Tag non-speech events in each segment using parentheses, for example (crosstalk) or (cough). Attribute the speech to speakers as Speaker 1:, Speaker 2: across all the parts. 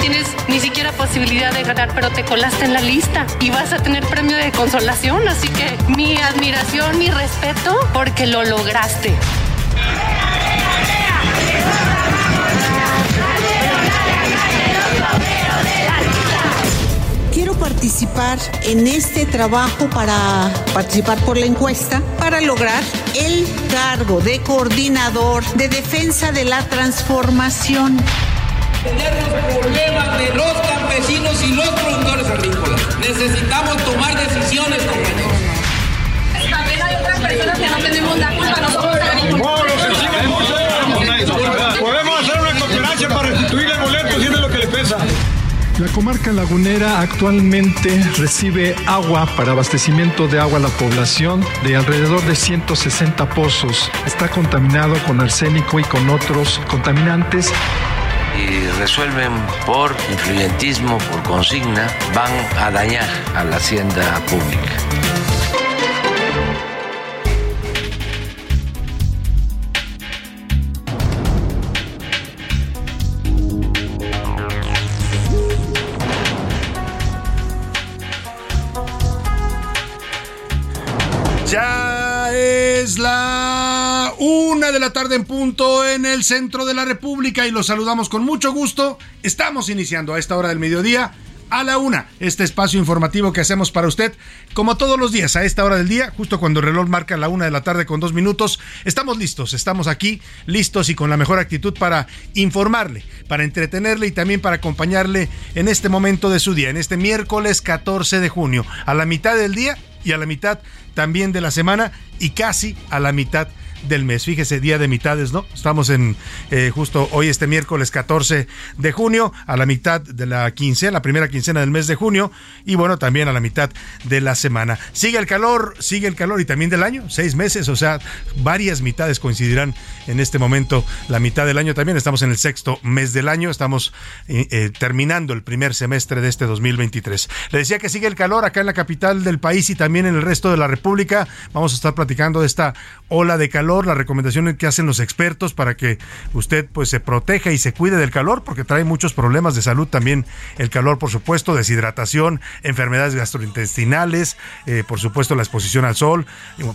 Speaker 1: Tienes ni siquiera posibilidad de ganar, pero te colaste en la lista y vas a tener premio de consolación. Así que mi admiración, mi respeto, porque lo lograste.
Speaker 2: Quiero participar en este trabajo para participar por la encuesta para lograr el cargo de coordinador de defensa de la transformación.
Speaker 3: Tener los problemas de los campesinos y los productores agrícolas. Necesitamos tomar decisiones, compañeros.
Speaker 1: También hay otras personas que no tenemos la culpa, no somos
Speaker 4: Podemos hacer una cooperación para restituir el boleto si es de lo que le pesa.
Speaker 5: La comarca lagunera actualmente recibe agua para abastecimiento de agua a la población de alrededor de 160 pozos. Está contaminado con arsénico y con otros contaminantes.
Speaker 6: Y resuelven por influyentismo, por consigna, van a dañar a la hacienda pública.
Speaker 7: Ya es la una de la tarde en punto en el centro de la República y los saludamos con mucho gusto. Estamos iniciando a esta hora del mediodía a la una este espacio informativo que hacemos para usted como todos los días a esta hora del día justo cuando el reloj marca la una de la tarde con dos minutos estamos listos estamos aquí listos y con la mejor actitud para informarle para entretenerle y también para acompañarle en este momento de su día en este miércoles 14 de junio a la mitad del día y a la mitad también de la semana y casi a la mitad del mes. Fíjese, día de mitades, ¿no? Estamos en eh, justo hoy, este miércoles 14 de junio, a la mitad de la quincena, la primera quincena del mes de junio, y bueno, también a la mitad de la semana. Sigue el calor, sigue el calor y también del año, seis meses, o sea, varias mitades coincidirán en este momento, la mitad del año también. Estamos en el sexto mes del año, estamos eh, eh, terminando el primer semestre de este 2023. Le decía que sigue el calor acá en la capital del país y también en el resto de la República. Vamos a estar platicando de esta ola de calor, la recomendación que hacen los expertos para que usted pues se proteja y se cuide del calor, porque trae muchos problemas de salud también. El calor, por supuesto, deshidratación, enfermedades gastrointestinales, eh, por supuesto la exposición al sol,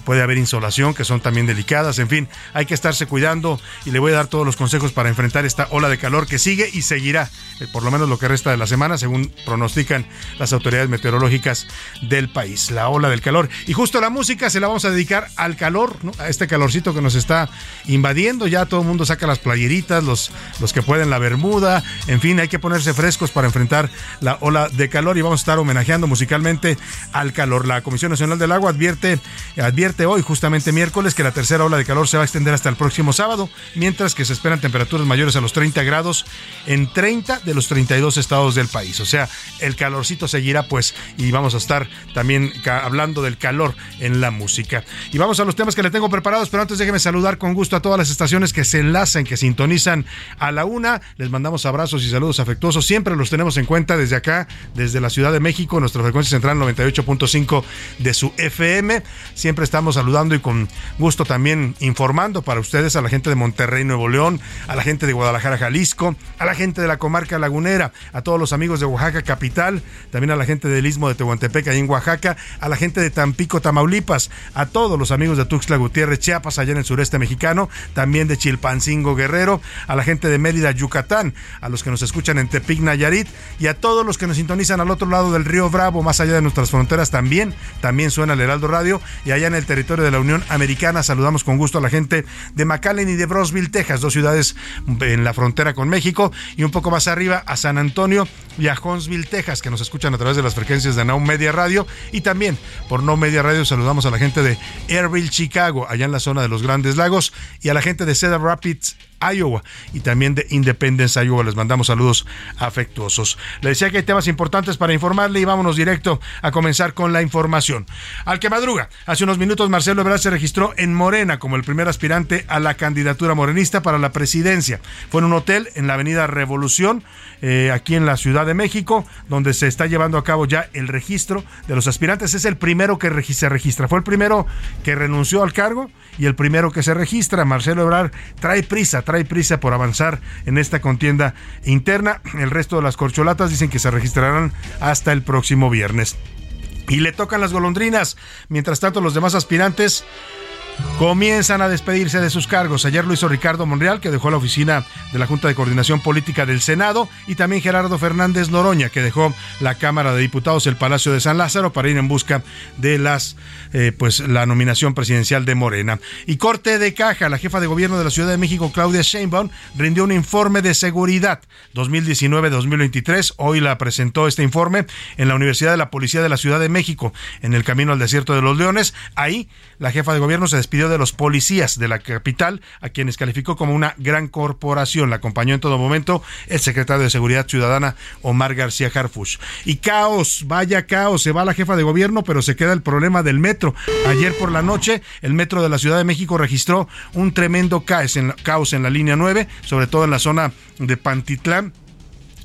Speaker 7: puede haber insolación que son también delicadas, en fin, hay que estarse cuidando y le voy a dar todos los consejos para enfrentar esta ola de calor que sigue y seguirá, eh, por lo menos lo que resta de la semana, según pronostican las autoridades meteorológicas del país, la ola del calor. Y justo la música se la vamos a dedicar al calor, a este calorcito que nos está invadiendo. Ya todo el mundo saca las playeritas, los, los que pueden la bermuda. En fin, hay que ponerse frescos para enfrentar la ola de calor y vamos a estar homenajeando musicalmente al calor. La Comisión Nacional del Agua advierte, advierte hoy, justamente miércoles, que la tercera ola de calor se va a extender hasta el próximo sábado, mientras que se esperan temperaturas mayores a los 30 grados en 30 de los 32 estados del país. O sea, el calorcito seguirá pues y vamos a estar también hablando del calor en la música. Y vamos a los temas que le tengo preparados, pero antes déjeme saludar con gusto a todas las estaciones que se enlazan, que sintonizan a la una. Les mandamos abrazos y saludos afectuosos. Siempre los tenemos en cuenta desde acá, desde la Ciudad de México, nuestra frecuencia central 98.5 de su FM. Siempre estamos saludando y con gusto también informando para ustedes a la gente de Monterrey, Nuevo León, a la gente de Guadalajara, Jalisco, a la gente de la comarca lagunera, a todos los amigos de Oaxaca capital, también a la gente del Istmo de Tehuantepec, ahí en Oaxaca, a la gente de Tampico, Tamaulipas, a todos los amigos de Tuxtla Gutiérrez, Chiapas, allá en el sureste mexicano, también de Chilpancingo Guerrero, a la gente de Mérida, Yucatán, a los que nos escuchan en Tepic, Nayarit y a todos los que nos sintonizan al otro lado del río Bravo, más allá de nuestras fronteras también, también suena el Heraldo Radio y allá en el territorio de la Unión Americana saludamos con gusto a la gente de McAllen y de Brosville, Texas, dos ciudades en la frontera con México y un poco más arriba a San Antonio y a Huntsville, Texas, que nos escuchan a través de las frecuencias de Now Media Radio y también por No Media Radio saludamos a la gente de Airville, Chicago, allá en la zona de los Grandes Lagos y a la gente de Cedar Rapids, Iowa y también de Independence, Iowa. Les mandamos saludos afectuosos. Le decía que hay temas importantes para informarle y vámonos directo a comenzar con la información. Al que madruga, hace unos minutos Marcelo Ebrard se registró en Morena como el primer aspirante a la candidatura morenista para la presidencia. Fue en un hotel en la avenida Revolución, eh, aquí en la Ciudad de México, donde se está llevando a cabo ya el registro de los aspirantes. Es el primero que se registra. Fue el primero que renunció al cargo y el primero que se registra. Marcelo Ebrard trae prisa, trae prisa por avanzar en esta contienda interna. El resto de las corcholatas dicen que se registrarán hasta el próximo viernes. Y le tocan las golondrinas. Mientras tanto, los demás aspirantes comienzan a despedirse de sus cargos. Ayer lo Ricardo Monreal, que dejó la oficina de la Junta de Coordinación Política del Senado, y también Gerardo Fernández Noroña, que dejó la Cámara de Diputados, el Palacio de San Lázaro, para ir en busca de las, eh, pues, la nominación presidencial de Morena. Y corte de caja, la jefa de gobierno de la Ciudad de México, Claudia Sheinbaum, rindió un informe de seguridad 2019-2023. Hoy la presentó este informe en la Universidad de la Policía de la Ciudad de México, en el camino al desierto de los Leones. Ahí, la jefa de gobierno se despidió de los policías de la capital, a quienes calificó como una gran corporación. La acompañó en todo momento el secretario de Seguridad Ciudadana, Omar García Harfush. Y caos, vaya caos, se va la jefa de gobierno, pero se queda el problema del metro. Ayer por la noche, el metro de la Ciudad de México registró un tremendo caos en, caos en la línea 9, sobre todo en la zona de Pantitlán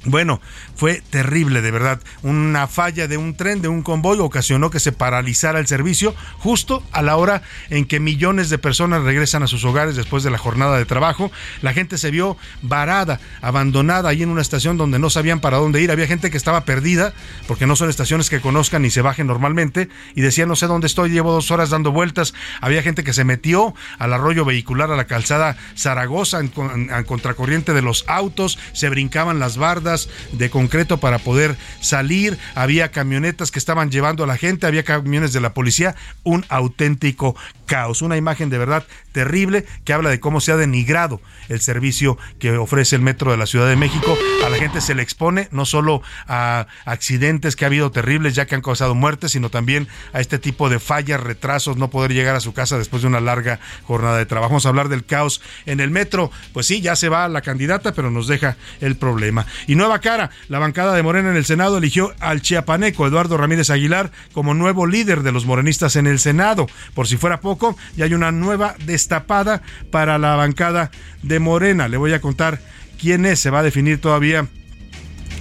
Speaker 7: bueno, fue terrible, de verdad. Una falla de un tren, de un convoy, ocasionó que se paralizara el servicio justo a la hora en que millones de personas regresan a sus hogares después de la jornada de trabajo. La gente se vio varada, abandonada ahí en una estación donde no sabían para dónde ir. Había gente que estaba perdida, porque no son estaciones que conozcan ni se bajen normalmente, y decía, no sé dónde estoy, llevo dos horas dando vueltas. Había gente que se metió al arroyo vehicular, a la calzada Zaragoza, en, en contracorriente de los autos, se brincaban las bardas de concreto para poder salir, había camionetas que estaban llevando a la gente, había camiones de la policía, un auténtico caos, una imagen de verdad terrible que habla de cómo se ha denigrado el servicio que ofrece el metro de la Ciudad de México. A la gente se le expone no solo a accidentes que ha habido terribles ya que han causado muertes, sino también a este tipo de fallas, retrasos, no poder llegar a su casa después de una larga jornada de trabajo. Vamos a hablar del caos en el metro. Pues sí, ya se va la candidata, pero nos deja el problema. Y nueva cara, la bancada de Morena en el Senado eligió al chiapaneco Eduardo Ramírez Aguilar como nuevo líder de los morenistas en el Senado. Por si fuera poco, ya hay una nueva destapada para la bancada de Morena. Le voy a contar quién es, se va a definir todavía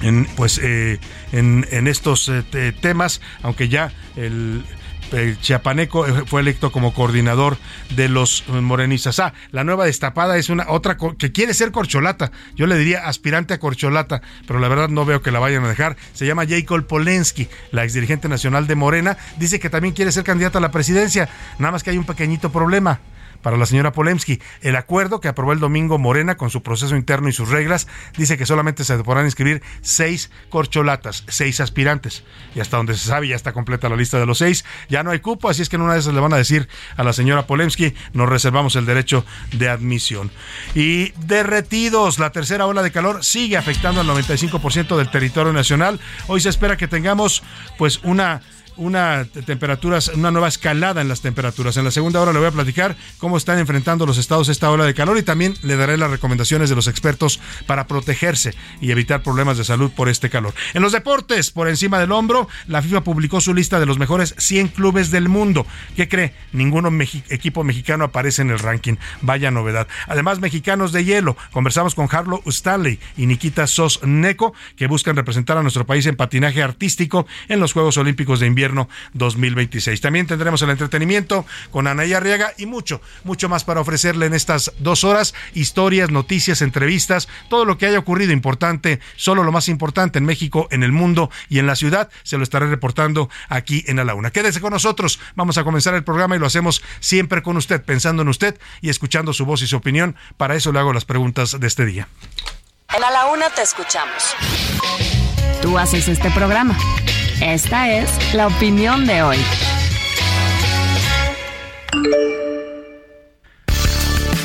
Speaker 7: en, pues, eh, en, estos eh, temas, aunque ya el chiapaneco eh, fue electo como coordinador de los morenistas. Ah, la nueva destapada es una otra que quiere ser corcholata. Yo le diría aspirante a corcholata, pero la verdad no veo que la vayan a dejar. Se llama Jacob Polensky, la exdirigente nacional de Morena. Dice que también quiere ser candidata a la presidencia. Nada más que hay un pequeñito problema para la señora Polemski. El acuerdo que aprobó el domingo Morena con su proceso interno y sus reglas dice que solamente se podrán inscribir seis corcholatas, seis aspirantes. Y hasta donde se sabe ya está completa la lista de los seis. Ya no hay cupo, así es que en una de esas le van a decir a la señora Polemski, nos reservamos el derecho de admisión. Y derretidos, la tercera ola de calor sigue afectando al 95% del territorio nacional. Hoy se espera que tengamos pues una una temperaturas, una nueva escalada en las temperaturas. En la segunda hora le voy a platicar cómo están enfrentando los estados esta ola de calor y también le daré las recomendaciones de los expertos para protegerse y evitar problemas de salud por este calor. En los deportes, por encima del hombro, la FIFA publicó su lista de los mejores 100 clubes del mundo. ¿Qué cree? Ningún equipo mexicano aparece en el ranking. Vaya novedad. Además, mexicanos de hielo. Conversamos con Harlow Stanley y Nikita Sos Neko, que buscan representar a nuestro país en patinaje artístico en los Juegos Olímpicos de Invierno invierno 2026. También tendremos el entretenimiento con Anaya Arriaga y mucho, mucho más para ofrecerle en estas dos horas. Historias, noticias, entrevistas, todo lo que haya ocurrido importante, solo lo más importante en México, en el mundo y en la ciudad, se lo estaré reportando aquí en la Una. Quédese con nosotros. Vamos a comenzar el programa y lo hacemos siempre con usted, pensando en usted y escuchando su voz y su opinión. Para eso le hago las preguntas de este día.
Speaker 8: En A la Una te escuchamos.
Speaker 9: Tú haces este programa. Esta es la opinión de hoy.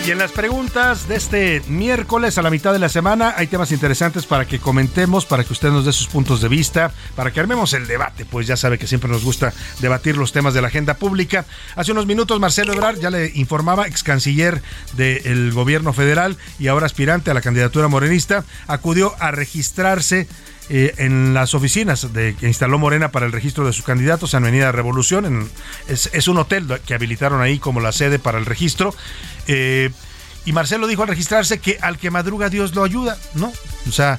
Speaker 7: Y en las preguntas de este miércoles a la mitad de la semana hay temas interesantes para que comentemos, para que usted nos dé sus puntos de vista, para que armemos el debate, pues ya sabe que siempre nos gusta debatir los temas de la agenda pública. Hace unos minutos Marcelo Ebrard ya le informaba, ex canciller del gobierno federal y ahora aspirante a la candidatura morenista, acudió a registrarse eh, en las oficinas de, que instaló Morena para el registro de sus candidatos en Avenida Revolución. es, es, un hotel que habilitaron ahí como la sede para el registro. Eh, y Marcelo dijo al registrarse que al que madruga Dios lo ayuda, ¿no? O sea,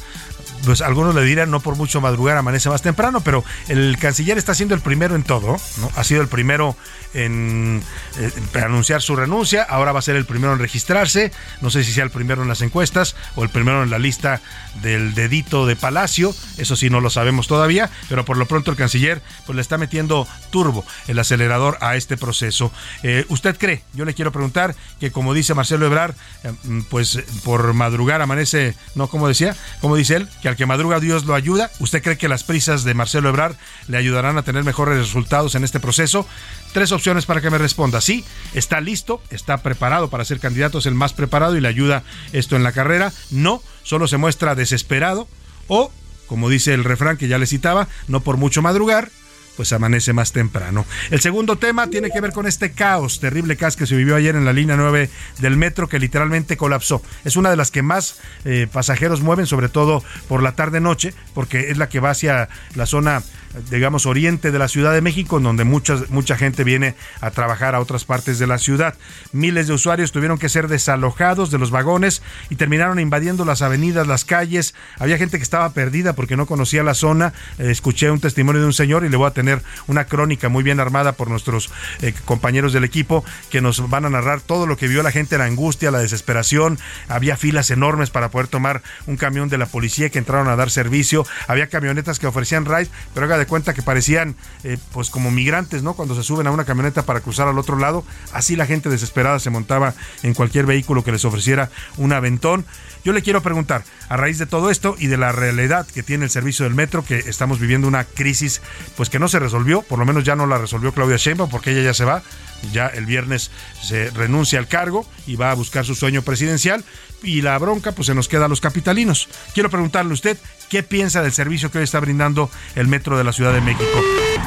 Speaker 7: pues algunos le dirán no por mucho madrugar amanece más temprano, pero el canciller está siendo el primero en todo, ¿no? Ha sido el primero en, en, anunciar su renuncia, ahora va a ser el primero en registrarse, no sé si sea el primero en las encuestas o el primero en la lista del dedito de Palacio, eso sí no lo sabemos todavía, pero por lo pronto el canciller pues le está metiendo turbo el acelerador a este proceso. Eh, ¿Usted cree? Yo le quiero preguntar que como dice Marcelo Ebrard, eh, pues por madrugar amanece, no como decía, como dice él, que al que madruga Dios lo ayuda. ¿Usted cree que las prisas de Marcelo Ebrard le ayudarán a tener mejores resultados en este proceso? Tres opciones para que me responda. Sí, está listo, está preparado para ser candidato, es el más preparado y le ayuda esto en la carrera. No, solo se muestra desesperado o, como dice el refrán que ya le citaba, no por mucho madrugar, pues amanece más temprano. El segundo tema tiene que ver con este caos, terrible caos que se vivió ayer en la línea 9 del metro que literalmente colapsó. Es una de las que más eh, pasajeros mueven, sobre todo por la tarde-noche, porque es la que va hacia la zona digamos, oriente de la Ciudad de México, en donde mucha, mucha gente viene a trabajar a otras partes de la ciudad. Miles de usuarios tuvieron que ser desalojados de los vagones y terminaron invadiendo las avenidas, las calles. Había gente que estaba perdida porque no conocía la zona. Eh, escuché un testimonio de un señor y le voy a tener una crónica muy bien armada por nuestros eh, compañeros del equipo que nos van a narrar todo lo que vio la gente, la angustia, la desesperación. Había filas enormes para poder tomar un camión de la policía que entraron a dar servicio. Había camionetas que ofrecían ride, pero haga de cuenta que parecían eh, pues como migrantes, ¿no? Cuando se suben a una camioneta para cruzar al otro lado, así la gente desesperada se montaba en cualquier vehículo que les ofreciera un aventón. Yo le quiero preguntar, a raíz de todo esto y de la realidad que tiene el servicio del metro, que estamos viviendo una crisis pues que no se resolvió, por lo menos ya no la resolvió Claudia Sheinbaum porque ella ya se va, ya el viernes se renuncia al cargo y va a buscar su sueño presidencial y la bronca pues se nos queda a los capitalinos. Quiero preguntarle a usted, ¿qué piensa del servicio que hoy está brindando el metro de la Ciudad de México?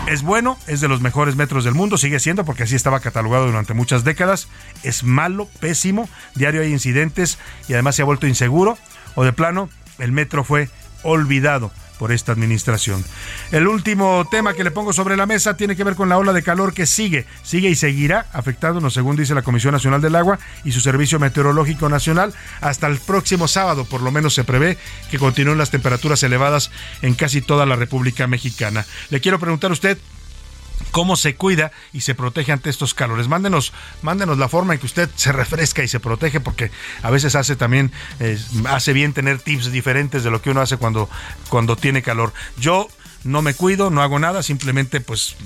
Speaker 7: ¿Es bueno? ¿Es de los mejores metros del mundo? Sigue siendo porque así estaba catalogado durante muchas décadas. ¿Es malo? ¿Pésimo? Diario hay incidentes y además se ha vuelto inseguro. ¿O de plano, el metro fue olvidado? Por esta administración. El último tema que le pongo sobre la mesa tiene que ver con la ola de calor que sigue, sigue y seguirá afectándonos, según dice la Comisión Nacional del Agua y su Servicio Meteorológico Nacional, hasta el próximo sábado, por lo menos se prevé que continúen las temperaturas elevadas en casi toda la República Mexicana. Le quiero preguntar a usted, cómo se cuida y se protege ante estos calores. Mándenos, mándenos la forma en que usted se refresca y se protege, porque a veces hace también, hace bien tener tips diferentes de lo que uno hace cuando, cuando tiene calor. Yo no me cuido, no hago nada, simplemente pues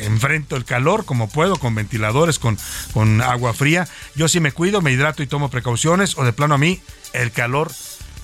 Speaker 7: enfrento el calor como puedo, con ventiladores, con, con agua fría. Yo sí me cuido, me hidrato y tomo precauciones, o de plano a mí, el calor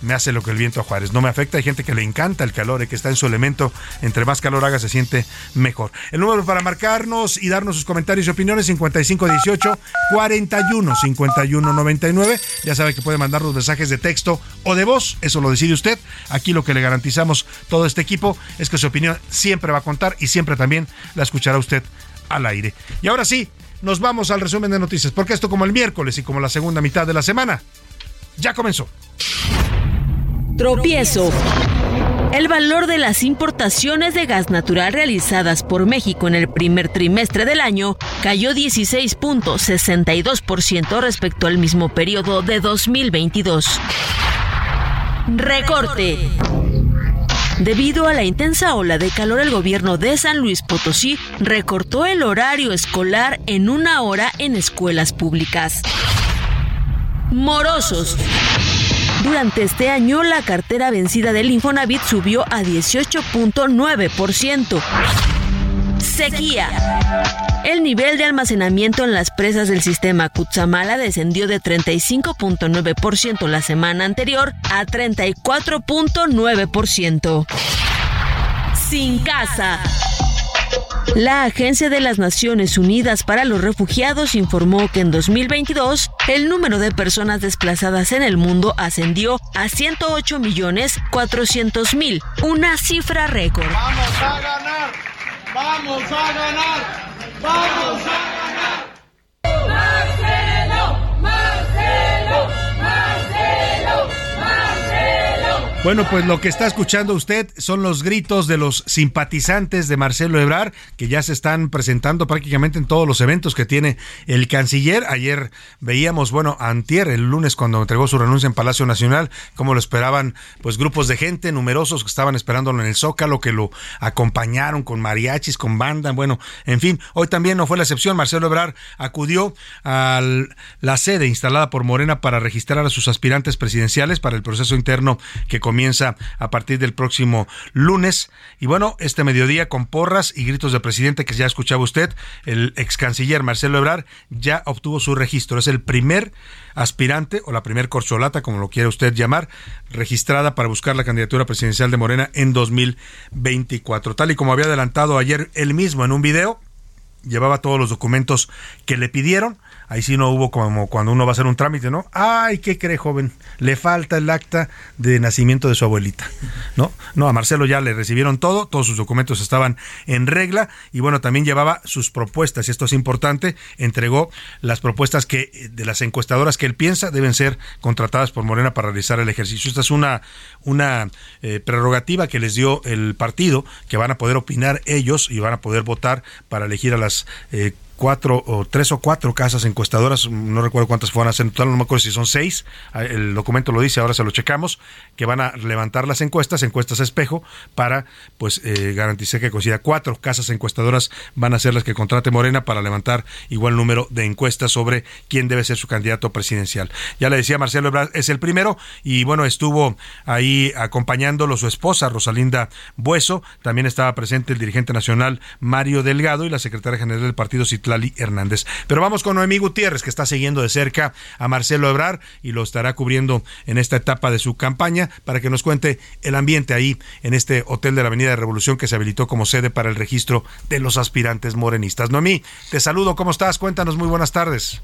Speaker 7: me hace lo que el viento a Juárez. No me afecta. Hay gente que le encanta el calor y que está en su elemento. Entre más calor haga, se siente mejor. El número para marcarnos y darnos sus comentarios y opiniones: 5518 41 51 99. Ya sabe que puede mandar los mensajes de texto o de voz. Eso lo decide usted. Aquí lo que le garantizamos todo este equipo es que su opinión siempre va a contar y siempre también la escuchará usted al aire. Y ahora sí, nos vamos al resumen de noticias, porque esto como el miércoles y como la segunda mitad de la semana, ya comenzó.
Speaker 10: Tropiezo. El valor de las importaciones de gas natural realizadas por México en el primer trimestre del año cayó 16.62% respecto al mismo periodo de 2022. Recorte. Debido a la intensa ola de calor, el gobierno de San Luis Potosí recortó el horario escolar en una hora en escuelas públicas. Morosos. Durante este año, la cartera vencida del Infonavit subió a 18.9%. Sequía. El nivel de almacenamiento en las presas del sistema Cutzamala descendió de 35.9% la semana anterior a 34.9%. Sin casa. La Agencia de las Naciones Unidas para los Refugiados informó que en 2022 el número de personas desplazadas en el mundo ascendió a 108 millones 400 mil, una cifra récord.
Speaker 11: Vamos a ganar, vamos a ganar, vamos a ganar.
Speaker 7: Bueno, pues lo que está escuchando usted son los gritos de los simpatizantes de Marcelo Ebrard, que ya se están presentando prácticamente en todos los eventos que tiene el canciller. Ayer veíamos, bueno, antier, el lunes, cuando entregó su renuncia en Palacio Nacional, como lo esperaban, pues grupos de gente numerosos que estaban esperándolo en el Zócalo, que lo acompañaron con mariachis, con banda, bueno, en fin, hoy también no fue la excepción. Marcelo Ebrard acudió a la sede instalada por Morena para registrar a sus aspirantes presidenciales para el proceso interno que comienza a partir del próximo lunes. Y bueno, este mediodía con porras y gritos de presidente que ya escuchaba usted, el ex canciller Marcelo Ebrard ya obtuvo su registro. Es el primer aspirante o la primer corcholata, como lo quiera usted llamar, registrada para buscar la candidatura presidencial de Morena en 2024. Tal y como había adelantado ayer él mismo en un video, llevaba todos los documentos que le pidieron Ahí sí no hubo como cuando uno va a hacer un trámite, ¿no? Ay, ¿qué cree, joven? Le falta el acta de nacimiento de su abuelita, ¿no? No, a Marcelo ya le recibieron todo, todos sus documentos estaban en regla y bueno, también llevaba sus propuestas, y esto es importante, entregó las propuestas que de las encuestadoras que él piensa deben ser contratadas por Morena para realizar el ejercicio. Esta es una, una eh, prerrogativa que les dio el partido, que van a poder opinar ellos y van a poder votar para elegir a las eh, cuatro o tres o cuatro casas encuestadoras, no recuerdo cuántas fueron a en total, no me acuerdo si son seis, ah, el documento lo dice, ahora se lo checamos, que van a levantar las encuestas, encuestas espejo, para pues eh, garantizar que consiga cuatro casas encuestadoras van a ser las que contrate Morena para levantar igual número de encuestas sobre quién debe ser su candidato presidencial. Ya le decía Marcelo Ebrard, es el primero y bueno, estuvo ahí acompañándolo su esposa Rosalinda Bueso, también estaba presente el dirigente nacional Mario Delgado y la secretaria general del partido Lali Hernández. Pero vamos con Noemí Gutiérrez, que está siguiendo de cerca a Marcelo Ebrar y lo estará cubriendo en esta etapa de su campaña para que nos cuente el ambiente ahí en este hotel de la Avenida de Revolución que se habilitó como sede para el registro de los aspirantes morenistas. Noemí, te saludo, ¿cómo estás? Cuéntanos, muy buenas tardes.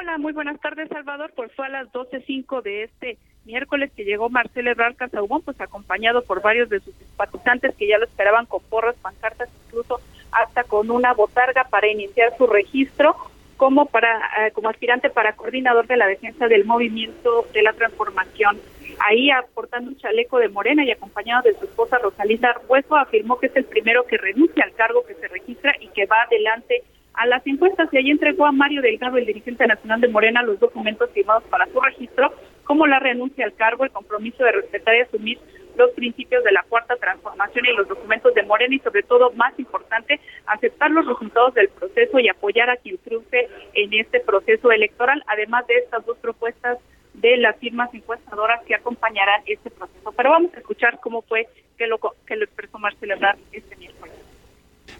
Speaker 12: Hola, muy buenas tardes, Salvador. Pues fue a las 12.05 de este miércoles que llegó Marcelo Ebrard Casaubón, pues acompañado por varios de sus simpatizantes que ya lo esperaban con porras, pancartas, incluso hasta con una botarga para iniciar su registro como para eh, como aspirante para coordinador de la defensa del movimiento de la transformación. Ahí aportando un chaleco de morena y acompañado de su esposa Rosalinda Hueso afirmó que es el primero que renuncia al cargo que se registra y que va adelante a las encuestas y ahí entregó a Mario Delgado, el dirigente nacional de Morena, los documentos firmados para su registro, como la renuncia al cargo, el compromiso de respetar y asumir los principios de la cuarta transformación y los documentos de Morena y sobre todo, más importante, aceptar los resultados del proceso y apoyar a quien triunfe en este proceso electoral, además de estas dos propuestas de las firmas encuestadoras que acompañarán este proceso. Pero vamos a escuchar cómo fue que lo, que lo expresó Marcelo Ebrard este miércoles.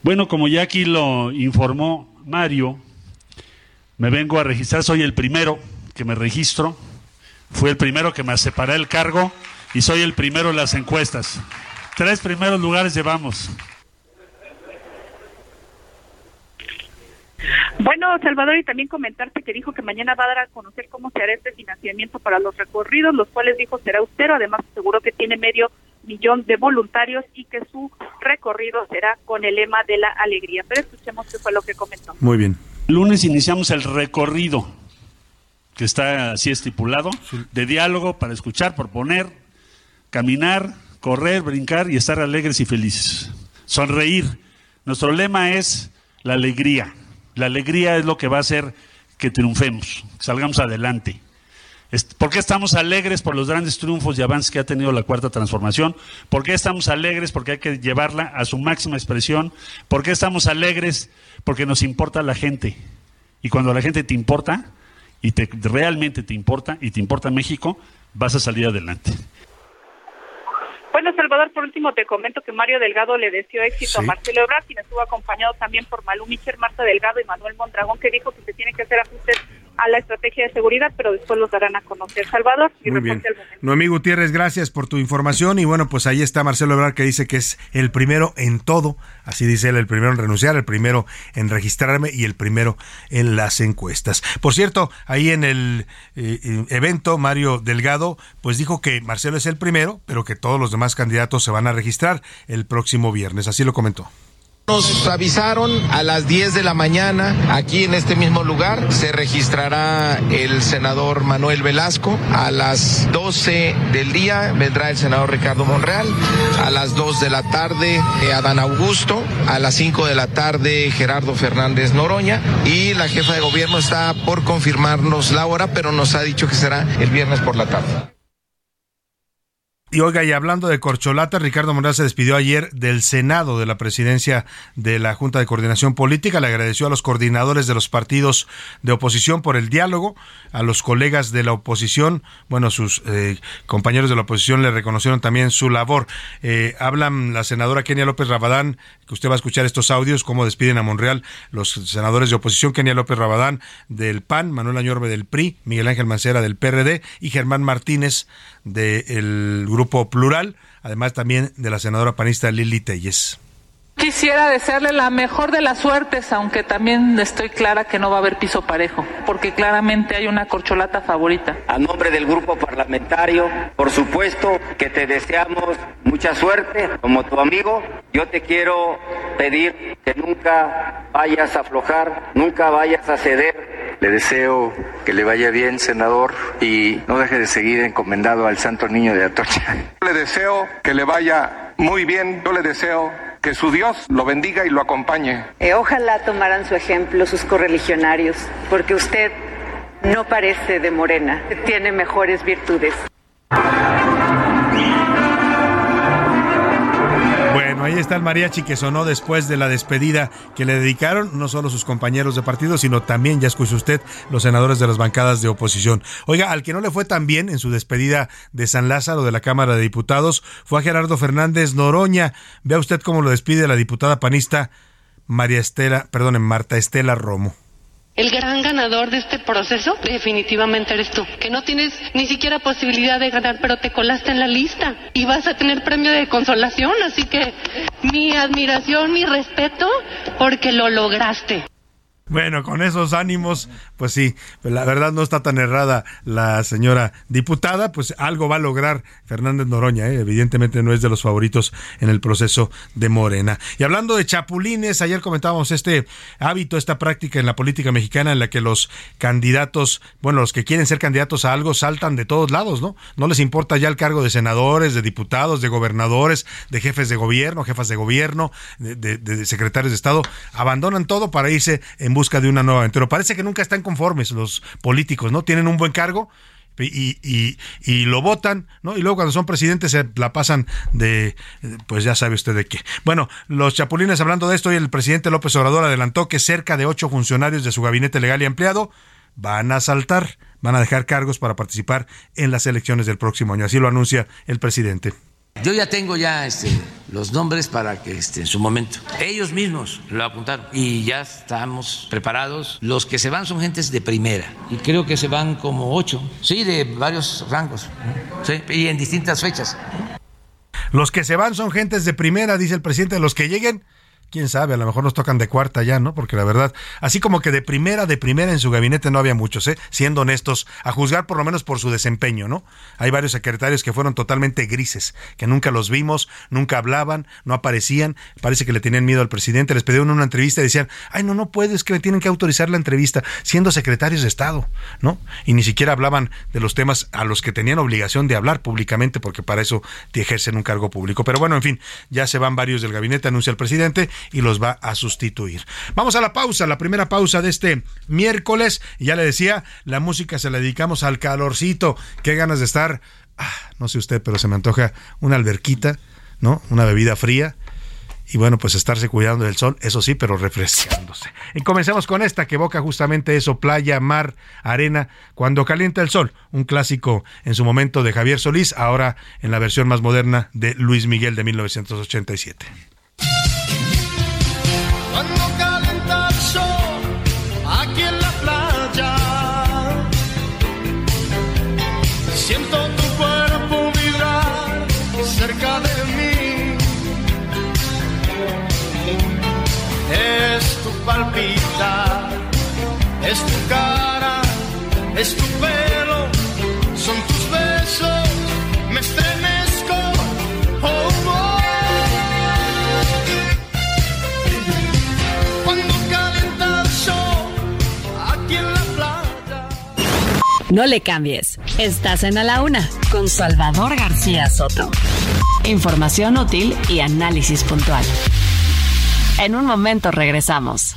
Speaker 13: Bueno, como ya aquí lo informó Mario, me vengo a registrar, soy el primero que me registro, fui el primero que me separé el cargo y soy el primero en las encuestas. Tres primeros lugares llevamos.
Speaker 12: Bueno, Salvador, y también comentarte que dijo que mañana va a dar a conocer cómo se hará este financiamiento para los recorridos, los cuales dijo será austero, además aseguró que tiene medio millón de voluntarios y que su recorrido será con el lema de la alegría. Pero escuchemos qué fue lo que comentó.
Speaker 7: Muy bien.
Speaker 13: Lunes iniciamos el recorrido que está así estipulado, de diálogo para escuchar, proponer, caminar, correr, brincar y estar alegres y felices. Sonreír. Nuestro lema es la alegría. La alegría es lo que va a hacer que triunfemos, que salgamos adelante. ¿Por qué estamos alegres por los grandes triunfos y avances que ha tenido la cuarta transformación? ¿Por qué estamos alegres porque hay que llevarla a su máxima expresión? ¿Por qué estamos alegres porque nos importa la gente? Y cuando la gente te importa, y te, realmente te importa, y te importa México, vas a salir adelante.
Speaker 12: Bueno, Salvador, por último te comento que Mario Delgado le deseó éxito a Marcelo Ebrard, quien estuvo acompañado también por Malú Micher, Marta Delgado y Manuel Mondragón, que dijo que se tiene que hacer ajustes a la estrategia de seguridad, pero después los darán a conocer. Salvador, y
Speaker 7: Muy bien. Noemí Gutiérrez, gracias por tu información. Y bueno, pues ahí está Marcelo Ebrard que dice que es el primero en todo, así dice él, el primero en renunciar, el primero en registrarme y el primero en las encuestas. Por cierto, ahí en el eh, eh, evento, Mario Delgado, pues dijo que Marcelo es el primero, pero que todos los demás candidatos se van a registrar el próximo viernes. Así lo comentó.
Speaker 14: Nos avisaron a las 10 de la mañana aquí en este mismo lugar. Se registrará el senador Manuel Velasco. A las 12 del día vendrá el senador Ricardo Monreal. A las 2 de la tarde eh, Adán Augusto. A las 5 de la tarde Gerardo Fernández Noroña. Y la jefa de gobierno está por confirmarnos la hora, pero nos ha dicho que será el viernes por la tarde.
Speaker 7: Y oiga, y hablando de corcholata, Ricardo Monreal se despidió ayer del Senado de la presidencia de la Junta de Coordinación Política. Le agradeció a los coordinadores de los partidos de oposición por el diálogo, a los colegas de la oposición, bueno, sus eh, compañeros de la oposición le reconocieron también su labor. Eh, hablan la senadora Kenia López Rabadán, que usted va a escuchar estos audios, cómo despiden a Monreal los senadores de oposición, Kenia López Rabadán del PAN, Manuel Añorbe del PRI, Miguel Ángel Mancera del PRD y Germán Martínez del Grupo Plural, además también de la senadora panista Lili Telles.
Speaker 15: Quisiera desearle la mejor de las suertes, aunque también estoy clara que no va a haber piso parejo, porque claramente hay una corcholata favorita.
Speaker 16: A nombre del grupo parlamentario, por supuesto que te deseamos mucha suerte como tu amigo. Yo te quiero pedir que nunca vayas a aflojar, nunca vayas a ceder.
Speaker 17: Le deseo que le vaya bien, senador, y no deje de seguir encomendado al Santo Niño de Atocha.
Speaker 18: Le deseo que le vaya muy bien. Yo le deseo que su Dios lo bendiga y lo acompañe.
Speaker 19: Eh, ojalá tomaran su ejemplo sus correligionarios, porque usted no parece de morena, tiene mejores virtudes.
Speaker 7: Ahí está el mariachi que sonó después de la despedida que le dedicaron no solo sus compañeros de partido, sino también, ya escuchó usted, los senadores de las bancadas de oposición. Oiga, al que no le fue tan bien en su despedida de San Lázaro de la Cámara de Diputados fue a Gerardo Fernández Noroña. Vea usted cómo lo despide la diputada panista María Estela, perdón, Marta Estela Romo.
Speaker 1: El gran ganador de este proceso definitivamente eres tú, que no tienes ni siquiera posibilidad de ganar, pero te colaste en la lista y vas a tener premio de consolación, así que mi admiración, mi respeto, porque lo lograste.
Speaker 7: Bueno, con esos ánimos, pues sí, la verdad no está tan errada la señora diputada, pues algo va a lograr Fernández Noroña, ¿eh? evidentemente no es de los favoritos en el proceso de Morena. Y hablando de chapulines, ayer comentábamos este hábito, esta práctica en la política mexicana en la que los candidatos, bueno, los que quieren ser candidatos a algo saltan de todos lados, ¿no? No les importa ya el cargo de senadores, de diputados, de gobernadores, de jefes de gobierno, jefas de gobierno, de, de, de secretarios de Estado, abandonan todo para irse en busca de una nueva aventura. Parece que nunca están conformes los políticos, ¿no? Tienen un buen cargo, y, y, y, lo votan, ¿no? Y luego cuando son presidentes se la pasan de, pues ya sabe usted de qué. Bueno, los chapulines hablando de esto, y el presidente López Obrador adelantó que cerca de ocho funcionarios de su gabinete legal y empleado van a saltar, van a dejar cargos para participar en las elecciones del próximo año. Así lo anuncia el presidente.
Speaker 6: Yo ya tengo ya este, los nombres para que este, en su momento ellos mismos lo apuntaron y ya estamos preparados. Los que se van son gentes de primera y creo que se van como ocho, sí, de varios rangos ¿sí? y en distintas fechas.
Speaker 7: Los que se van son gentes de primera, dice el presidente. Los que lleguen quién sabe, a lo mejor nos tocan de cuarta ya, ¿no? Porque la verdad, así como que de primera, de primera en su gabinete no había muchos, ¿eh? Siendo honestos, a juzgar por lo menos por su desempeño, ¿no? Hay varios secretarios que fueron totalmente grises, que nunca los vimos, nunca hablaban, no aparecían, parece que le tenían miedo al presidente, les pedían una entrevista y decían, ay, no, no puedo, es que me tienen que autorizar la entrevista, siendo secretarios de Estado, ¿no? Y ni siquiera hablaban de los temas a los que tenían obligación de hablar públicamente, porque para eso te ejercen un cargo público. Pero bueno, en fin, ya se van varios del gabinete, anuncia el presidente, y los va a sustituir. Vamos a la pausa, la primera pausa de este miércoles. Ya le decía, la música se la dedicamos al calorcito. Qué ganas de estar, ah, no sé usted, pero se me antoja una alberquita, ¿no? Una bebida fría y bueno, pues estarse cuidando del sol, eso sí, pero refrescándose. Y comencemos con esta que evoca justamente eso, playa, mar, arena, cuando calienta el sol, un clásico en su momento de Javier Solís, ahora en la versión más moderna de Luis Miguel de 1987.
Speaker 11: Es tu cara, es tu pelo, son tus besos, me estremezco. Oh, oh. Cuando calienta el sol aquí en la playa.
Speaker 9: No le cambies. Estás en A la Una con Salvador García Soto. Información útil y análisis puntual. En un momento regresamos.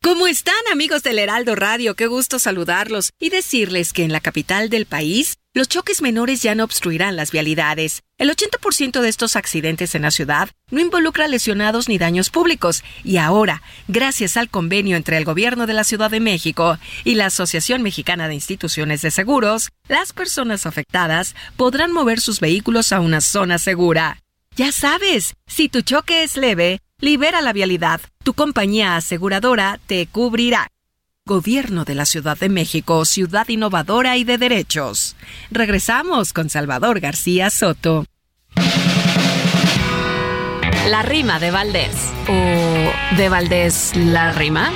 Speaker 20: ¿Cómo están amigos del Heraldo Radio? Qué gusto saludarlos y decirles que en la capital del país los choques menores ya no obstruirán las vialidades. El 80% de estos accidentes en la ciudad no involucra lesionados ni daños públicos y ahora, gracias al convenio entre el Gobierno de la Ciudad de México y la Asociación Mexicana de Instituciones de Seguros, las personas afectadas podrán mover sus vehículos a una zona segura. Ya sabes, si tu choque es leve, libera la vialidad. Tu compañía aseguradora te cubrirá. Gobierno de la Ciudad de México, ciudad innovadora y de derechos. Regresamos con Salvador García Soto.
Speaker 9: La rima de Valdés. ¿O de Valdés la rima?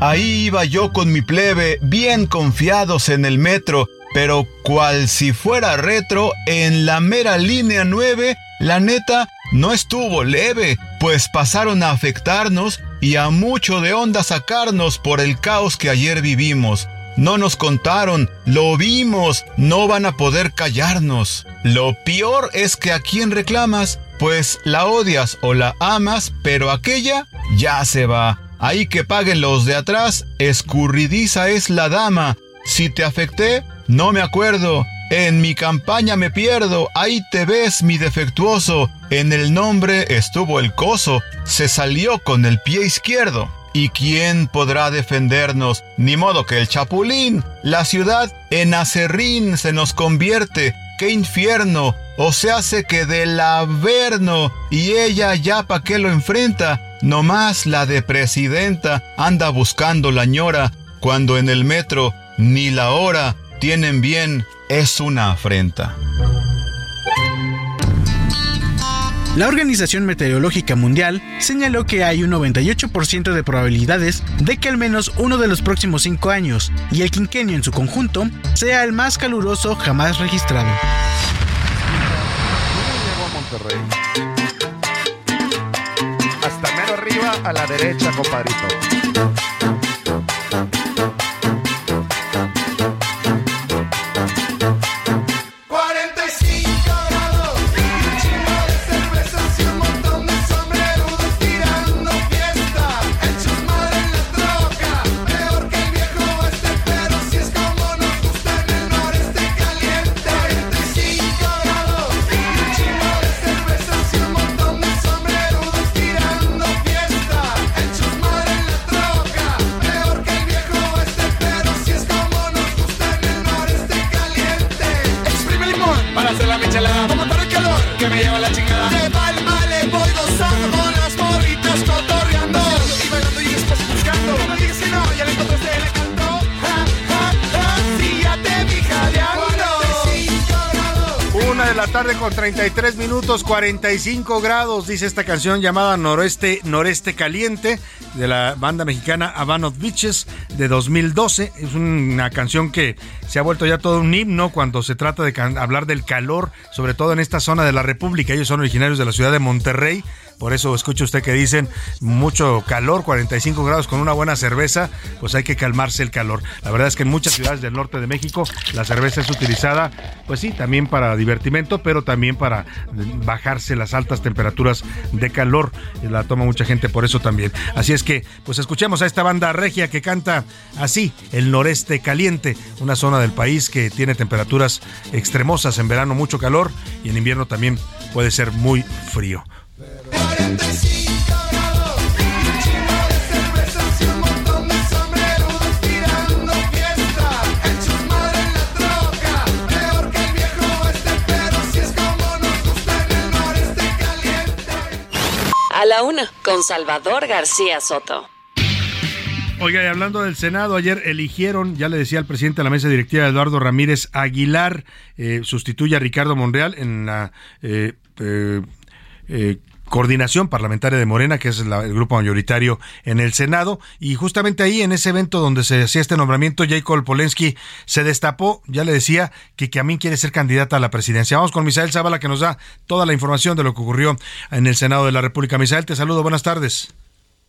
Speaker 21: Ahí iba yo con mi plebe, bien confiados en el metro, pero cual si fuera retro, en la mera línea 9, la neta no estuvo leve, pues pasaron a afectarnos y a mucho de onda sacarnos por el caos que ayer vivimos. No nos contaron, lo vimos, no van a poder callarnos. Lo peor es que a quien reclamas, pues la odias o la amas, pero aquella ya se va. Ahí que paguen los de atrás, escurridiza es la dama. Si te afecté, no me acuerdo. En mi campaña me pierdo, ahí te ves mi defectuoso. En el nombre estuvo el coso, se salió con el pie izquierdo. ¿Y quién podrá defendernos? Ni modo que el chapulín. La ciudad en acerrín se nos convierte. ¡Qué infierno! O se hace que del averno y ella ya pa' qué lo enfrenta. Nomás la de presidenta anda buscando la ñora cuando en el metro ni la hora tienen bien es una afrenta.
Speaker 22: La Organización Meteorológica Mundial señaló que hay un 98% de probabilidades de que al menos uno de los próximos cinco años y el quinquenio en su conjunto sea el más caluroso jamás registrado.
Speaker 23: Llegó a Monterrey. Hasta mero arriba a la derecha, compadrito.
Speaker 11: Michelada, como para el calor que me lleva la chingada. De palma le voy gozando con las
Speaker 7: la tarde con 33 minutos, 45 grados, dice esta canción llamada Noreste, Noreste Caliente de la banda mexicana Habano Beaches de 2012. Es una canción que se ha vuelto ya todo un himno cuando se trata de hablar del calor, sobre todo en esta zona de la República. Ellos son originarios de la ciudad de Monterrey, Por eso escucha usted que dicen mucho calor, 45 grados con una buena cerveza, pues hay que calmarse el calor. La verdad es que en muchas ciudades del norte de México la cerveza es utilizada, pues sí, también para divertimento, pero también para bajarse las altas temperaturas de calor. La toma mucha gente por eso también. Así es que, pues escuchemos a esta banda regia que canta así, el noreste caliente, una zona del país que tiene temperaturas extremosas, en verano mucho calor y en invierno también puede ser muy frío.
Speaker 8: A la una, con Salvador García Soto.
Speaker 7: Oiga, y hablando del Senado, ayer eligieron, ya le decía al presidente de la mesa directiva, Eduardo Ramírez Aguilar, eh, sustituye a Ricardo Monreal en la eh, eh, eh, coordinación parlamentaria de Morena, que es la- el grupo mayoritario en el Senado. Y justamente ahí, en ese evento donde se hacía este nombramiento, Jacob Polensky se destapó, ya le decía, que Camín quiere ser candidata a la presidencia. Vamos con Misael Zavala, que nos da toda la información de lo que ocurrió en el Senado de la República. Misael, te saludo, buenas tardes.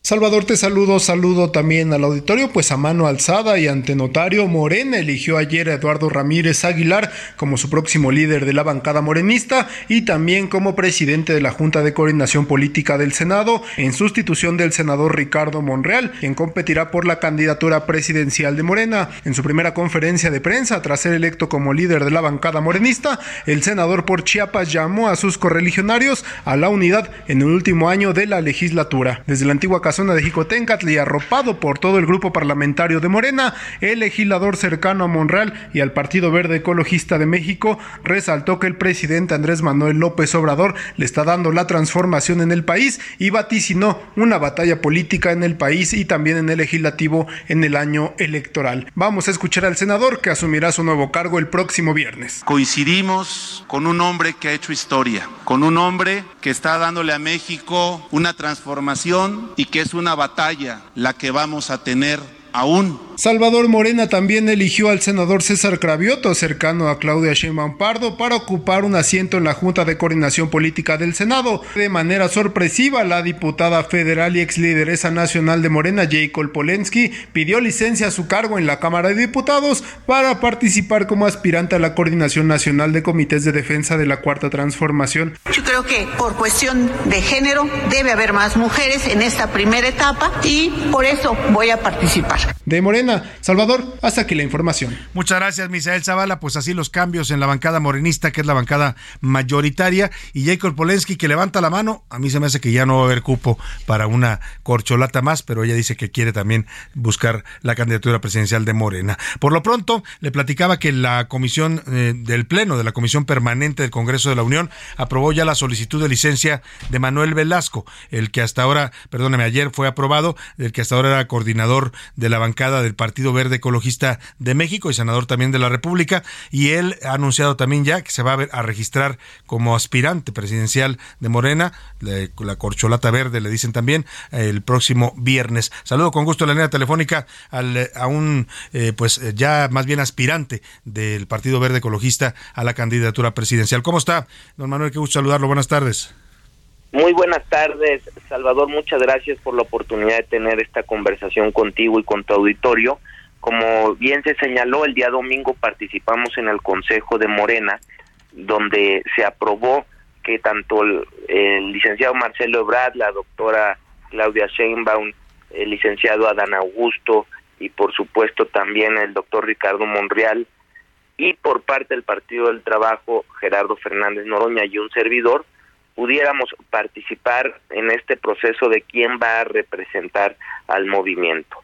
Speaker 24: Salvador, te saludo, saludo también al auditorio, pues a mano alzada y ante notario, Morena eligió ayer a Eduardo Ramírez Aguilar como su próximo líder de la bancada morenista y también como presidente de la Junta de Coordinación Política del Senado, en sustitución del senador Ricardo Monreal, quien competirá por la candidatura presidencial de Morena. En su primera conferencia de prensa, tras ser electo como líder de la bancada morenista, el senador por Chiapas llamó a sus correligionarios a la unidad en el último año de la legislatura. Desde la antigua casona de Jicotencatl y arropado por todo el grupo parlamentario de Morena, el legislador cercano a Monreal y al Partido Verde Ecologista de México resaltó que el presidente Andrés Manuel López Obrador le está dando la transformación en el país y vaticinó una batalla política en el país y también en el legislativo en el año electoral. Vamos a escuchar al senador que asumirá su nuevo cargo el próximo viernes.
Speaker 25: Coincidimos con un hombre que ha hecho historia, con un hombre que está dándole a México una transformación y que es una batalla la que vamos a tener aún.
Speaker 24: Salvador Morena también eligió al senador César Cravioto, cercano a Claudia Sheinbaum Pardo, para ocupar un asiento en la Junta de Coordinación Política del Senado. De manera sorpresiva, la diputada federal y ex lideresa nacional de Morena, Jacob Polensky, pidió licencia a su cargo en la Cámara de Diputados para participar como aspirante a la Coordinación Nacional de Comités de Defensa de la Cuarta Transformación.
Speaker 26: Yo creo que por cuestión de género debe haber más mujeres en esta primera etapa y por eso voy a participar.
Speaker 24: De Morena, Salvador, hasta aquí la información.
Speaker 7: Muchas gracias, Misael Zavala. Pues así los cambios en la bancada morenista, que es la bancada mayoritaria, y Jacob Polensky que levanta la mano. A mí se me hace que ya no va a haber cupo para una corcholata más, pero ella dice que quiere también buscar la candidatura presidencial de Morena. Por lo pronto, le platicaba que la comisión eh, del Pleno, de la Comisión Permanente del Congreso de la Unión, aprobó ya la solicitud de licencia de Manuel Velasco, el que hasta ahora, perdóneme, ayer fue aprobado, el que hasta ahora era coordinador de la bancada del Partido Verde Ecologista de México y senador también de la República, y él ha anunciado también ya que se va a, ver- a registrar como aspirante presidencial de Morena, la, la corcholata verde le dicen también, el próximo viernes. Saludo con gusto la línea telefónica al, a un eh, pues eh, ya más bien aspirante del Partido Verde Ecologista a la candidatura presidencial. ¿Cómo está, don Manuel? Qué gusto saludarlo. Buenas tardes.
Speaker 27: Muy buenas tardes, Salvador. Muchas gracias por la oportunidad de tener esta conversación contigo y con tu auditorio. Como bien se señaló, el día domingo participamos en el Consejo de Morena, donde se aprobó que tanto el, el licenciado Marcelo Ebrard, la doctora Claudia Sheinbaum, el licenciado Adán Augusto y por supuesto también el doctor Ricardo Monreal y por parte del Partido del Trabajo Gerardo Fernández Noroña y un servidor pudiéramos participar en este proceso de quién va a representar al movimiento.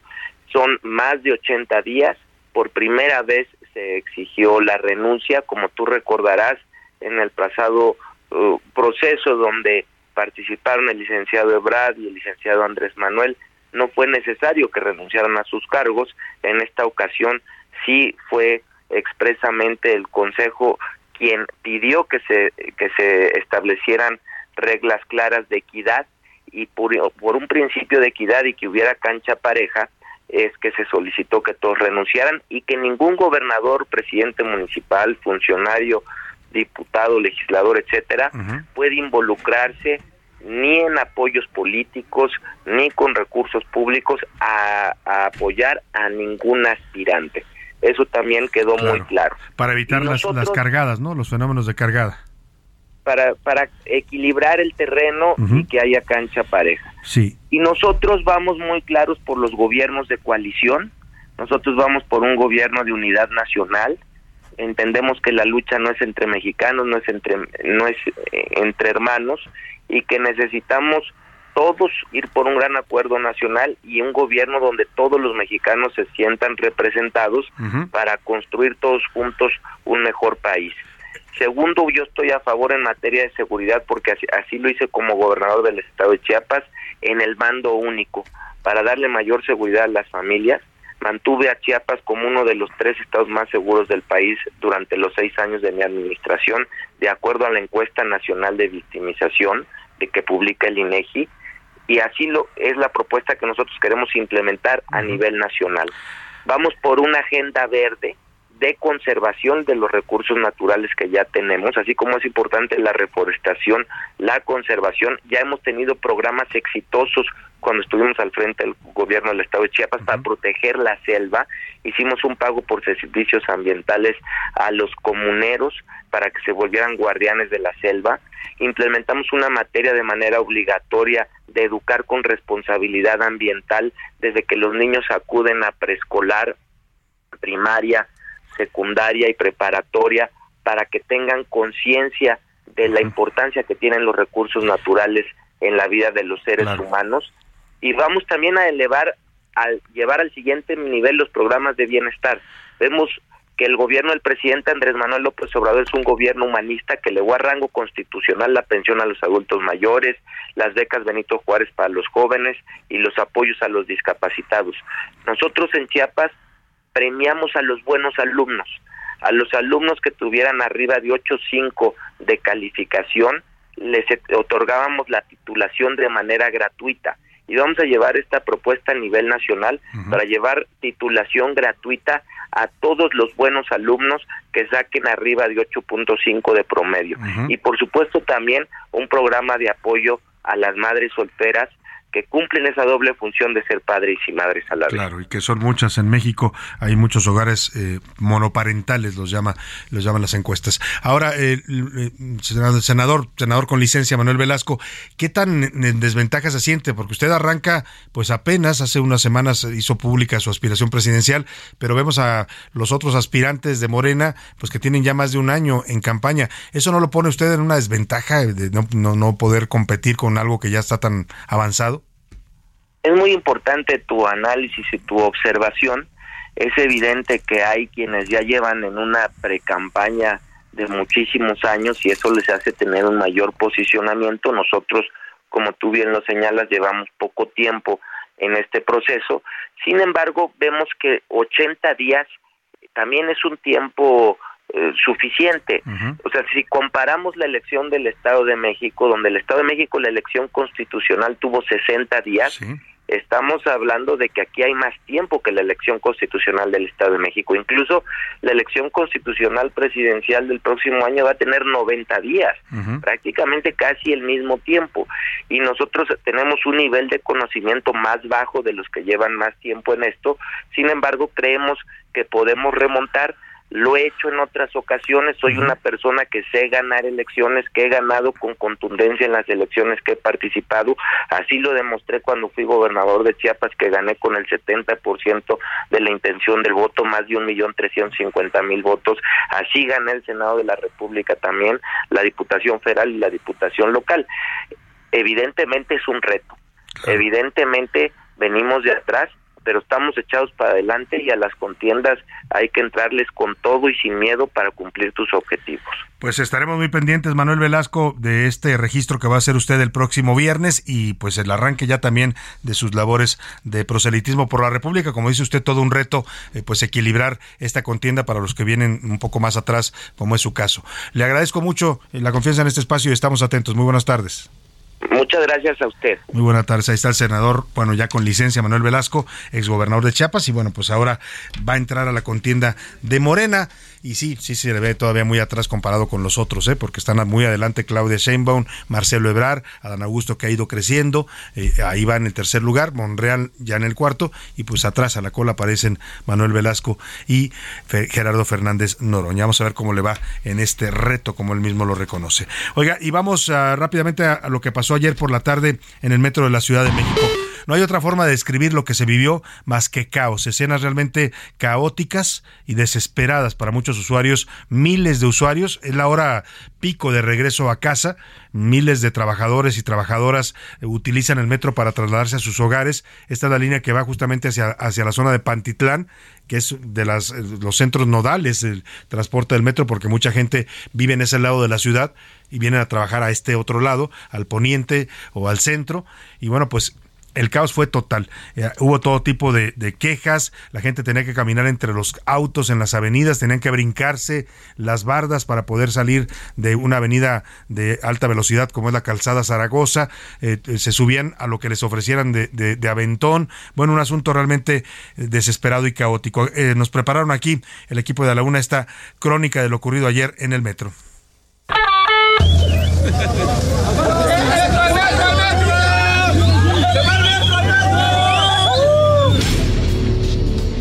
Speaker 27: Son más de 80 días, por primera vez se exigió la renuncia, como tú recordarás, en el pasado uh, proceso donde participaron el licenciado Ebrard y el licenciado Andrés Manuel, no fue necesario que renunciaran a sus cargos, en esta ocasión sí fue expresamente el Consejo quien pidió que se que se establecieran reglas claras de equidad y por, por un principio de equidad y que hubiera cancha pareja es que se solicitó que todos renunciaran y que ningún gobernador, presidente municipal, funcionario, diputado, legislador, etcétera, puede involucrarse ni en apoyos políticos ni con recursos públicos a, a apoyar a ningún aspirante. Eso también quedó muy claro.
Speaker 7: Para evitar las, cargadas, ¿no? Los fenómenos de cargada.
Speaker 27: Para, para equilibrar el terreno y que haya cancha pareja.
Speaker 7: Sí.
Speaker 27: Y nosotros vamos muy claros por los gobiernos de coalición, nosotros vamos por un gobierno de unidad nacional, entendemos que la lucha no es entre mexicanos, no es entre no es eh, entre hermanos y que necesitamos todos ir por un gran acuerdo nacional y un gobierno donde todos los mexicanos se sientan representados para construir todos juntos un mejor país. Segundo, yo estoy a favor en materia de seguridad porque así, así lo hice como gobernador del estado de Chiapas en el mando único para darle mayor seguridad a las familias. Mantuve a Chiapas como uno de los tres estados más seguros del país durante los seis años de mi administración, de acuerdo a la encuesta nacional de victimización de que publica el INEGI, y así lo es la propuesta que nosotros queremos implementar a nivel nacional. Vamos por una agenda verde de conservación de los recursos naturales que ya tenemos, así como es importante la reforestación, la conservación. Ya hemos tenido programas exitosos cuando estuvimos al frente del gobierno del estado de Chiapas para proteger la selva. Hicimos un pago por servicios ambientales a los comuneros para que se volvieran guardianes de la selva. Implementamos una materia de manera obligatoria de educar con responsabilidad ambiental desde que los niños acuden a preescolar, primaria, secundaria y preparatoria para que tengan conciencia de la importancia que tienen los recursos naturales en la vida de los seres humanos y vamos también a elevar al llevar al siguiente nivel los programas de bienestar. Vemos que el gobierno del presidente Andrés Manuel López Obrador es un gobierno humanista que legó a rango constitucional la pensión a los adultos mayores, las becas Benito Juárez para los jóvenes y los apoyos a los discapacitados. Nosotros en Chiapas premiamos a los buenos alumnos, a los alumnos que tuvieran arriba de 8.5 de calificación, les otorgábamos la titulación de manera gratuita. Y vamos a llevar esta propuesta a nivel nacional para llevar titulación gratuita a todos los buenos alumnos que saquen arriba de 8.5 de promedio. Y por supuesto también un programa de apoyo a las madres solteras que cumplen esa doble función de ser padres y madres a la vez.
Speaker 7: Claro, y que son muchas en México. Hay muchos hogares eh, monoparentales, los llama, los llaman las encuestas. Ahora, eh, eh, senador, senador con licencia Manuel Velasco, ¿qué tan en desventaja se siente? Porque usted arranca, pues apenas hace unas semanas hizo pública su aspiración presidencial, pero vemos a los otros aspirantes de Morena, pues que tienen ya más de un año en campaña. ¿Eso no lo pone usted en una desventaja de no, no poder competir con algo que ya está tan avanzado?
Speaker 27: Es muy importante tu análisis y tu observación. Es evidente que hay quienes ya llevan en una precampaña de muchísimos años y eso les hace tener un mayor posicionamiento. Nosotros, como tú bien lo señalas, llevamos poco tiempo en este proceso. Sin embargo, vemos que 80 días también es un tiempo eh, suficiente. O sea, si comparamos la elección del Estado de México, donde el Estado de México la elección constitucional tuvo 60 días, estamos hablando de que aquí hay más tiempo que la elección constitucional del Estado de México. Incluso la elección constitucional presidencial del próximo año va a tener 90 días, prácticamente casi el mismo tiempo. Y nosotros tenemos un nivel de conocimiento más bajo de los que llevan más tiempo en esto. Sin embargo, creemos que podemos remontar lo he hecho en otras ocasiones, soy una persona que sé ganar elecciones, que he ganado con contundencia en las elecciones que he participado, así lo demostré cuando fui gobernador de Chiapas, que gané con el 70% de la intención del voto, más de un millón trescientos cincuenta mil votos, así gané el Senado de la República también, la Diputación Federal y la Diputación Local. Evidentemente es un reto, evidentemente venimos de atrás, pero estamos echados para adelante y a las contiendas hay que entrarles con todo y sin miedo para cumplir tus objetivos.
Speaker 7: Pues estaremos muy pendientes, Manuel Velasco, de este registro que va a hacer usted el próximo viernes y pues el arranque ya también de sus labores de proselitismo por la República. Como dice usted, todo un reto, eh, pues equilibrar esta contienda para los que vienen un poco más atrás, como es su caso. Le agradezco mucho eh, la confianza en este espacio y estamos atentos. Muy buenas tardes.
Speaker 27: Muchas gracias a usted.
Speaker 7: Muy buenas tardes. Ahí está el senador, bueno, ya con licencia, Manuel Velasco, exgobernador de Chiapas, y bueno, pues ahora va a entrar a la contienda de Morena. Y sí, sí se le ve todavía muy atrás comparado con los otros, ¿eh? porque están muy adelante Claudia Sheinbaum, Marcelo Ebrar, Adán Augusto que ha ido creciendo, eh, ahí va en el tercer lugar, Monreal ya en el cuarto, y pues atrás a la cola aparecen Manuel Velasco y Fe- Gerardo Fernández Noroña. Vamos a ver cómo le va en este reto, como él mismo lo reconoce. Oiga, y vamos ah, rápidamente a lo que pasó ayer por la tarde en el metro de la Ciudad de México. No hay otra forma de describir lo que se vivió más que caos, escenas realmente caóticas y desesperadas para muchos usuarios, miles de usuarios, es la hora pico de regreso a casa, miles de trabajadores y trabajadoras utilizan el metro para trasladarse a sus hogares, esta es la línea que va justamente hacia, hacia la zona de Pantitlán, que es de las, eh, los centros nodales del transporte del metro, porque mucha gente vive en ese lado de la ciudad y vienen a trabajar a este otro lado, al poniente o al centro, y bueno, pues el caos fue total. Eh, hubo todo tipo de, de quejas, la gente tenía que caminar entre los autos en las avenidas, tenían que brincarse las bardas para poder salir de una avenida de alta velocidad como es la calzada Zaragoza, eh, eh, se subían a lo que les ofrecieran de, de- aventón. Bueno, un asunto realmente desesperado y caótico. Nos prepararon aquí el equipo de la UNA esta crónica de lo ocurrido ayer en el metro. (laughs)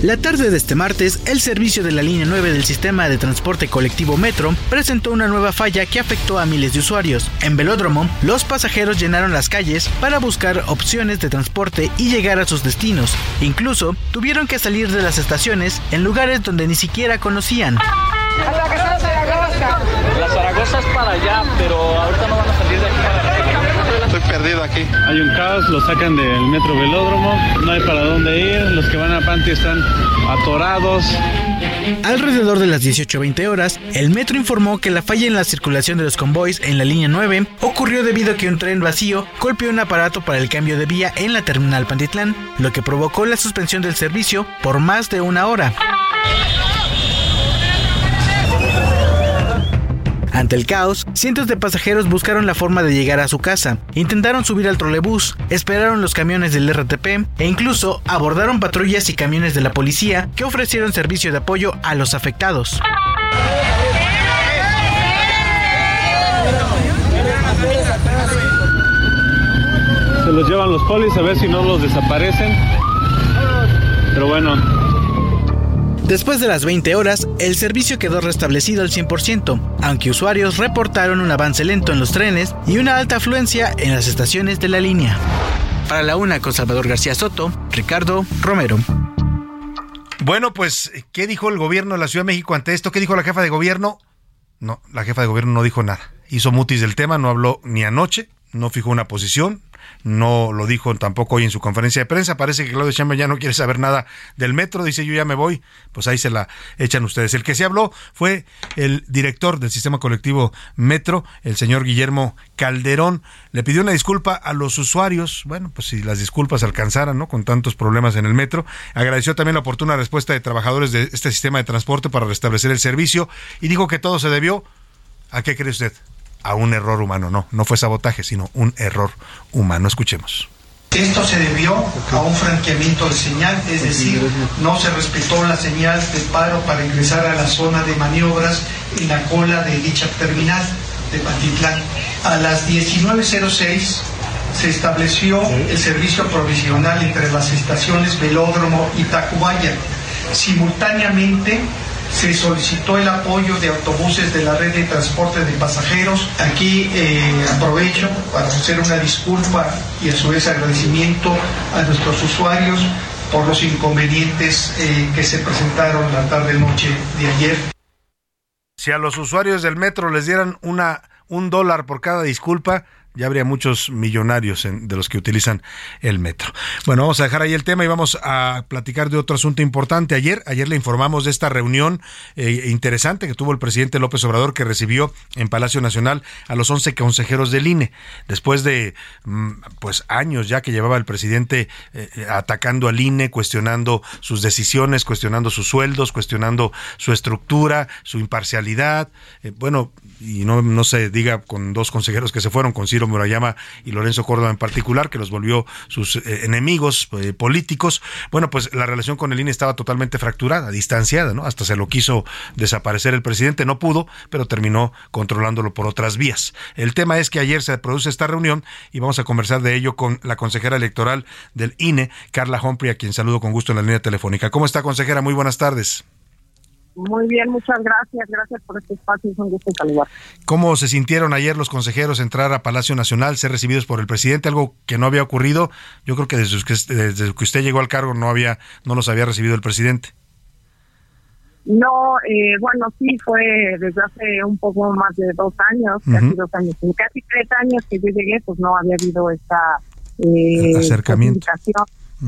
Speaker 22: La tarde de este martes, el servicio de la línea 9 del sistema de transporte colectivo Metro presentó una nueva falla que afectó a miles de usuarios. En Velódromo, los pasajeros llenaron las calles para buscar opciones de transporte y llegar a sus destinos. Incluso tuvieron que salir de las estaciones en lugares donde ni siquiera conocían.
Speaker 28: La Zaragoza es para allá, pero ahorita no van a salir de aquí para
Speaker 29: Estoy perdido aquí.
Speaker 30: Hay un caos, lo sacan del metro velódromo, no hay para dónde ir, los que van a Panti están atorados.
Speaker 22: Alrededor de las 18.20 horas, el metro informó que la falla en la circulación de los convoys en la línea 9 ocurrió debido a que un tren vacío golpeó un aparato para el cambio de vía en la terminal Pantitlán, lo que provocó la suspensión del servicio por más de una hora. Ante el caos, cientos de pasajeros buscaron la forma de llegar a su casa, intentaron subir al trolebús, esperaron los camiones del RTP e incluso abordaron patrullas y camiones de la policía que ofrecieron servicio de apoyo a los afectados.
Speaker 30: Se los llevan los polis a ver si no los desaparecen. Pero bueno,
Speaker 22: Después de las 20 horas, el servicio quedó restablecido al 100%, aunque usuarios reportaron un avance lento en los trenes y una alta afluencia en las estaciones de la línea. Para la una con Salvador García Soto, Ricardo Romero.
Speaker 7: Bueno, pues, ¿qué dijo el gobierno de la Ciudad de México ante esto? ¿Qué dijo la jefa de gobierno? No, la jefa de gobierno no dijo nada. Hizo mutis del tema, no habló ni anoche, no fijó una posición, no lo dijo tampoco hoy en su conferencia de prensa. Parece que Claudio Sheinbaum ya no quiere saber nada del metro, dice yo ya me voy, pues ahí se la echan ustedes. El que se habló fue el director del sistema colectivo Metro, el señor Guillermo Calderón. Le pidió una disculpa a los usuarios, bueno, pues si las disculpas alcanzaran, ¿no? Con tantos problemas en el metro. Agradeció también la oportuna respuesta de trabajadores de este sistema de transporte para restablecer el servicio y dijo que todo se debió ¿A qué cree usted? A un error humano, no, no fue sabotaje, sino un error humano. Escuchemos.
Speaker 5: Esto se debió a un franqueamiento de señal, es decir, no se respetó la señal de paro para ingresar a la zona de maniobras en la cola de dicha terminal de Pantitlán. A las 19.06 se estableció el servicio provisional entre las estaciones Velódromo y Tacubaya. Simultáneamente se solicitó el apoyo de autobuses de la red de transporte de pasajeros. Aquí eh, aprovecho para hacer una disculpa y a su vez agradecimiento a nuestros usuarios por los inconvenientes eh, que se presentaron la tarde-noche de ayer.
Speaker 7: Si a los usuarios del metro les dieran una, un dólar por cada disculpa, ya habría muchos millonarios de los que utilizan el metro. Bueno, vamos a dejar ahí el tema y vamos a platicar de otro asunto importante. Ayer, ayer le informamos de esta reunión eh, interesante que tuvo el presidente López Obrador que recibió en Palacio Nacional a los 11 consejeros del INE. Después de mm, pues años ya que llevaba el presidente eh, eh, atacando al INE, cuestionando sus decisiones, cuestionando sus sueldos, cuestionando su estructura, su imparcialidad. Bueno, y no, no se diga con dos consejeros que se fueron, con Ciro Murayama y Lorenzo Córdoba en particular, que los volvió sus eh, enemigos eh, políticos. Bueno, pues la relación con el INE estaba totalmente fracturada, distanciada, ¿no? Hasta se lo quiso desaparecer el presidente, no pudo, pero terminó controlándolo por otras vías. El tema es que ayer se produce esta reunión y vamos a conversar de ello con la consejera electoral del INE, Carla Humphrey, a quien saludo con gusto en la línea telefónica. ¿Cómo está, consejera? Muy buenas tardes.
Speaker 29: Muy bien, muchas gracias. Gracias por este espacio. Es un gusto saludar.
Speaker 7: ¿Cómo se sintieron ayer los consejeros entrar a Palacio Nacional, ser recibidos por el presidente? Algo que no había ocurrido. Yo creo que desde que, desde que usted llegó al cargo no había, no los había recibido el presidente.
Speaker 29: No, eh, bueno, sí, fue desde hace un poco más de dos años, casi dos años, en casi tres años que yo llegué, pues no había habido esta eh,
Speaker 7: Acercamiento.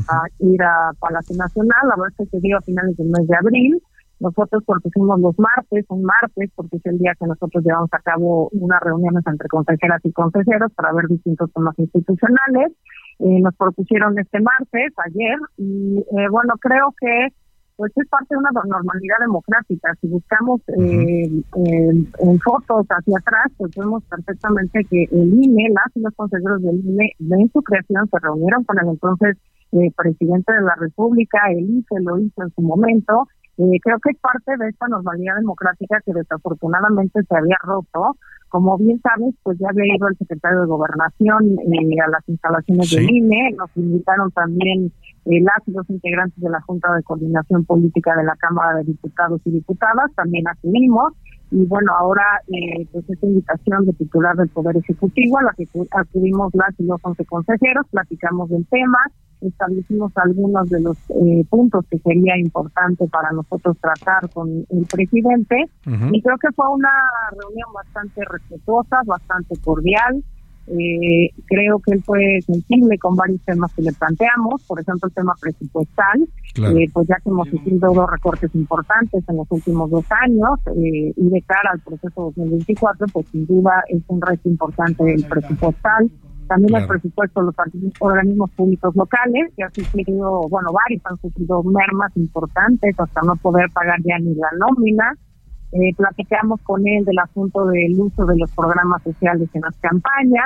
Speaker 29: a ir a Palacio Nacional. La verdad es que se dio a finales del mes de abril. Nosotros propusimos los martes, un martes, porque es el día que nosotros llevamos a cabo unas reuniones entre consejeras y consejeros para ver distintos temas institucionales. Eh, nos propusieron este martes, ayer, y eh, bueno, creo que pues es parte de una normalidad democrática. Si buscamos eh, en, en fotos hacia atrás, pues vemos perfectamente que el INE, las y los consejeros del INE, en su creación se reunieron con el entonces eh, presidente de la República, el IFE lo hizo en su momento. Eh, creo que es parte de esta normalidad democrática que desafortunadamente se había roto. Como bien sabes, pues ya había ido el secretario de Gobernación eh, a las instalaciones
Speaker 31: Sí.
Speaker 29: del INE, nos invitaron también eh, las y los integrantes de la Junta de Coordinación Política de la Cámara de Diputados y Diputadas, también acudimos. Y bueno, ahora eh, pues esta invitación de titular del Poder Ejecutivo a la que acu- acudimos las y los once consejeros, platicamos del tema, establecimos algunos de los eh, puntos que sería importante para nosotros tratar con el presidente
Speaker 31: Ujú.
Speaker 29: y creo que fue una reunión bastante respetuosa, bastante cordial. Eh, creo que él fue sensible con varios temas que le planteamos, por ejemplo el tema presupuestal,
Speaker 31: Claro.
Speaker 29: eh, pues ya que hemos sufrido dos recortes importantes en los últimos dos años eh, y de cara al proceso 2024, pues sin duda es un reto importante el presupuestal. También el
Speaker 31: Claro.
Speaker 29: presupuesto de los organismos públicos locales, que ha sufrido, bueno, varios han sufrido mermas importantes hasta no poder pagar ya ni la nómina. Eh, platicamos con él del asunto del uso de los programas sociales en las campañas.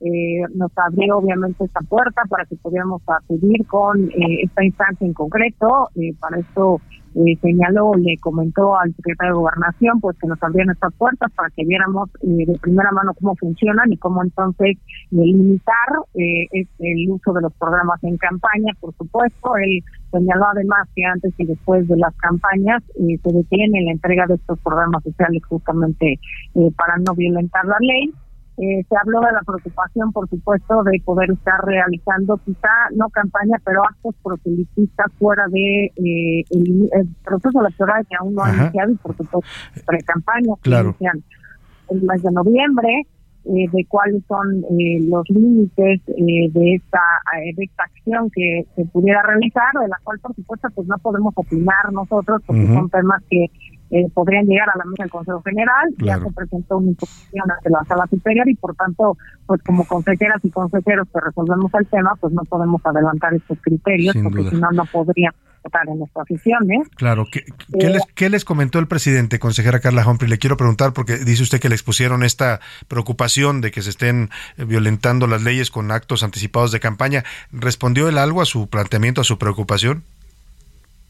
Speaker 29: Eh, nos abrió obviamente esta puerta para que pudiéramos acudir con eh, esta instancia en concreto. Eh, para esto eh, señaló, le comentó al secretario de Gobernación, pues que nos abrieran estas puertas para que viéramos eh, de primera mano cómo funcionan y cómo entonces eh, limitar el uso de los programas en campaña, por supuesto. Él señaló además que antes y después de las campañas eh, se detiene la entrega de estos programas sociales justamente eh, para no violentar la ley. Eh, se habló de la preocupación, por supuesto, de poder estar realizando quizá no campaña, pero actos proselitistas fuera de eh, el, el proceso electoral que aún no ha
Speaker 31: Ajá.
Speaker 29: iniciado y, por supuesto, pre-campaña
Speaker 31: Claro.
Speaker 29: el mes de noviembre, eh, de cuáles son eh, los límites eh, de esta de esta acción que se pudiera realizar, de la cual, por supuesto, pues no podemos opinar nosotros, porque son temas que eh, podrían llegar a la mesa del Consejo General.
Speaker 31: Claro.
Speaker 29: Ya se presentó una imposición ante la Sala Superior y, por tanto, pues como consejeras y consejeros que resolvemos el tema, pues no podemos adelantar estos criterios,
Speaker 7: Sin
Speaker 29: porque si no, no podríamos votar en nuestras sesiones.
Speaker 7: Claro, ¿qué, qué
Speaker 29: Eh,
Speaker 7: les, qué les comentó el presidente, consejera Carla Humphrey? Le quiero preguntar porque dice usted que le expusieron esta preocupación de que se estén eh, violentando las leyes con actos anticipados de campaña. ¿Respondió él algo a su planteamiento, a su preocupación?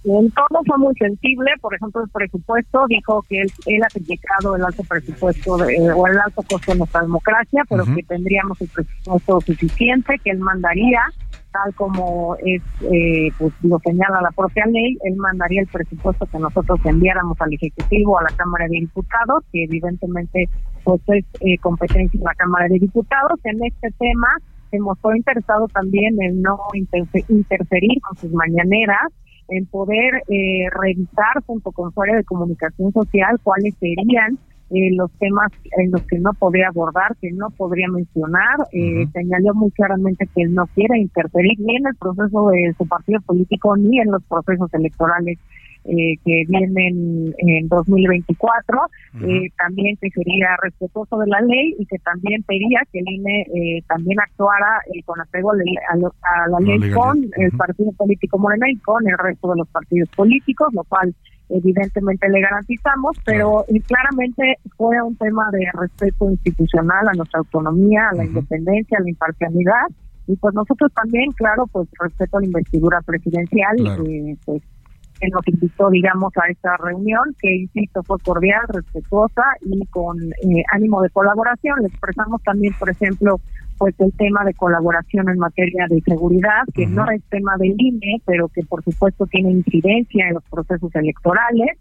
Speaker 29: En todo fue muy sensible, por ejemplo, el presupuesto dijo que él, él ha criticado el alto presupuesto de- eh, o el alto costo de nuestra democracia, pero que tendríamos el presupuesto suficiente, que él mandaría, tal como es eh, pues lo señala la propia ley, él mandaría el presupuesto que nosotros enviáramos al Ejecutivo, a la Cámara de Diputados, que evidentemente pues es eh, competencia de la Cámara de Diputados. En este tema se mostró interesado también en no interfe- interferir con sus mañaneras, en poder eh, revisar junto con su área de comunicación social cuáles serían eh, los temas en los que no podría abordar, que no podría mencionar. Eh, Señaló muy claramente que él no quiere interferir ni en el proceso de su partido político ni en los procesos electorales eh, que vienen en 2024. Eh, también que sería respetuoso de la ley y que también pedía que el INE eh, también actuara eh, con apego a, la- a lo- a la
Speaker 31: La
Speaker 29: ley
Speaker 31: legalidad.
Speaker 29: con el partido político Morena y con el resto de los partidos políticos, lo cual evidentemente le garantizamos, pero claramente fue un tema de respeto institucional a nuestra autonomía, a la independencia, a la imparcialidad, y pues nosotros también, claro, pues respeto a la investidura presidencial, eh, pues que nos invitó, digamos, a esta reunión, que, insisto, fue cordial, respetuosa y con eh, ánimo de colaboración. Le expresamos también, por ejemplo, pues el tema de colaboración en materia de seguridad, que no es tema del INE, pero que por supuesto tiene incidencia en los procesos electorales.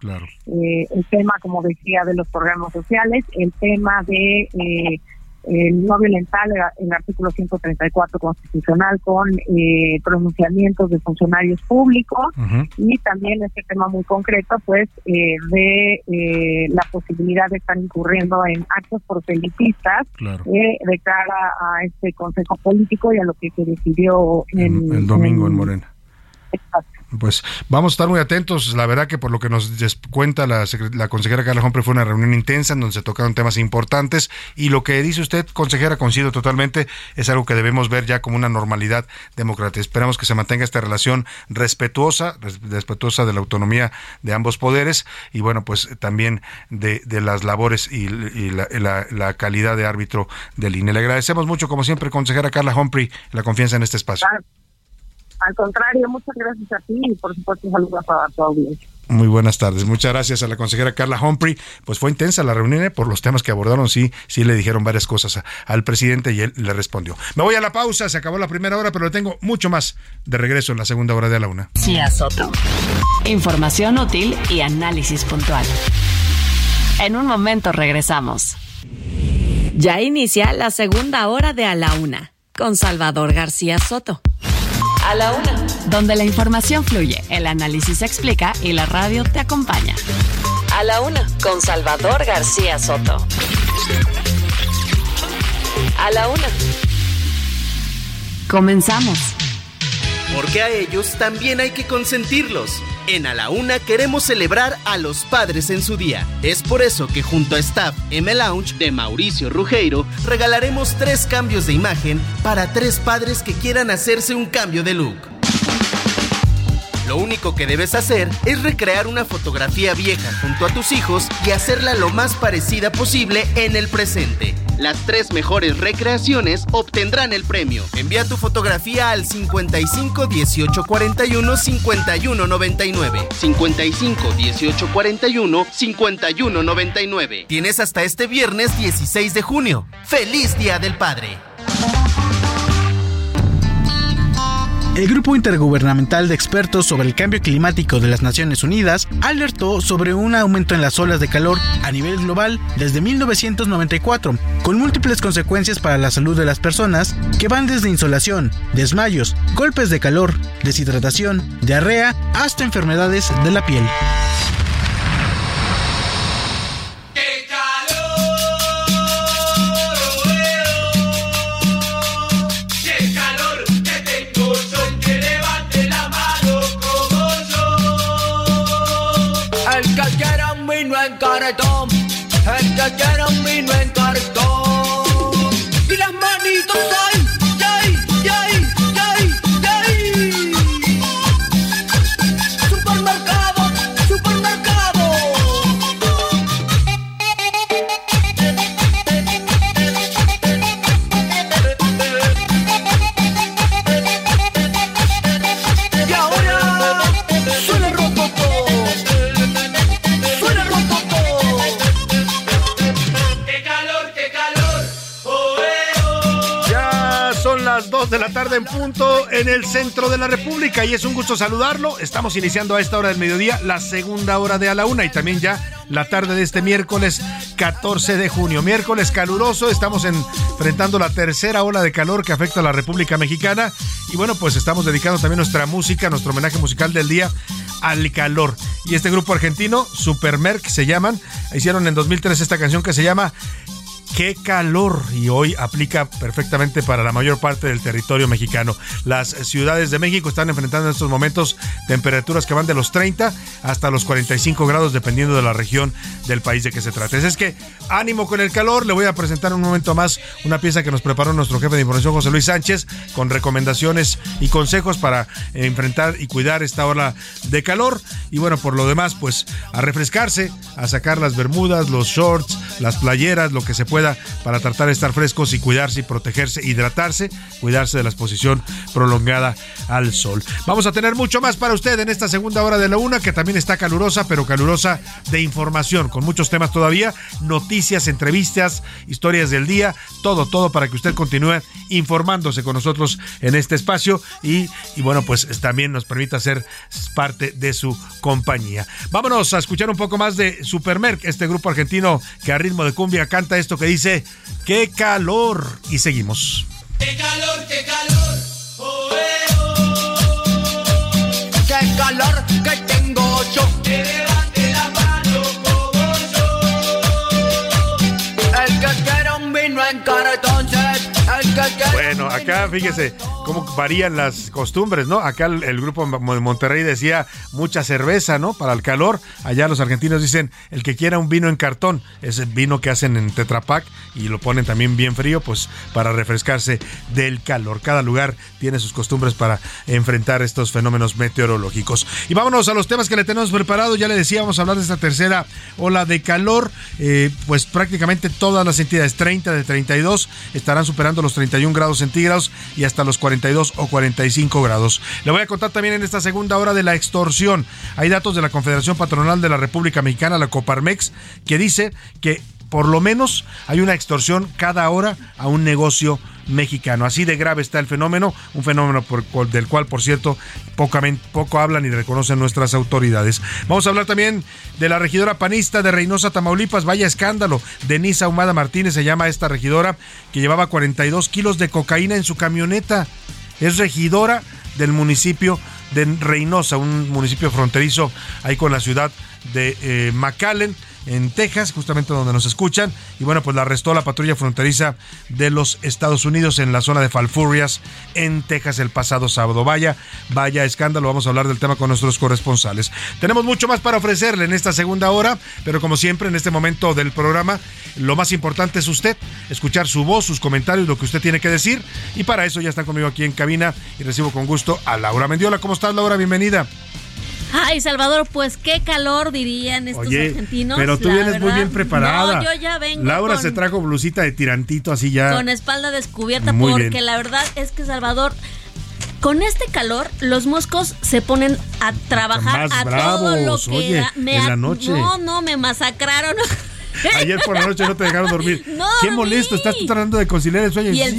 Speaker 29: Eh, el tema, como decía, de los programas sociales, el tema de... Eh, el no violentar el, el artículo 134 constitucional con eh, pronunciamientos de funcionarios públicos y también este tema muy concreto pues eh, de eh, la posibilidad de estar incurriendo en actos proselitistas eh, de cara a este consejo político y a lo que se decidió en,
Speaker 7: el domingo en Morena.
Speaker 29: Exacto.
Speaker 7: Pues vamos a estar muy atentos. La verdad que por lo que nos cuenta la, la consejera Carla Humphrey fue una reunión intensa en donde se tocaron temas importantes y lo que dice usted, consejera, coincido totalmente, es algo que debemos ver ya como una normalidad democrática. Esperamos que se mantenga esta relación respetuosa, res- respetuosa de la autonomía de ambos poderes y bueno, pues también de, de las labores y, la- la calidad de árbitro del INE. Le agradecemos mucho, como siempre, consejera Carla Humphrey, la confianza en este espacio.
Speaker 29: Al contrario, muchas gracias a ti y por supuesto saludos a tu audiencia.
Speaker 7: Muy buenas tardes. Muchas gracias a la consejera Carla Humphrey. Pues fue intensa la reunión ¿eh? por los temas que abordaron. Sí, sí le dijeron varias cosas a- al presidente y él le respondió. Me voy a la pausa. Se acabó la primera hora, pero le tengo mucho más de regreso en la segunda hora de la una.
Speaker 9: García Soto. Información útil y análisis puntual. En un momento regresamos. Ya inicia la segunda hora de A la Una con Salvador García Soto. A la Una. Donde la información fluye, el análisis se explica y la radio te acompaña.
Speaker 8: A la una, con Salvador García Soto. A la una.
Speaker 9: Comenzamos.
Speaker 31: Porque a ellos también hay que consentirlos. En A la Una queremos celebrar a los padres en su día. Es por eso que junto a Staff M Lounge de Mauricio Rugeiro regalaremos tres cambios de imagen para tres padres que quieran hacerse un cambio de look. Lo único que debes hacer es recrear una fotografía vieja junto a tus hijos y hacerla lo más parecida posible en el presente. Las tres mejores recreaciones obtendrán el premio. Envía tu fotografía al 55 18 41 51 99. 55 18 41 51 99. Tienes hasta este viernes 16 de junio. ¡Feliz Día del Padre!
Speaker 22: El Grupo Intergubernamental de Expertos sobre el Cambio Climático de las Naciones Unidas alertó sobre un aumento en las olas de calor a nivel global desde 1994, con múltiples consecuencias para la salud de las personas que van desde insolación, desmayos, golpes de calor, deshidratación, diarrea, hasta enfermedades de la piel.
Speaker 32: Vino en cartón, el que quiera un vino en.
Speaker 7: En punto en el centro de la República y es un gusto saludarlo. Estamos iniciando a esta hora del mediodía la segunda hora de a la una y también ya la tarde de este miércoles 14 de junio. Miércoles caluroso, estamos enfrentando la tercera ola de calor que afecta a la República Mexicana y bueno, pues estamos dedicando también nuestra música, nuestro homenaje musical del día al calor. Y este grupo argentino, Supermerc se llaman, hicieron en 2003 esta canción que se llama qué calor y hoy aplica perfectamente para la mayor parte del territorio mexicano. Las ciudades de México están enfrentando en estos momentos temperaturas que van de los 30 hasta los 45 grados dependiendo de la región del país de que se trate. Es que ánimo con el calor, le voy a presentar un momento más una pieza que nos preparó nuestro jefe de información José Luis Sánchez con recomendaciones y consejos para enfrentar y cuidar esta ola de calor y bueno, por lo demás pues a refrescarse, a sacar las bermudas, los shorts, las playeras, lo que se pueda para tratar de estar frescos y cuidarse y protegerse, hidratarse, cuidarse de la exposición prolongada al sol. Vamos a tener mucho más para usted en esta segunda hora de la una, que también está calurosa, pero calurosa de información, con muchos temas todavía, noticias, entrevistas, historias del día, todo, todo para que usted continúe informándose con nosotros en este espacio y, y bueno, pues también nos permita ser parte de su compañía. Vámonos a escuchar un poco más de Supermerc, este grupo argentino que a ritmo de cumbia canta esto que dice, ¡qué calor! Y seguimos.
Speaker 32: ¡Qué calor, qué calor! Oh, eh, oh. ¡Qué calor que tengo yo!
Speaker 7: Bueno, acá fíjese cómo varían las costumbres, ¿no? Acá el, grupo de Monterrey decía mucha cerveza, ¿no? Para el calor. Allá los argentinos dicen el que quiera un vino en cartón, es el vino que hacen en Tetra Pak y lo ponen también bien frío, pues para refrescarse del calor. Cada lugar tiene sus costumbres para enfrentar estos fenómenos meteorológicos. Y vámonos a los temas que le tenemos preparado. Ya le decía, vamos a hablar de esta tercera ola de calor. Eh, pues prácticamente todas las entidades, 30 de 32, estarán superando los 31 grados centígrados y hasta los 42 o 45 grados. Le voy a contar también en esta segunda hora de la extorsión. Hay datos de la Confederación Patronal de la República Mexicana, la Coparmex, que dice que por lo menos hay una extorsión cada hora a un negocio mexicano. Así de grave está el fenómeno, un fenómeno del cual, por cierto, pocamen- poco hablan y reconocen nuestras autoridades. Vamos a hablar también de la regidora panista de Reynosa, Tamaulipas. Vaya escándalo. Denise Ahumada Martínez se llama esta regidora que llevaba 42 kilos de cocaína en su camioneta. Es regidora del municipio de Reynosa, un municipio fronterizo ahí con la ciudad de eh, McAllen en Texas, justamente donde nos escuchan. Y bueno, pues la arrestó la patrulla fronteriza de los Estados Unidos en la zona de Falfurrias, en Texas, el pasado sábado. Vaya, vaya escándalo. Vamos a hablar del tema con nuestros corresponsales. Tenemos mucho más para ofrecerle en esta segunda hora, pero como siempre, en este momento del programa, lo más importante es usted, escuchar su voz, sus comentarios, lo que usted tiene que decir. Y para eso ya está conmigo aquí en cabina y recibo con gusto a Laura Mendiola. ¿Cómo estás, Laura? Bienvenida.
Speaker 33: Ay, Salvador, pues qué calor dirían estos
Speaker 7: Oye,
Speaker 33: argentinos.
Speaker 7: pero tú
Speaker 33: la
Speaker 7: vienes muy bien preparada.
Speaker 33: No, yo ya vengo
Speaker 7: Laura
Speaker 33: con,
Speaker 7: se trajo blusita de tirantito así ya.
Speaker 33: con espalda descubierta
Speaker 7: Muy
Speaker 33: porque
Speaker 7: bien.
Speaker 33: la verdad es que Salvador con este calor los moscos se ponen a trabajar
Speaker 7: Más
Speaker 33: a todo lo que
Speaker 7: oye,
Speaker 33: da. Me
Speaker 7: en la noche.
Speaker 33: No, no, me masacraron. (laughs)
Speaker 7: Ayer por la noche no te dejaron dormir. (laughs)
Speaker 33: No
Speaker 7: Qué molesto, estás tratando de conciliar el sueño.
Speaker 33: Y el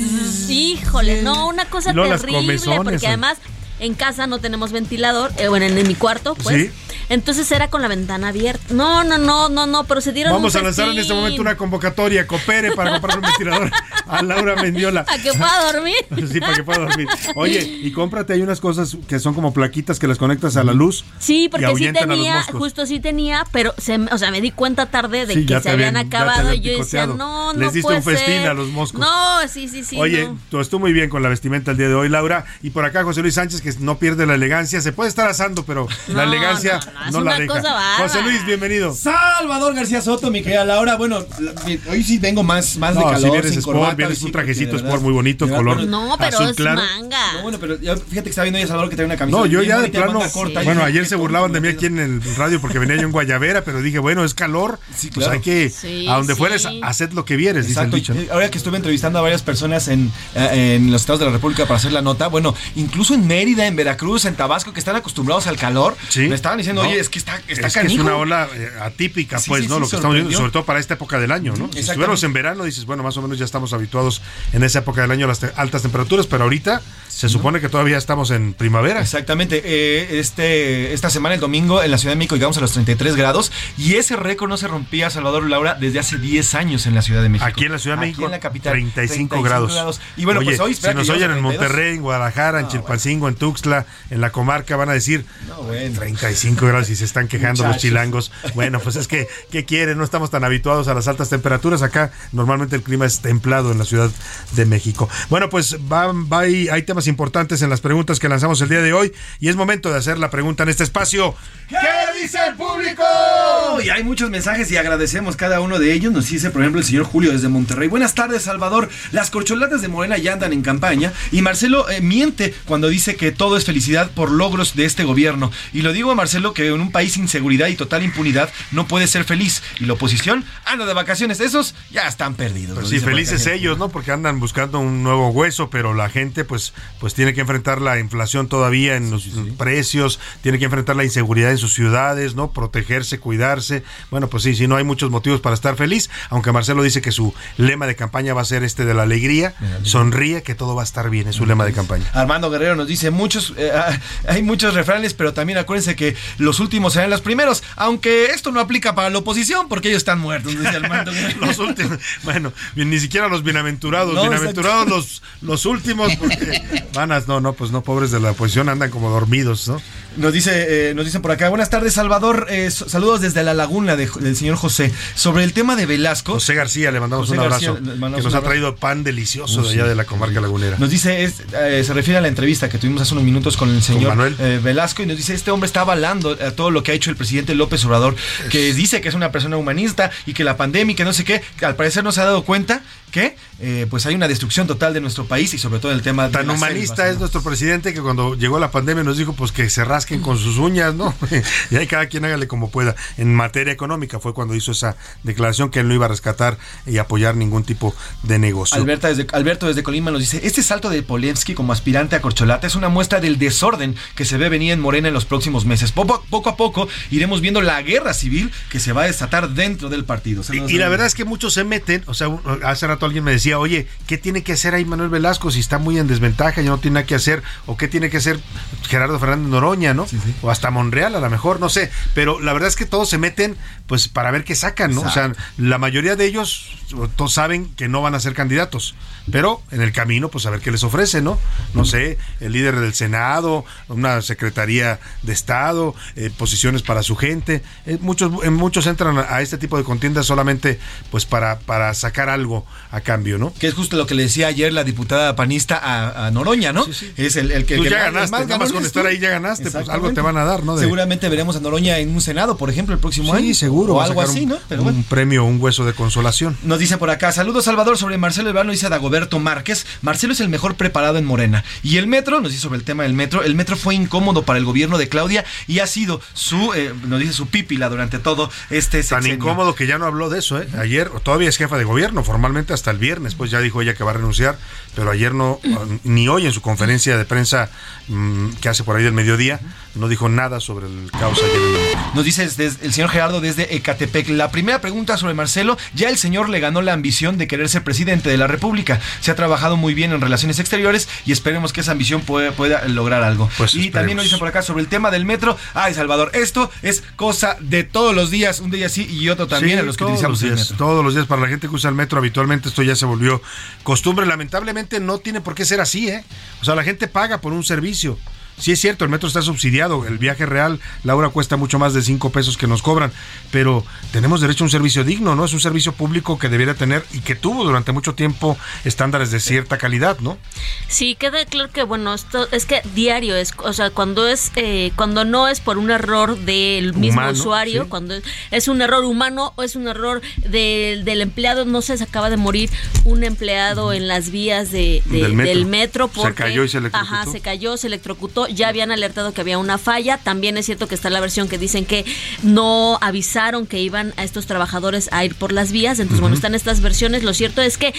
Speaker 33: híjole, no, una cosa terrible, porque además en casa no tenemos ventilador, eh, bueno, en, en mi cuarto, pues.
Speaker 7: Sí.
Speaker 33: Entonces era con la ventana abierta. No, no, no, no, no, pero se dieron
Speaker 7: Vamos
Speaker 33: un
Speaker 7: a lanzar en este momento una convocatoria. Coopere para comprar un ventilador (laughs) a Laura Mendiola.
Speaker 33: A que pueda dormir. (laughs)
Speaker 7: Sí, para que pueda dormir. Oye, y cómprate hay unas cosas que son como plaquitas que las conectas a la luz.
Speaker 33: Sí, porque sí tenía, justo sí tenía, pero se, o sea, me di cuenta tarde de
Speaker 7: Sí,
Speaker 33: que se habían acabado y yo decía, no, no
Speaker 7: Les diste
Speaker 33: puede
Speaker 7: un festín
Speaker 33: ser.
Speaker 7: a los moscos.
Speaker 33: No, sí, sí, sí.
Speaker 7: Oye,
Speaker 33: no.
Speaker 7: tú estuvo muy bien con la vestimenta el día de hoy, Laura. Y por acá José Luis Sánchez, que no pierde la elegancia. Se puede estar asando, pero (laughs) la
Speaker 34: No,
Speaker 7: elegancia
Speaker 34: no,
Speaker 7: no,
Speaker 34: no, es
Speaker 7: la deja.
Speaker 34: cosa.
Speaker 7: José Luis, bienvenido.
Speaker 34: Salvador García Soto, mi querida Laura. Bueno, hoy sí vengo más, más de calor.
Speaker 7: si vienes
Speaker 34: sin
Speaker 7: sport,
Speaker 34: corbata,
Speaker 7: vienes
Speaker 34: sí,
Speaker 7: un trajecito sport muy bonito, color
Speaker 33: No, pero
Speaker 7: azul
Speaker 33: es
Speaker 7: claro.
Speaker 33: manga.
Speaker 34: No, bueno, pero ya, fíjate que está viendo hoy a Salvador que trae una camisa.
Speaker 7: No, yo ya de plano,
Speaker 34: corta,
Speaker 7: bueno, ayer se burlaban de mí aquí en el radio porque venía yo en Guayavera, pero dije, bueno, es calor, pues
Speaker 34: claro.
Speaker 7: hay que,
Speaker 34: Sí,
Speaker 7: a donde
Speaker 34: sí.
Speaker 7: fueres, haced lo que vieres, dice el
Speaker 34: y Ahora que estuve entrevistando a varias personas en, eh, en los estados de la República para hacer la nota, bueno, incluso en Mérida, en Veracruz, en Tabasco, que están acostumbrados al calor, me estaban diciendo,
Speaker 7: No,
Speaker 34: oye, es que está, está
Speaker 7: es que es
Speaker 34: canijo".
Speaker 7: una ola eh, atípica,
Speaker 34: Sí,
Speaker 7: pues,
Speaker 34: sí,
Speaker 7: ¿no?
Speaker 34: sí,
Speaker 7: lo que estamos viendo, sobre todo para esta época del año, ¿no? Si estuviéramos en verano, dices, bueno, más o menos ya estamos habituados en esa época del año a las te- altas temperaturas, pero ahorita se supone que todavía estamos en primavera.
Speaker 34: Exactamente. eh, este, esta semana, el domingo, en la Ciudad de México llegamos a los 33 grados y ese récord no se rompía, Salvador Laura, desde hace 10 años en la Ciudad de México.
Speaker 7: Aquí en la Ciudad de
Speaker 34: Aquí
Speaker 7: México,
Speaker 34: en la capital.
Speaker 7: 35, grados.
Speaker 34: Y bueno,
Speaker 7: Oye,
Speaker 34: pues hoy
Speaker 7: si nos oyen en
Speaker 34: 32.
Speaker 7: Monterrey, en Guadalajara, en Chilpancingo, en Tuxtla, en la comarca, van a decir
Speaker 34: No, bueno.
Speaker 7: 35 grados y se están quejando los chilangos. Bueno, pues es que, ¿qué quieren? No estamos tan habituados a las altas temperaturas. Acá normalmente el clima es templado en la Ciudad de México. Bueno, pues va, va ahí- hay temas importantes en las preguntas que lanzamos el día de hoy y es momento de hacer la pregunta en este espacio.
Speaker 34: ¿Qué dice el público? Y hay muchos mensajes y agradecemos cada uno de ellos. Nos dice, por ejemplo, el señor Julio desde Monterrey. Buenas tardes, Salvador. Las corcholatas de Morena ya andan en campaña. Y Marcelo eh, miente cuando dice que todo es felicidad por logros de este gobierno. Y lo digo a Marcelo que en un país sin seguridad y total impunidad no puede ser feliz. Y la oposición anda de vacaciones. Esos ya están perdidos.
Speaker 7: Pues
Speaker 34: nos
Speaker 7: sí, felices ellos, ¿no? Porque andan buscando un nuevo hueso, pero la gente pues, pues tiene que enfrentar la inflación todavía en los precios, tiene que enfrentar la inseguridad en sus ciudades, ¿no? Protegerse, Bueno, pues sí, sí, no hay muchos motivos para estar feliz, aunque Marcelo dice que su lema de campaña va a ser este de la alegría, sonríe que todo va a estar bien, es su lema de campaña.
Speaker 34: Armando Guerrero nos dice muchos, eh, ah, hay muchos refranes, pero también acuérdense que los últimos serán los primeros, aunque esto no aplica para la oposición porque ellos están muertos, dice Armando Guerrero.
Speaker 7: Los últimos, bueno, ni siquiera los bienaventurados,
Speaker 34: No,
Speaker 7: bienaventurados los, los últimos, porque van a, no, no, pues no, pobres de la oposición andan como dormidos, ¿no?
Speaker 34: Nos dice, eh, nos dicen por acá, buenas tardes Salvador, eh, saludos desde la laguna de- del señor José. Sobre el tema de Velasco.
Speaker 7: José García, le mandamos
Speaker 34: José
Speaker 7: un abrazo,
Speaker 34: García, le mandamos
Speaker 7: que nos ha traído pan delicioso de allá de la comarca lagunera.
Speaker 34: Nos dice, es, eh, se refiere a la entrevista que tuvimos hace unos minutos con el señor eh, Velasco y nos dice, este hombre está avalando a todo lo que ha hecho el presidente López Obrador, que dice que es una persona humanista y que la pandemia y que no sé qué, al parecer no se ha dado cuenta que eh, pues hay una destrucción total de nuestro país y sobre todo el tema de
Speaker 7: Tan humanista es nuestro presidente que cuando llegó la pandemia nos dijo pues que se rasquen con sus uñas, ¿no? (laughs) y ahí cada quien hágale como pueda. En materia económica fue cuando hizo esa declaración que él no iba a rescatar y apoyar ningún tipo de negocio.
Speaker 34: Alberta desde, Alberto desde Colima nos dice, este salto de Polensky como aspirante a corcholata es una muestra del desorden que se ve venir en Morena en los próximos meses. Poco, poco a poco iremos viendo la guerra civil que se va a desatar dentro del partido. Saludos,
Speaker 7: Y la verdad es que muchos se meten, o sea, hace rato alguien me decía, oye, ¿qué tiene que hacer ahí Manuel Velasco si está muy en desventaja y no tiene nada que hacer? ¿O qué tiene que hacer Gerardo Fernández Noroña, ¿no? O hasta Monreal, a lo mejor, no sé. Pero la verdad es que todos se meten, pues, para ver qué sacan, ¿no? O sea, la mayoría de ellos todos saben que no van a ser candidatos. Pero en el camino, pues a ver qué les ofrece, ¿no? No sé, el líder del Senado, una secretaría de Estado, eh, posiciones para su gente. Eh, muchos, eh, muchos entran a, a este tipo de contiendas solamente pues para, para sacar algo a cambio, ¿no?
Speaker 34: Que es justo lo que le decía ayer la diputada panista a, a Noroña, ¿no? Es el, el que,
Speaker 7: Tú
Speaker 34: que
Speaker 7: ya ganaste,
Speaker 34: más
Speaker 7: nada más con estar ahí ya ganaste, pues algo te van a dar, ¿no? De-
Speaker 34: Seguramente veremos a Noroña en un senado, por ejemplo, el próximo año.
Speaker 7: Sí, seguro.
Speaker 34: O algo así,
Speaker 7: un,
Speaker 34: ¿no? Pero
Speaker 7: un
Speaker 34: bueno.
Speaker 7: premio, un hueso de consolación.
Speaker 34: Nos dice por acá, saludos Salvador sobre Marcelo Ebrard, nos dice Dagoberto Márquez. Marcelo es el mejor preparado en Morena. Y el metro, nos dice sobre el tema del metro, el metro fue incómodo para el gobierno de Claudia y ha sido su, eh, nos dice su pípila durante todo este
Speaker 7: Tan
Speaker 34: sexenio.
Speaker 7: incómodo que ya no habló de eso, ¿eh? Ayer todavía es jefa de gobierno, formalmente hasta el viernes, pues ya dijo ella que va a renunciar, pero ayer no, ni hoy en su conferencia de prensa mm, que hace por ahí del mediodía, no dijo nada sobre el caos ayer.
Speaker 34: Nos dice desde- el señor Gerardo desde Ecatepec. La primera pregunta sobre Marcelo, ya el señor le ganó la ambición de querer ser presidente de la República. Se ha trabajado muy bien en relaciones exteriores y esperemos que esa ambición pueda, pueda lograr algo. y también nos dice por acá sobre el tema del metro. Ay, Salvador, esto es cosa de todos los días, un día sí y otro también
Speaker 7: Sí,
Speaker 34: a los que utilizamos
Speaker 7: los
Speaker 34: el
Speaker 7: días,
Speaker 34: metro.
Speaker 7: Todos los días para la gente que usa el metro habitualmente esto ya se volvió costumbre. Lamentablemente no tiene por qué ser así, ¿eh? O sea, la gente paga por un servicio. Sí es cierto, el metro está subsidiado, el viaje real, la hora cuesta mucho más de 5 pesos que nos cobran, pero tenemos derecho a un servicio digno, ¿no? Es un servicio público que debiera tener y que tuvo durante mucho tiempo estándares de cierta calidad, ¿no?
Speaker 33: Sí, queda claro que bueno, esto es que diario es, o sea, cuando es eh, cuando no es por un error del mismo
Speaker 7: Humano,
Speaker 33: usuario,
Speaker 7: sí.
Speaker 33: cuando es, un error humano o es un error del- del empleado, no sé, se acaba de morir un empleado en las vías de, de-
Speaker 7: Del metro.
Speaker 33: del metro
Speaker 7: Se
Speaker 33: porque
Speaker 7: cayó y se electrocutó.
Speaker 33: Ajá, se cayó, se electrocutó ya habían alertado que había una falla. También es cierto que está la versión que dicen que no avisaron que iban a estos trabajadores a ir por las vías. Entonces, bueno, están estas versiones. Lo cierto es que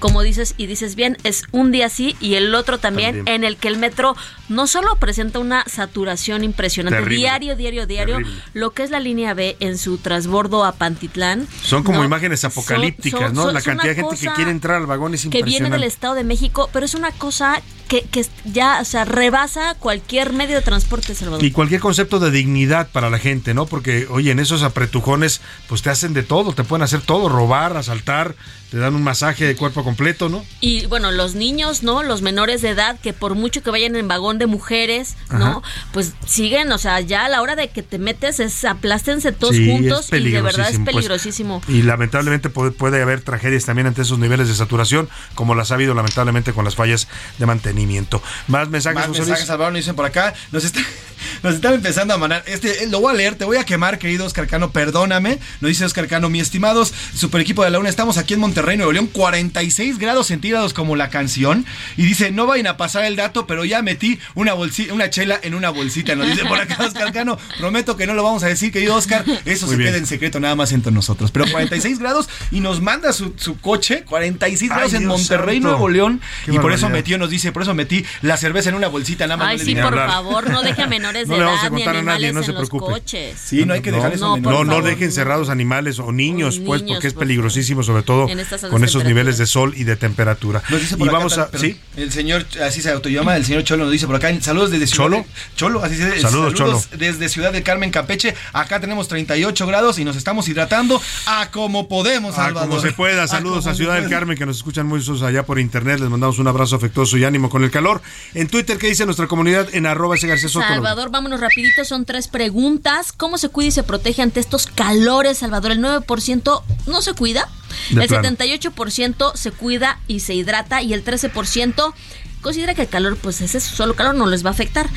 Speaker 33: como dices y dices bien, es un día sí y el otro también,
Speaker 35: También.
Speaker 33: en el que el metro no solo presenta una saturación impresionante,
Speaker 35: Terrible.
Speaker 33: diario, diario, diario,
Speaker 35: Terrible.
Speaker 33: lo que es la línea B en su transbordo a Pantitlán.
Speaker 7: Son como
Speaker 33: ¿no?
Speaker 7: imágenes apocalípticas,
Speaker 33: son-
Speaker 7: ¿no?
Speaker 33: son-
Speaker 7: la cantidad de gente que quiere entrar al vagón es
Speaker 33: que
Speaker 7: impresionante.
Speaker 33: viene del Estado de México, pero es una cosa que, que ya, o sea, rebasa cualquier medio de transporte, Salvador.
Speaker 7: Y cualquier concepto de dignidad para la gente, ¿no? Porque, oye, en esos apretujones, pues te hacen de todo, te pueden hacer todo, robar, asaltar, te dan un masaje de cuerpo completo, ¿no?
Speaker 33: Y bueno, los niños, ¿no? Los menores de edad, que por mucho que vayan en vagón de mujeres, ¿no?
Speaker 7: Ajá.
Speaker 33: Pues siguen, o sea, ya a la hora de que te metes es aplástense todos
Speaker 7: Sí,
Speaker 33: juntos y de verdad es
Speaker 7: peligrosísimo, pues. Y lamentablemente puede, puede haber tragedias también ante esos niveles de saturación, como las ha habido lamentablemente con las fallas de mantenimiento. Más mensajes, Más
Speaker 36: Más
Speaker 7: José
Speaker 34: mensajes, Salvador, nos dicen por acá. Nos, está- (laughs) nos están empezando a mandar. Este, eh, lo voy a leer, te voy a quemar, querido Oscar Cano, perdóname. Nos dice Oscar Cano, mi estimados super equipo de la UNA, estamos aquí en Monterrey, Nuevo León, 46 grados centígrados como la canción. Y dice, no vayan a pasar el dato, pero ya metí una bolsita, una chela en una bolsita. Nos dice por acá (laughs) Oscar Cano, prometo que no lo vamos a decir, querido Oscar. Eso
Speaker 7: Muy
Speaker 34: se
Speaker 7: bien.
Speaker 34: queda en secreto nada más entre nosotros. Pero 46 (laughs) grados y nos manda su, su coche, 46
Speaker 7: Ay,
Speaker 34: grados en
Speaker 7: Dios
Speaker 34: Monterrey,
Speaker 7: santo.
Speaker 34: Nuevo León.
Speaker 7: Qué
Speaker 34: y por eso metió, nos dice, por eso metí la cerveza en una bolsita, nada más.
Speaker 33: Ay,
Speaker 34: no le
Speaker 33: sí, por
Speaker 34: hablar.
Speaker 33: favor, no deje a menores
Speaker 7: No
Speaker 33: de
Speaker 7: le vamos a
Speaker 33: ni
Speaker 7: contar a nadie, no se
Speaker 33: los
Speaker 7: preocupe.
Speaker 33: coches.
Speaker 34: Sí, no hay que dejar eso.
Speaker 33: No, por
Speaker 7: No, no dejen cerrados animales o niños,
Speaker 33: O
Speaker 7: pues,
Speaker 33: niños,
Speaker 7: porque es peligrosísimo, sobre todo
Speaker 33: En altas
Speaker 7: con esos niveles de sol y de temperatura.
Speaker 34: Nos dice
Speaker 7: y
Speaker 34: por acá,
Speaker 7: vamos a.
Speaker 34: perdón,
Speaker 7: ¿Sí?
Speaker 34: El señor, así se autollama, el señor Cholo nos dice por acá, saludos desde Ciudad
Speaker 7: ¿Cholo?
Speaker 34: de- Cholo, así se dice.
Speaker 7: Saludos, Cholo.
Speaker 34: desde Ciudad del Carmen, Campeche. Acá tenemos 38 grados y nos estamos hidratando a como podemos, Salvador.
Speaker 7: como se pueda. Saludos a Ciudad del. Carmen, que nos escuchan muchos allá por internet. Les mandamos un abrazo afectuoso y ánimo con el calor. En Twitter, ¿qué dice nuestra comunidad? En arroba ese García Soto.
Speaker 33: Salvador, vámonos rapidito, son tres preguntas. ¿Cómo se cuida y se protege ante estos calores, Salvador? El 9% no se cuida,
Speaker 7: De
Speaker 33: el
Speaker 7: plano.
Speaker 33: 78% se cuida y se hidrata y el 13% considera que el calor, pues ese solo calor no les va a afectar.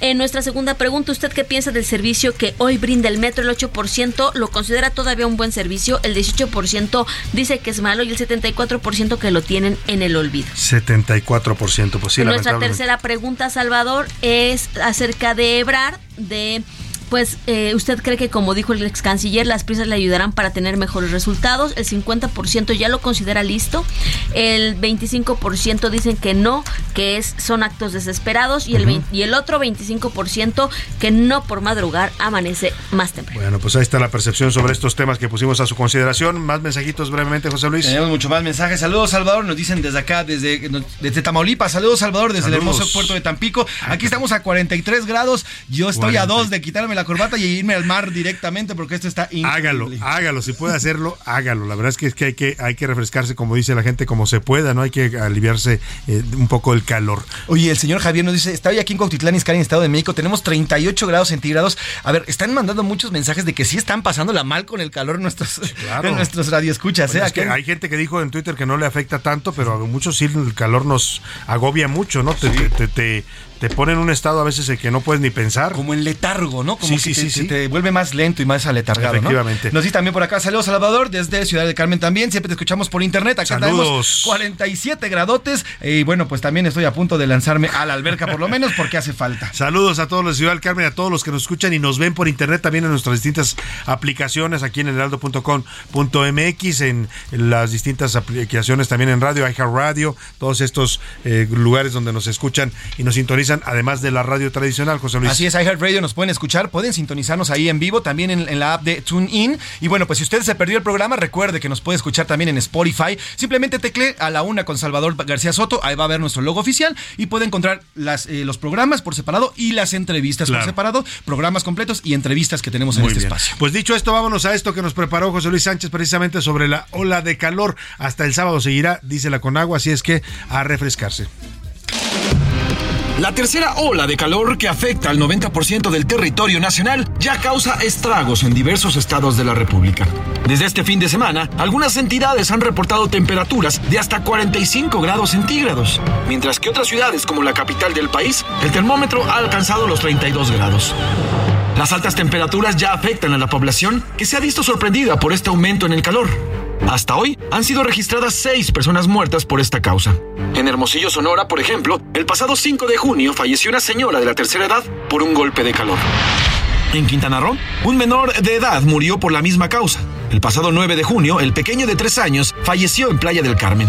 Speaker 33: En nuestra segunda pregunta, ¿usted qué piensa del servicio que hoy brinda el metro? El 8% lo considera todavía un buen servicio, el 18% dice que es malo y el 74% que lo tienen en el olvido.
Speaker 7: 74%, pues sí,
Speaker 33: Y nuestra tercera pregunta, Salvador, es acerca de Ebrard, de pues eh, usted cree que como dijo el ex canciller, las prisas le ayudarán para tener mejores resultados, el 50% ya lo considera listo, el 25% dicen que no, que es son actos desesperados y el. 20 y el otro 25% que no por madrugar amanece más temprano.
Speaker 7: Bueno, pues ahí está la percepción sobre estos temas que pusimos a su consideración. Más mensajitos brevemente, José Luis.
Speaker 34: Tenemos mucho más mensajes. Saludos, Salvador. Nos dicen desde acá, desde, desde Tamaulipas. Saludos, Salvador, desde el hermoso puerto de Tampico. Aquí estamos a 43 grados. Yo estoy a
Speaker 7: 40.
Speaker 34: dos de quitarme la corbata y irme al mar directamente porque esto está
Speaker 7: Hágalo, hágalo, si puede hacerlo, hágalo. La verdad es que, es que, hay, que hay que refrescarse, como dice la gente, como se pueda, ¿no? Hay que aliviarse eh, un poco el calor.
Speaker 34: Oye, el señor Javier nos dice, estoy aquí en Cuautitlán, Izcalli, en Estado de México, tenemos 38 grados centígrados. A ver, están mandando muchos mensajes de que sí están pasándola mal con el calor nuestros,
Speaker 7: Claro.
Speaker 34: en nuestros radioescuchas.
Speaker 7: Bueno,
Speaker 34: ¿eh?
Speaker 7: es que
Speaker 34: Acá-
Speaker 7: hay gente que dijo en Twitter que no le afecta tanto, pero a muchos sí el calor nos agobia mucho, ¿no? Te, te, te, te- te pone en un estado a veces en que no puedes ni pensar.
Speaker 34: Como en letargo, ¿no? Como
Speaker 7: sí,
Speaker 34: que
Speaker 7: sí,
Speaker 34: te,
Speaker 7: sí,
Speaker 34: te- vuelve más lento y más aletargado, ¿no?
Speaker 7: Efectivamente.
Speaker 34: Nos dice también por acá, saludos Salvador, desde Ciudad del Carmen también, siempre te escuchamos por internet, acá
Speaker 7: Saludos.
Speaker 34: tenemos 47 gradotes y bueno, pues también estoy a punto de lanzarme a la alberca por lo menos porque hace falta. (laughs)
Speaker 7: Saludos a todos los de Ciudad del Carmen, a todos los que nos escuchan y nos ven por internet también en nuestras distintas aplicaciones aquí en heraldo.com.mx, en las distintas aplicaciones también en radio, iHeartRadio, todos estos eh, lugares donde nos escuchan y nos sintonizan, además de la radio tradicional, José Luis.
Speaker 34: Así es, iHeartRadio nos pueden escuchar, pueden sintonizarnos ahí en vivo, también en, en la app de TuneIn. Y bueno, pues si usted se perdió el programa, recuerde que nos puede escuchar también en Spotify. Simplemente tecle a la una con Salvador García Soto, ahí va a ver nuestro logo oficial y puede encontrar las, eh, los programas por separado y las entrevistas
Speaker 7: Claro.
Speaker 34: por separado, programas completos y entrevistas que tenemos en este
Speaker 7: bien.
Speaker 34: espacio.
Speaker 7: Pues dicho esto, vámonos a esto que nos preparó José Luis Sánchez precisamente sobre la ola de calor. Hasta el sábado seguirá, dice la Conagua, así es que a refrescarse.
Speaker 35: La tercera ola de calor que afecta al 90% del territorio nacional ya causa estragos en diversos estados de la República. Desde este fin de semana, algunas entidades han reportado temperaturas de hasta 45 grados centígrados, mientras que otras ciudades como la capital del país, el termómetro ha alcanzado los 32 grados. Las altas temperaturas ya afectan a la población que se ha visto sorprendida por este aumento en el calor. Hasta hoy han sido registradas seis personas muertas por esta causa. En Hermosillo, Sonora, por ejemplo, el pasado 5 de junio falleció una señora de la tercera edad por un golpe de calor. En Quintana Roo, un menor de edad murió por la misma causa. El pasado 9 de junio, el pequeño de 3 años falleció en Playa del Carmen.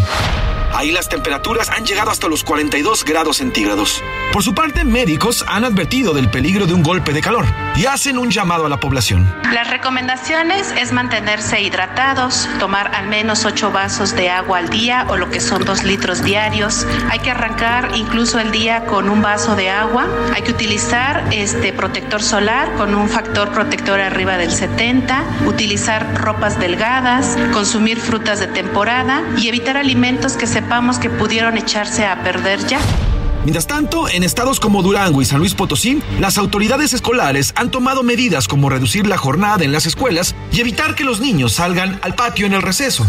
Speaker 35: Ahí las temperaturas han llegado hasta los 42 grados centígrados. Por su parte, médicos han advertido del peligro de un golpe de calor y hacen un llamado a la población.
Speaker 37: Las recomendaciones es mantenerse hidratados, tomar al menos 8 vasos de agua al día o lo que son 2 litros diarios. Hay que arrancar incluso el día con un vaso de agua. Hay que utilizar este protector solar con un factor protector arriba del 70, utilizar ropas delgadas, consumir frutas de temporada y evitar alimentos que sepamos que pudieron echarse a perder ya.
Speaker 35: Mientras tanto, en estados como Durango y San Luis Potosí, las autoridades escolares han tomado medidas como reducir la jornada en las escuelas y evitar que los niños salgan al patio en el receso.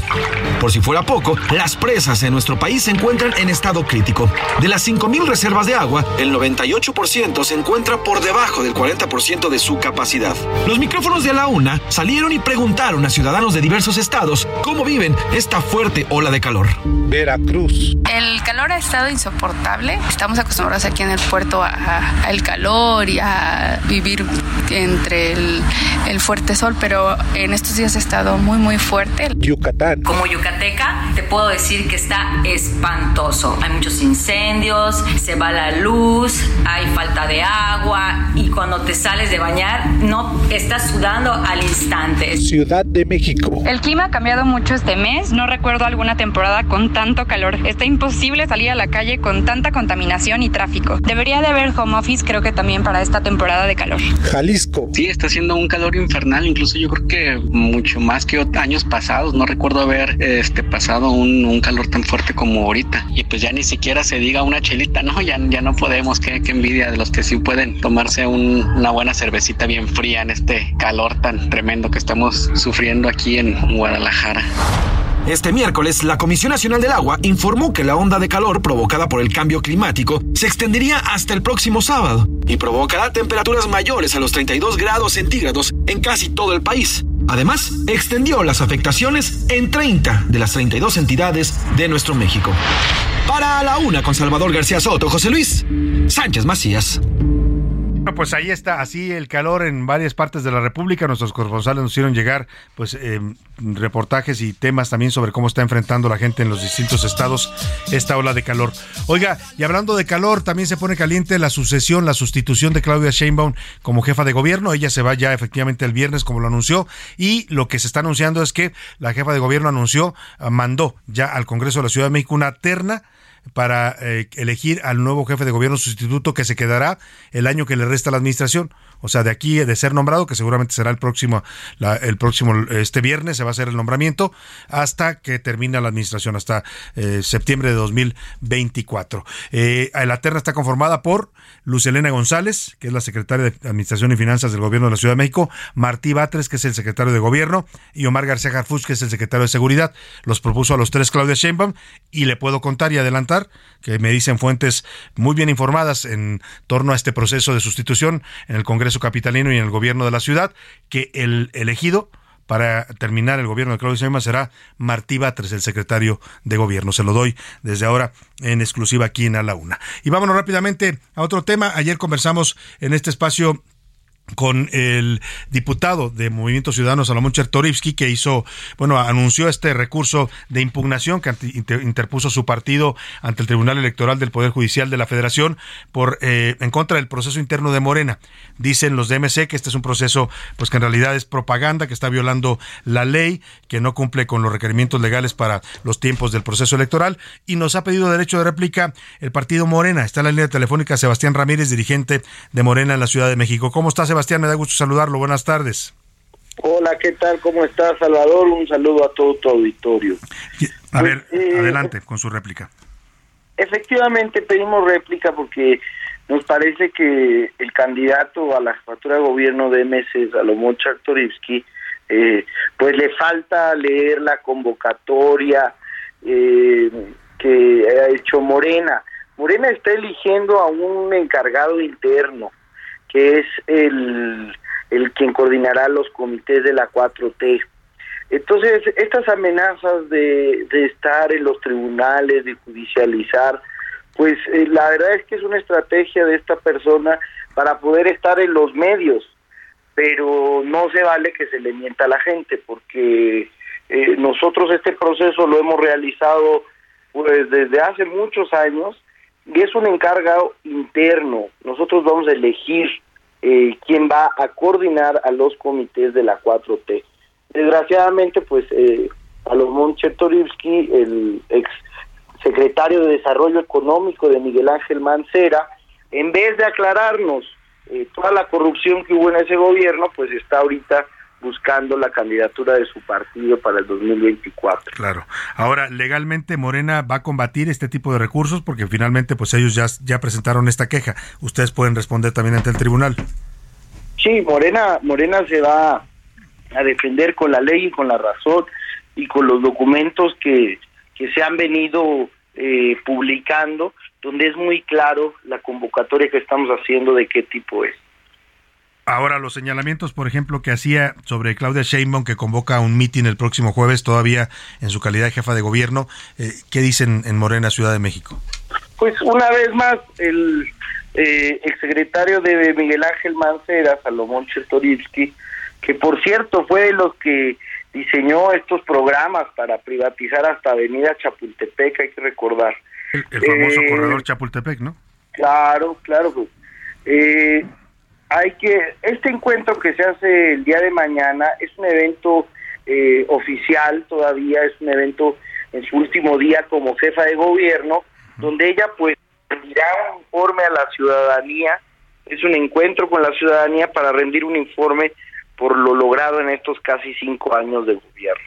Speaker 35: Por si fuera poco, las presas en nuestro país se encuentran en estado crítico. De las 5.000 reservas de agua, el 98% se encuentra por debajo del 40% de su capacidad. Los micrófonos de la UNA salieron y preguntaron a ciudadanos de diversos estados cómo viven esta fuerte ola de calor.
Speaker 38: Veracruz. El calor ha estado insoportable. Estamos acostumbrados aquí en el puerto a- a- al calor y a vivir entre el, el fuerte sol, pero en estos días ha estado muy, muy fuerte.
Speaker 23: Yucatán.
Speaker 39: Como yucateca, te puedo decir que está espantoso. Hay muchos incendios, se va la luz, hay falta de agua y cuando te sales de bañar no estás sudando al instante.
Speaker 23: Ciudad de México.
Speaker 38: El clima ha cambiado mucho este mes. No recuerdo alguna temporada con tanto calor. Está imposible salir a la calle con tanta contaminación y tráfico. Debería de haber home office, creo que también para esta temporada de calor.
Speaker 23: Jalisco.
Speaker 40: Sí, está haciendo un calor infernal, incluso yo creo que mucho más que años pasados. No recuerdo haber este pasado un, un calor tan fuerte como ahorita. Y pues ya ni siquiera se diga una chelita, no, ya, ya no podemos. Qué, qué envidia de los que sí pueden tomarse un- una buena cervecita bien fría en este calor tan tremendo que estamos sufriendo aquí en Guadalajara.
Speaker 35: Este miércoles, la Comisión Nacional del Agua informó que la onda de calor provocada por el cambio climático se extendería hasta el próximo sábado y provocará temperaturas mayores a los 32 grados centígrados en casi todo el país. Además, extendió las afectaciones en 30 de las 32 entidades de nuestro México. Para la una con Salvador García Soto, José Luis Sánchez Macías.
Speaker 7: Pues ahí está, así el calor en varias partes de la República. Nuestros corresponsales nos hicieron llegar pues eh, reportajes y temas también sobre cómo está enfrentando la gente en los distintos estados esta ola de calor. Oiga, y hablando de calor, también se pone caliente la sucesión, la sustitución de Claudia Sheinbaum como jefa de gobierno. Ella se va ya efectivamente el viernes, como lo anunció, y lo que se está anunciando es que la jefa de gobierno anunció, ah, mandó ya al Congreso de la Ciudad de México una terna para eh, elegir al nuevo jefe de gobierno sustituto que se quedará el año que le resta a la administración. O sea, de aquí de ser nombrado, que seguramente será el próximo, la- el próximo, este viernes se va a hacer el nombramiento, hasta que termine la administración, hasta eh, septiembre de 2024. Eh, la terna está conformada por Luz Elena González, que es la secretaria de Administración y Finanzas del Gobierno de la Ciudad de México, Martí Batres, que es el secretario de Gobierno, y Omar García Harfuch, que es el secretario de Seguridad. Los propuso a los tres Claudia Sheinbaum y le puedo contar y adelantar que me dicen fuentes muy bien informadas en torno a este proceso de sustitución en el Congreso Capitalino y en el Gobierno de la ciudad, que el elegido para terminar el gobierno de Claudia Sheinbaum será Martí Batres, el secretario de gobierno. Se lo doy desde ahora en exclusiva aquí en A la Una. Y vámonos rápidamente a otro tema. Ayer conversamos en este espacio con el diputado de Movimiento Ciudadano Salomón Chertorivsky que hizo, bueno, anunció este recurso de impugnación que interpuso su partido ante el Tribunal Electoral del Poder Judicial de la Federación por eh, en contra del proceso interno de Morena. Dicen los DMC que este es un proceso pues que en realidad es propaganda, que está violando la ley, que no cumple con los requerimientos legales para los tiempos del proceso electoral y nos ha pedido derecho de réplica el partido Morena. Está en la línea telefónica Sebastián Ramírez, dirigente de Morena en la Ciudad de México. ¿Cómo está Sebastián? Me da gusto saludarlo. Buenas tardes.
Speaker 41: Hola, ¿qué tal? ¿Cómo estás, Salvador? Un saludo a todo tu auditorio.
Speaker 7: A ver,
Speaker 41: eh,
Speaker 7: adelante con su réplica.
Speaker 41: Efectivamente, pedimos réplica porque nos parece que el candidato a la jefatura de gobierno de MS, Salomón Chartorivsky, eh, pues le falta leer la convocatoria eh, que ha hecho Morena. Morena está eligiendo a un encargado interno, que es el, el quien coordinará los comités de la 4T. Entonces, estas amenazas de, de estar en los tribunales, de judicializar, pues eh, la verdad es que es una estrategia de esta persona para poder estar en los medios, pero no se vale que se le mienta a la gente, porque eh, nosotros este proceso lo hemos realizado pues desde hace muchos años y es un encargo interno. Nosotros vamos a elegir eh, quién va a coordinar a los comités de la 4T. Desgraciadamente, pues eh, Salomón Chertorivsky, el ex secretario de Desarrollo Económico de Miguel Ángel Mancera, en vez de aclararnos eh, toda la corrupción que hubo en ese gobierno, pues está ahorita buscando la candidatura de su partido para el 2024.
Speaker 7: Claro. Ahora, legalmente Morena va a combatir este tipo de recursos porque finalmente pues ellos ya, ya presentaron esta queja. Ustedes pueden responder también ante el tribunal.
Speaker 41: Sí, Morena, Morena se va a defender con la ley y con la razón y con los documentos que, que se han venido eh, publicando, donde es muy claro la convocatoria que estamos haciendo de qué tipo es.
Speaker 7: Ahora, los señalamientos, por ejemplo, que hacía sobre Claudia Sheinbaum, que convoca un mitin el próximo jueves, todavía en su calidad de jefa de gobierno, eh, ¿qué dicen en Morena, Ciudad de México?
Speaker 41: Pues una vez más, el eh, exsecretario de Miguel Ángel Mancera, Salomón Chertorivsky, que por cierto fue de los que diseñó estos programas para privatizar hasta Avenida Chapultepec, hay que recordar.
Speaker 7: El, el famoso
Speaker 41: Eh,
Speaker 7: corredor Chapultepec, ¿no?
Speaker 41: Claro, claro. pues. Eh, hay que este encuentro que se hace el día de mañana es un evento eh, oficial todavía, es un evento en su último día como jefa de gobierno, donde ella pues rendirá un informe a la ciudadanía, es un encuentro con la ciudadanía para rendir un informe por lo logrado en estos casi cinco años de gobierno,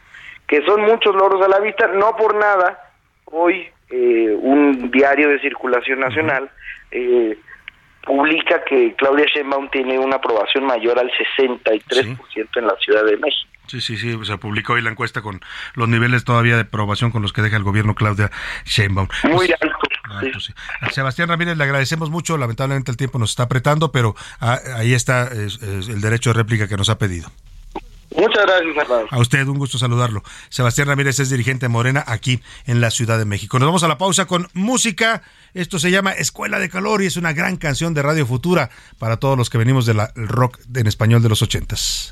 Speaker 41: que son muchos logros a la vista, no por nada, hoy eh, un diario de circulación nacional eh, publica que Claudia Sheinbaum tiene una aprobación mayor al 63% en la Ciudad de México.
Speaker 7: Sí, sí, sí, se publicó hoy la encuesta con los niveles todavía de aprobación con los que deja el gobierno Claudia Sheinbaum.
Speaker 41: Muy alto.
Speaker 7: Alto, sí. A Sebastián Ramírez le agradecemos mucho, lamentablemente el tiempo nos está apretando, pero ah, ahí está es- es el derecho de réplica que nos ha pedido.
Speaker 41: Muchas gracias, Fernando.
Speaker 7: A usted, un gusto saludarlo. Sebastián Ramírez es dirigente de Morena aquí en la Ciudad de México. Nos vamos a la pausa con música. Esto se llama Escuela de Calor y es una gran canción de Radio Futura para todos los que venimos del rock en español de los ochentas.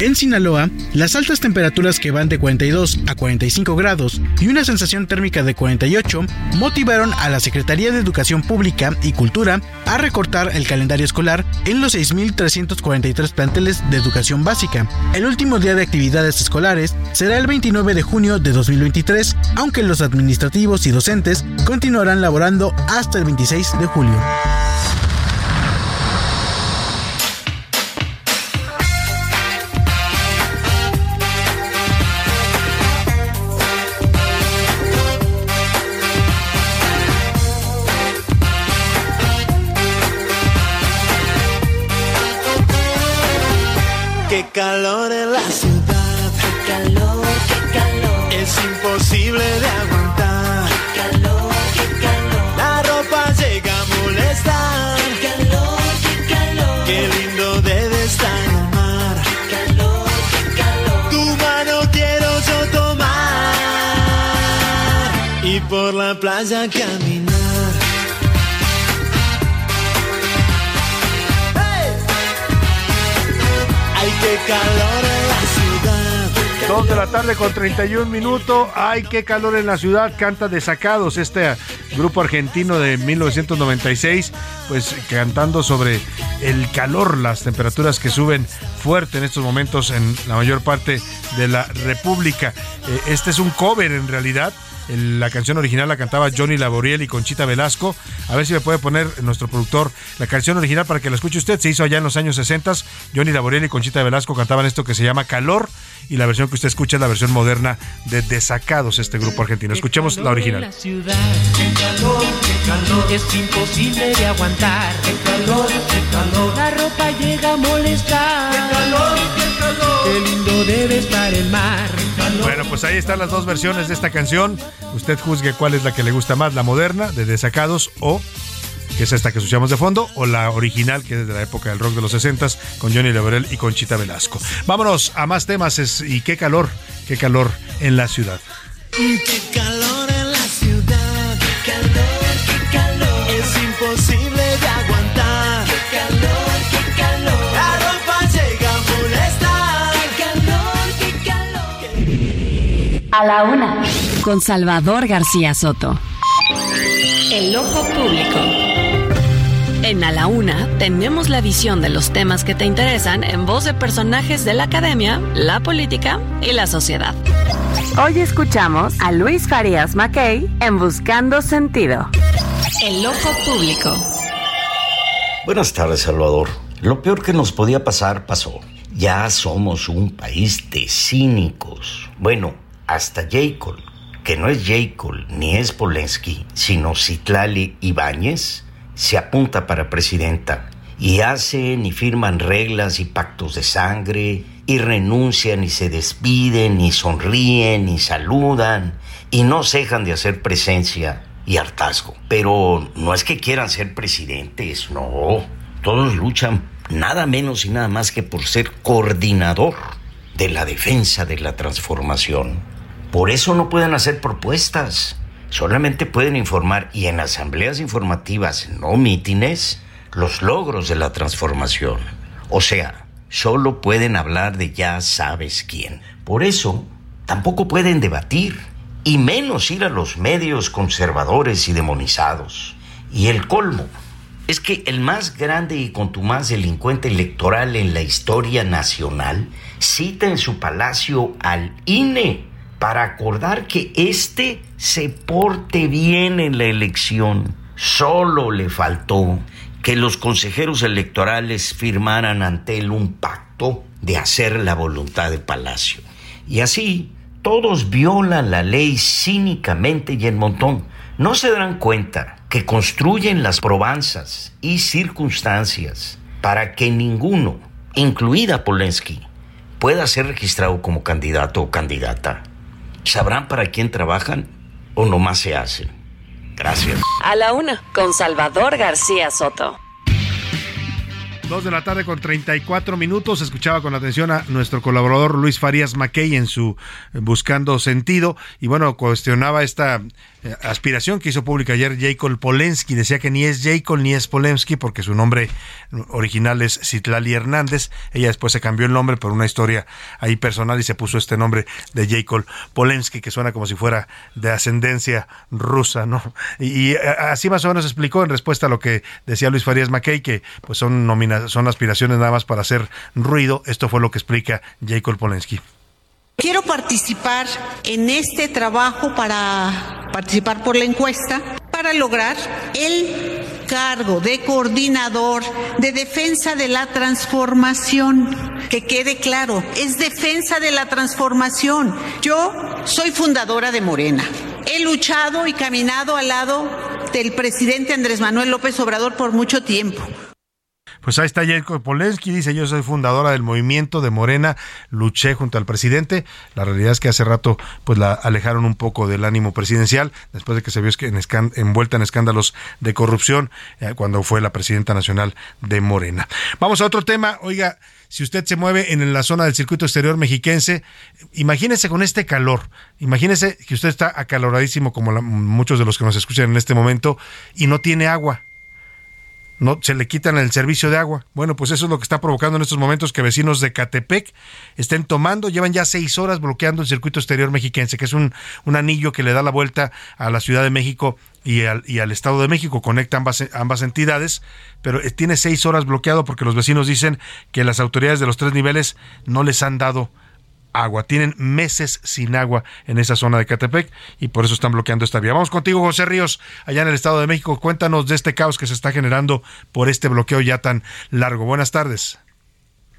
Speaker 22: En Sinaloa, las altas temperaturas que van de 42 a 45 grados y una sensación térmica de 48 motivaron a la Secretaría de Educación Pública y Cultura a recortar el calendario escolar en los 6.343 planteles de educación básica. El último día de actividades escolares será el 29 de junio de 2023, aunque los administrativos y docentes continuarán laborando hasta el 26 de julio.
Speaker 7: Con 31 minutos. Ay, qué calor en la ciudad. Canta Desacados, este grupo argentino de 1996, pues cantando sobre el calor, las temperaturas que suben fuerte en estos momentos en la mayor parte de la República. Eh, este es un cover en realidad la canción original la cantaba Johnny Laboriel y Conchita Velasco. A ver si me puede poner nuestro productor la canción original para que la escuche usted. Se hizo allá en los años 60. Johnny Laboriel y Conchita Velasco cantaban esto que se llama Calor. Y la versión que usted escucha es la versión moderna de Desacados, este grupo argentino. Escuchemos la original.
Speaker 42: la es imposible de aguantar. Calor, calor, la ropa llega a molestar. Calor, qué lindo debe estar el mar.
Speaker 7: Bueno, pues ahí están las dos versiones de esta canción. Usted juzgue cuál es la que le gusta más, la moderna de Desacados o que es esta que escuchamos de fondo, o la original, que es de la época del rock de los 60 con Johnny Laborel y Conchita Velasco. Vámonos a más temas es- y qué calor, qué calor en la ciudad.
Speaker 32: Qué calor en la ciudad, qué calor, qué calor, es imposible A
Speaker 9: la una. Con Salvador García Soto. El ojo público. En A la Una tenemos la visión de los temas que te interesan en voz de personajes de la academia, la política y la sociedad. Hoy escuchamos a Luis Farías Mackey en Buscando Sentido. El ojo público.
Speaker 43: Buenas tardes, Salvador. Lo peor que nos podía pasar pasó. Ya somos un país de cínicos. Bueno, hasta Jacob, que no es Jacob ni es Polensky, sino Citlali Ibáñez, se apunta para presidenta. Y hacen y firman reglas y pactos de sangre, y renuncian y se despiden, y sonríen y saludan, y no cejan de hacer presencia y hartazgo. Pero no es que quieran ser presidentes, no. Todos luchan nada menos y nada más que por ser coordinador de la defensa de la transformación. Por eso no pueden hacer propuestas. Solamente pueden informar y en asambleas informativas, no mítines, los logros de la transformación. O sea, solo pueden hablar de ya sabes quién. Por eso, tampoco pueden debatir, y menos ir a los medios conservadores y demonizados. Y el colmo es que el más grande y contumaz delincuente electoral en la historia nacional cita en su palacio al INE para acordar que éste se porte bien en la elección. Solo le faltó que los consejeros electorales firmaran ante él un pacto de hacer la voluntad del palacio. Y así, todos violan la ley cínicamente y en montón. No se darán cuenta que construyen las probanzas y circunstancias para que ninguno, incluida Polensky, pueda ser registrado como candidato o candidata. ¿Sabrán para quién trabajan o nomás se hacen? Gracias.
Speaker 9: A la una. Con Salvador García Soto.
Speaker 7: Dos de la tarde con 34 minutos. Escuchaba con atención a nuestro colaborador Luis Farías Mackey en su eh, Buscando Sentido. Y bueno, cuestionaba esta aspiración que hizo pública ayer Jacob Polensky. Decía que ni es Jacob ni es Polensky porque su nombre original es Citlali Hernández. Ella después se cambió el nombre por una historia ahí personal y se puso este nombre de Jacob Polensky, que suena como si fuera de ascendencia rusa, ¿no? Y, eh, así más o menos explicó en respuesta a lo que decía Luis Farías Mackey, que pues son son aspiraciones nada más para hacer ruido. Esto fue lo que explica Jacob Polensky.
Speaker 2: Quiero participar en este trabajo para participar por la encuesta para lograr el cargo de coordinador de defensa de la transformación. Que quede claro, es defensa de la transformación. Yo soy fundadora de Morena. He luchado y caminado al lado del presidente Andrés Manuel López Obrador por mucho tiempo.
Speaker 7: Pues ahí está Jacob Polensky, dice yo soy fundadora del movimiento de Morena, luché junto al presidente. La realidad es que hace rato pues la alejaron un poco del ánimo presidencial, después de que se vio en envuelta en escándalos de corrupción eh, cuando fue la presidenta nacional de Morena. Vamos a otro tema, oiga, si usted se mueve en la zona del circuito exterior mexiquense, imagínese con este calor, imagínese que usted está acaloradísimo como la- muchos de los que nos escuchan en este momento y no tiene agua no se le quitan el servicio de agua. Bueno, pues eso es lo que está provocando en estos momentos que vecinos de Catepec estén tomando, llevan ya seis horas bloqueando el circuito exterior mexiquense, que es un, un anillo que le da la vuelta a la Ciudad de México y al, y al Estado de México, conecta ambas, ambas entidades, pero eh, tiene seis horas bloqueado porque los vecinos dicen que las autoridades de los tres niveles no les han dado agua. Tienen meses sin agua en esa zona de Catepec y por eso están bloqueando esta vía. Vamos contigo, José Ríos, allá en el Estado de México. Cuéntanos de este caos que se está generando por este bloqueo ya tan largo. Buenas tardes.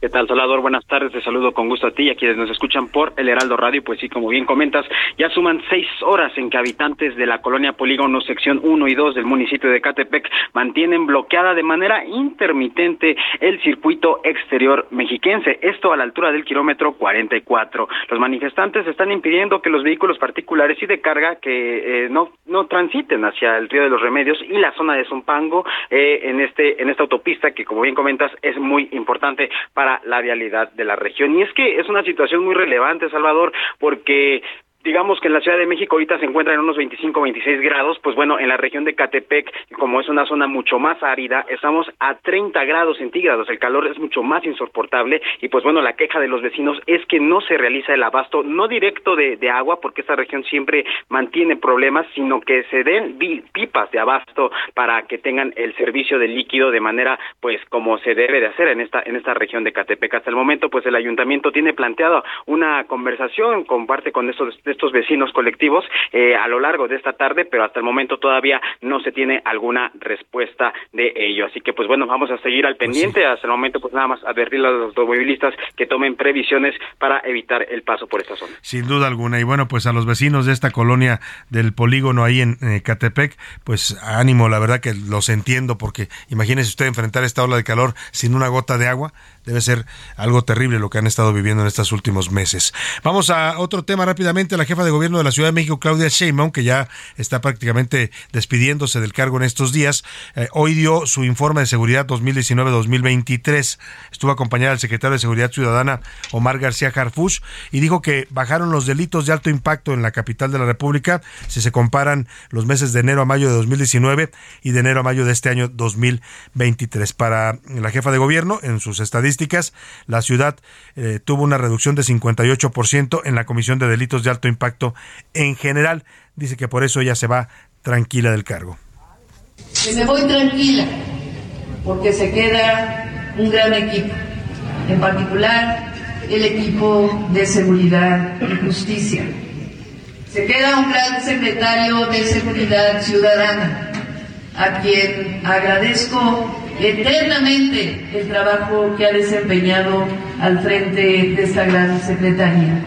Speaker 44: ¿Qué tal, Salvador? Buenas tardes, te saludo con gusto a ti y a quienes nos escuchan por el Heraldo Radio. Pues sí, como bien comentas, ya suman seis horas en que habitantes de la colonia Polígono sección 1 y 2 del municipio de Catepec mantienen bloqueada de manera intermitente el circuito exterior mexiquense, esto a la altura del kilómetro 44. Los manifestantes están impidiendo que los vehículos particulares y de carga que eh, no, no transiten hacia el río de los Remedios y la zona de Zumpango eh, en, este, en esta autopista que, como bien comentas, es muy importante para la vialidad de la región. Y es que es una situación muy relevante, Salvador, porque digamos que en la Ciudad de México ahorita se encuentra en unos 25, 26 grados, pues bueno, en la región de Catepec, como es una zona mucho más árida, estamos a 30 grados centígrados, el calor es mucho más insoportable y pues bueno, la queja de los vecinos es que no se realiza el abasto, no directo de, agua, porque esta región siempre mantiene problemas, sino que se den pipas de abasto para que tengan el servicio de líquido de manera pues como se debe de hacer en esta en esta región de Catepec. Hasta el momento pues el ayuntamiento tiene planteado una conversación, comparte con estos de estos vecinos colectivos eh, a lo largo de esta tarde, pero hasta el momento todavía no se tiene alguna respuesta de ello. Así que pues bueno, vamos a seguir al pendiente. Hasta el momento pues nada más advertir a los automovilistas que tomen previsiones para evitar el paso por esta zona.
Speaker 7: Sin duda alguna. Y bueno, pues a los vecinos de esta colonia del polígono ahí en eh, Catepec, pues ánimo, la verdad que los entiendo, porque imagínese usted enfrentar esta ola de calor sin una gota de agua. Debe ser algo terrible lo que han estado viviendo en estos últimos meses. Vamos a otro tema rápidamente. La jefa de gobierno de la Ciudad de México, Claudia Sheinbaum, que ya está prácticamente despidiéndose del cargo en estos días, eh, hoy dio su informe de seguridad 2019-2023. Estuvo acompañada del secretario de Seguridad Ciudadana, Omar García Harfuch, y dijo que bajaron los delitos de alto impacto en la capital de la República si se comparan los meses de enero a mayo de 2019 y de enero a mayo de este año 2023. Para la jefa de gobierno, en sus estadísticas, la ciudad eh, tuvo una reducción de 58% en la comisión de delitos de alto impacto en general. Dice que por eso ella se va tranquila del cargo.
Speaker 45: que me voy tranquila, porque se queda un gran equipo, en particular el equipo de seguridad y justicia. Se queda un gran secretario de seguridad ciudadana, a quien agradezco eternamente el trabajo que ha desempeñado al frente de esta gran secretaría.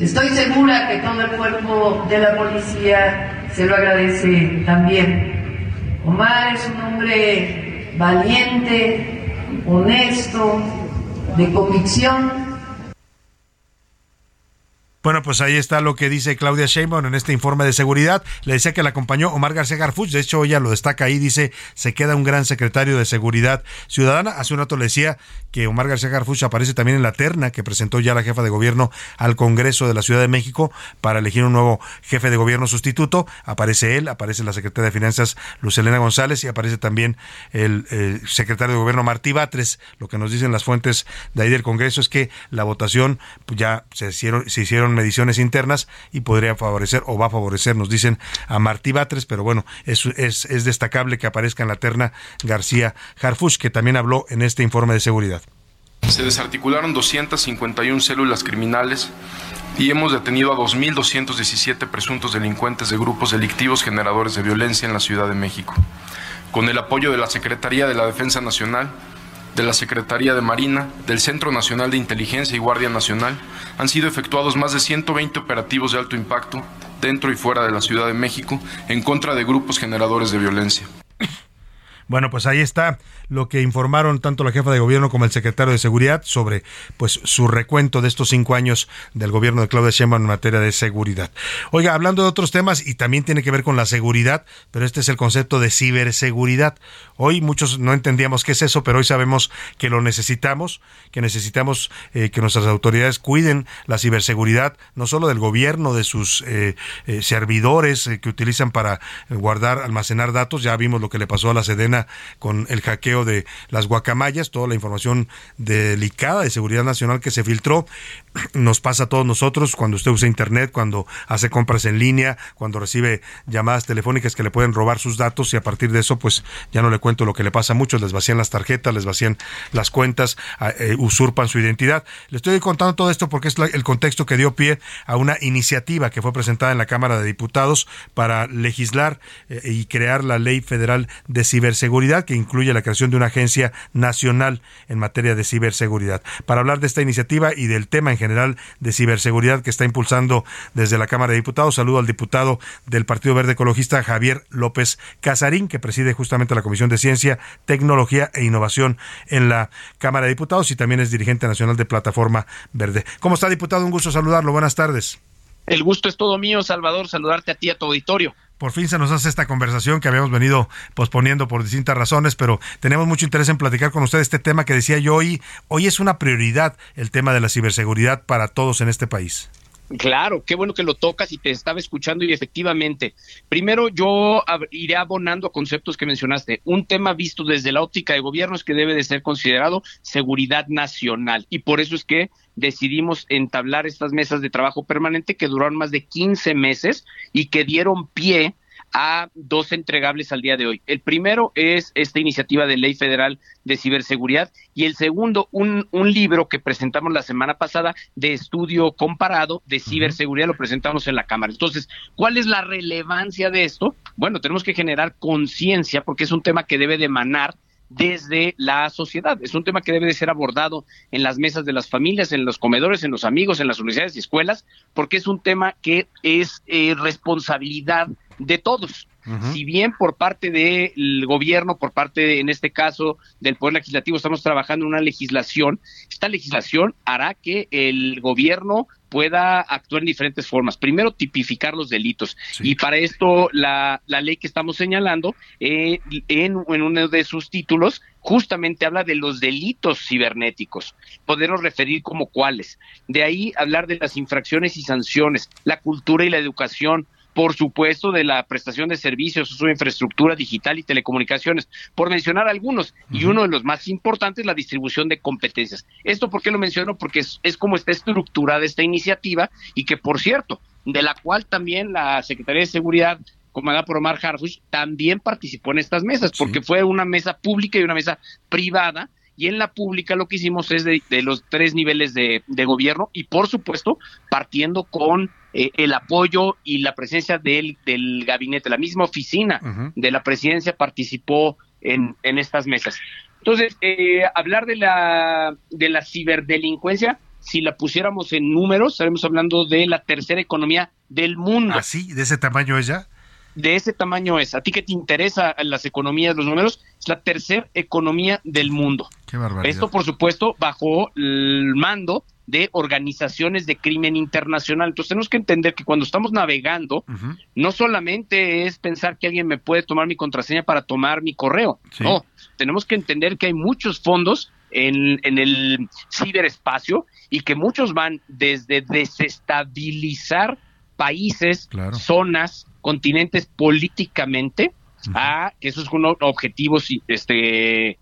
Speaker 45: Estoy segura que todo el cuerpo de la policía se lo agradece también. Omar es un hombre valiente, honesto, de convicción
Speaker 7: Bueno, pues ahí está lo que dice Claudia Sheinbaum en este informe de seguridad. Le decía que la acompañó Omar García Garfuch. De hecho, ella lo destaca ahí. Dice, se queda un gran secretario de Seguridad Ciudadana. Hace un rato le decía que Omar García Garfuch aparece también en la terna que presentó ya la jefa de gobierno al Congreso de la Ciudad de México para elegir un nuevo jefe de gobierno sustituto. Aparece él, aparece la secretaria de Finanzas Lucelena González y aparece también el, secretario de gobierno Martí Batres. Lo que nos dicen las fuentes de ahí del Congreso es que la votación pues, ya se hicieron, se hicieron mediciones internas y podría favorecer o va a favorecer, nos dicen, a Martí Batres, pero bueno, es, es, es destacable que aparezca en la terna García Harfuch, que también habló en este informe de seguridad.
Speaker 46: Se desarticularon 251 células criminales y hemos detenido a 2.217 presuntos delincuentes de grupos delictivos generadores de violencia en la Ciudad de México. Con el apoyo de la Secretaría de la Defensa Nacional, de la Secretaría de Marina, del Centro Nacional de Inteligencia y Guardia Nacional, han sido efectuados más de 120 operativos de alto impacto dentro y fuera de la Ciudad de México en contra de grupos generadores de violencia.
Speaker 7: Bueno, pues ahí está lo que informaron tanto la jefa de gobierno como el secretario de seguridad sobre pues su recuento de estos cinco años del gobierno de Claudia Sheinbaum en materia de seguridad. Oiga, hablando de otros temas y también tiene que ver con la seguridad, pero este es el concepto de ciberseguridad. Hoy muchos no entendíamos qué es eso, pero hoy sabemos que lo necesitamos, que necesitamos eh, que nuestras autoridades cuiden la ciberseguridad, no solo del gobierno, de sus eh, eh, servidores eh, que utilizan para guardar, almacenar datos. Ya vimos lo que le pasó a la Sedena Con el hackeo de las guacamayas, toda la información delicada de seguridad nacional que se filtró. Nos pasa a todos nosotros cuando usted usa internet, cuando hace compras en línea, cuando recibe llamadas telefónicas que le pueden robar sus datos y a partir de eso pues ya no le cuento lo que le pasa a muchos, les vacían las tarjetas, les vacían las cuentas, eh, usurpan su identidad. Le estoy contando todo esto porque es el contexto que dio pie a una iniciativa que fue presentada en la Cámara de Diputados para legislar eh, y crear la Ley Federal de Ciberseguridad que incluye la creación de una agencia nacional en materia de ciberseguridad. Para hablar de esta iniciativa y del tema en general de ciberseguridad que está impulsando desde la Cámara de Diputados, saludo al diputado del Partido Verde Ecologista Javier López Casarín, que preside justamente la Comisión de Ciencia, Tecnología e Innovación en la Cámara de Diputados y también es dirigente nacional de Plataforma Verde. ¿Cómo está, diputado? Un gusto saludarlo. Buenas tardes.
Speaker 47: El gusto es todo mío, Salvador, saludarte a ti, a tu auditorio.
Speaker 7: Por fin se nos hace esta conversación que habíamos venido posponiendo por distintas razones, pero tenemos mucho interés en platicar con usted este tema que decía yo hoy. Hoy es una prioridad el tema de la ciberseguridad para todos en este país.
Speaker 47: Claro, qué bueno que lo tocas y te estaba escuchando y efectivamente, primero yo iré abonando conceptos que mencionaste. Un tema visto desde la óptica de gobierno es que debe de ser considerado seguridad nacional y por eso es que decidimos entablar estas mesas de trabajo permanente que duraron más de 15 meses y que dieron pie a dos entregables al día de hoy. El primero es esta iniciativa de ley federal de ciberseguridad y el segundo, un, un libro que presentamos la semana pasada de estudio comparado de ciberseguridad, lo presentamos en la Cámara. Entonces, ¿cuál es la relevancia de esto? Bueno, tenemos que generar conciencia porque es un tema que debe de emanar desde la sociedad. Es un tema que debe de ser abordado en las mesas de las familias, en los comedores, en los amigos, en las universidades y escuelas, porque es un tema que es eh, responsabilidad de todos. Si bien por parte del gobierno, por parte, en este caso, del Poder Legislativo, estamos trabajando en una legislación, esta legislación hará que el gobierno pueda actuar en diferentes formas. Primero, tipificar los delitos. Y para esto, la, la, ley que estamos señalando, eh, en, en uno de sus títulos, justamente habla de los delitos cibernéticos, podernos referir como cuáles. De ahí hablar de las infracciones y sanciones, la cultura y la educación, por supuesto, de la prestación de servicios, su infraestructura digital y telecomunicaciones, por mencionar algunos. Y uno de los más importantes, la distribución de competencias. ¿Esto por qué lo menciono? Porque es, es como está estructurada esta iniciativa y que, por cierto, de la cual también la Secretaría de Seguridad comandada por Omar Harfush, también participó en estas mesas, porque fue una mesa pública y una mesa privada, y en la pública lo que hicimos es de, de los tres niveles de, de, gobierno y por supuesto partiendo con eh, el apoyo y la presencia del, del gabinete, la misma oficina uh -huh. de la presidencia participó en, en estas mesas. Entonces, eh, hablar de la, de la ciberdelincuencia, si la pusiéramos en números, estaremos hablando de la tercera economía del mundo.
Speaker 7: ¿Así? ¿De ese tamaño es ya?
Speaker 47: de ese tamaño es. A ti que te interesa las economías, los números, es la tercera economía del mundo.
Speaker 7: Qué barbaridad.
Speaker 47: Esto, por supuesto, bajo el mando de organizaciones de crimen internacional. Entonces tenemos que entender que cuando estamos navegando, uh -huh. no solamente es pensar que alguien me puede tomar mi contraseña para tomar mi correo. Sí. No, tenemos que entender que hay muchos fondos en, en el ciberespacio y que muchos van desde desestabilizar países, claro. zonas, continentes políticamente, uh -huh. a que esos son objetivos este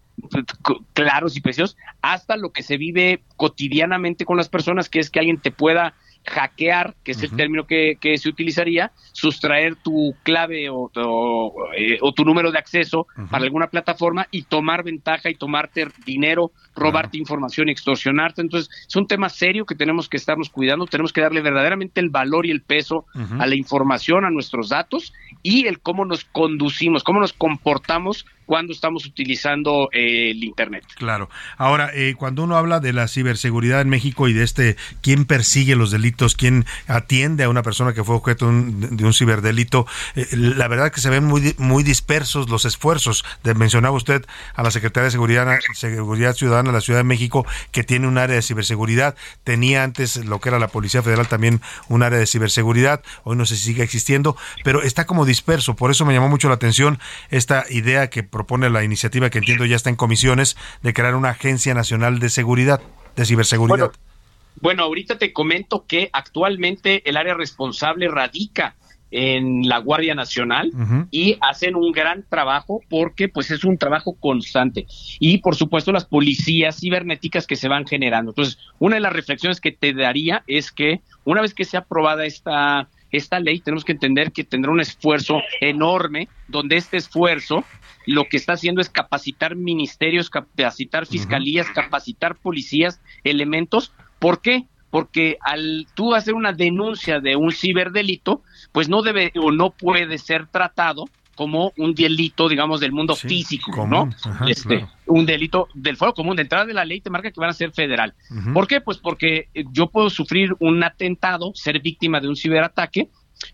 Speaker 47: claros y preciosos, hasta lo que se vive cotidianamente con las personas, que es que alguien te pueda hackear, que es uh -huh. el término que, que, se utilizaría, sustraer tu clave o, o, eh, o tu número de acceso uh -huh. para alguna plataforma y tomar ventaja y tomarte dinero, robarte claro. información y extorsionarte. Entonces, es un tema serio que tenemos que estarnos cuidando, tenemos que darle verdaderamente el valor y el peso uh -huh. a la información, a nuestros datos y el cómo nos conducimos, cómo nos comportamos cuando estamos utilizando eh, el Internet.
Speaker 7: Claro. Ahora, eh, cuando uno habla de la ciberseguridad en México y de este, quién persigue los delitos, quién atiende a una persona que fue objeto un, de un ciberdelito, eh, la verdad que se ven muy, muy dispersos los esfuerzos. Mencionaba usted a la Secretaría de Seguridad, Seguridad Ciudadana de la Ciudad de México, que tiene un área de ciberseguridad. Tenía antes lo que era la Policía Federal también un área de ciberseguridad. Hoy no sé si sigue existiendo, pero está como disperso. Por eso me llamó mucho la atención esta idea que propone la iniciativa que entiendo ya está en comisiones de crear una agencia nacional de seguridad, de ciberseguridad.
Speaker 47: Bueno, bueno ahorita te comento que actualmente el área responsable radica en la Guardia Nacional y hacen un gran trabajo porque pues es un trabajo constante y por supuesto las policías cibernéticas que se van generando. Entonces, una de las reflexiones que te daría es que una vez que sea aprobada esta esta ley tenemos que entender que tendrá un esfuerzo enorme donde este esfuerzo lo que está haciendo es capacitar ministerios, capacitar fiscalías, capacitar policías, elementos. ¿Por qué? Porque al tú hacer una denuncia de un ciberdelito, pues no debe o no puede ser tratado como un delito, digamos, del mundo físico, ¿no? este, Un delito del fuero común. De entrada de la ley te marca que van a ser federal. ¿Por qué? Pues porque eh, yo puedo sufrir un atentado, ser víctima de un ciberataque,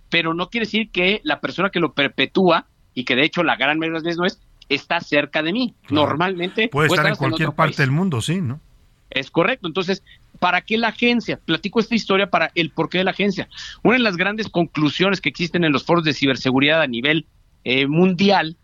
Speaker 47: pero no quiere decir que la persona que lo perpetúa, y que de hecho la gran mayoría de las veces no es, está cerca de mí. Normalmente
Speaker 7: puede estar en cualquier parte del mundo, sí, ¿no?
Speaker 47: Es correcto. Entonces, ¿para qué la agencia? Platico esta historia para el porqué de la agencia. Una de las grandes conclusiones que existen en los foros de ciberseguridad a nivel eh, mundial,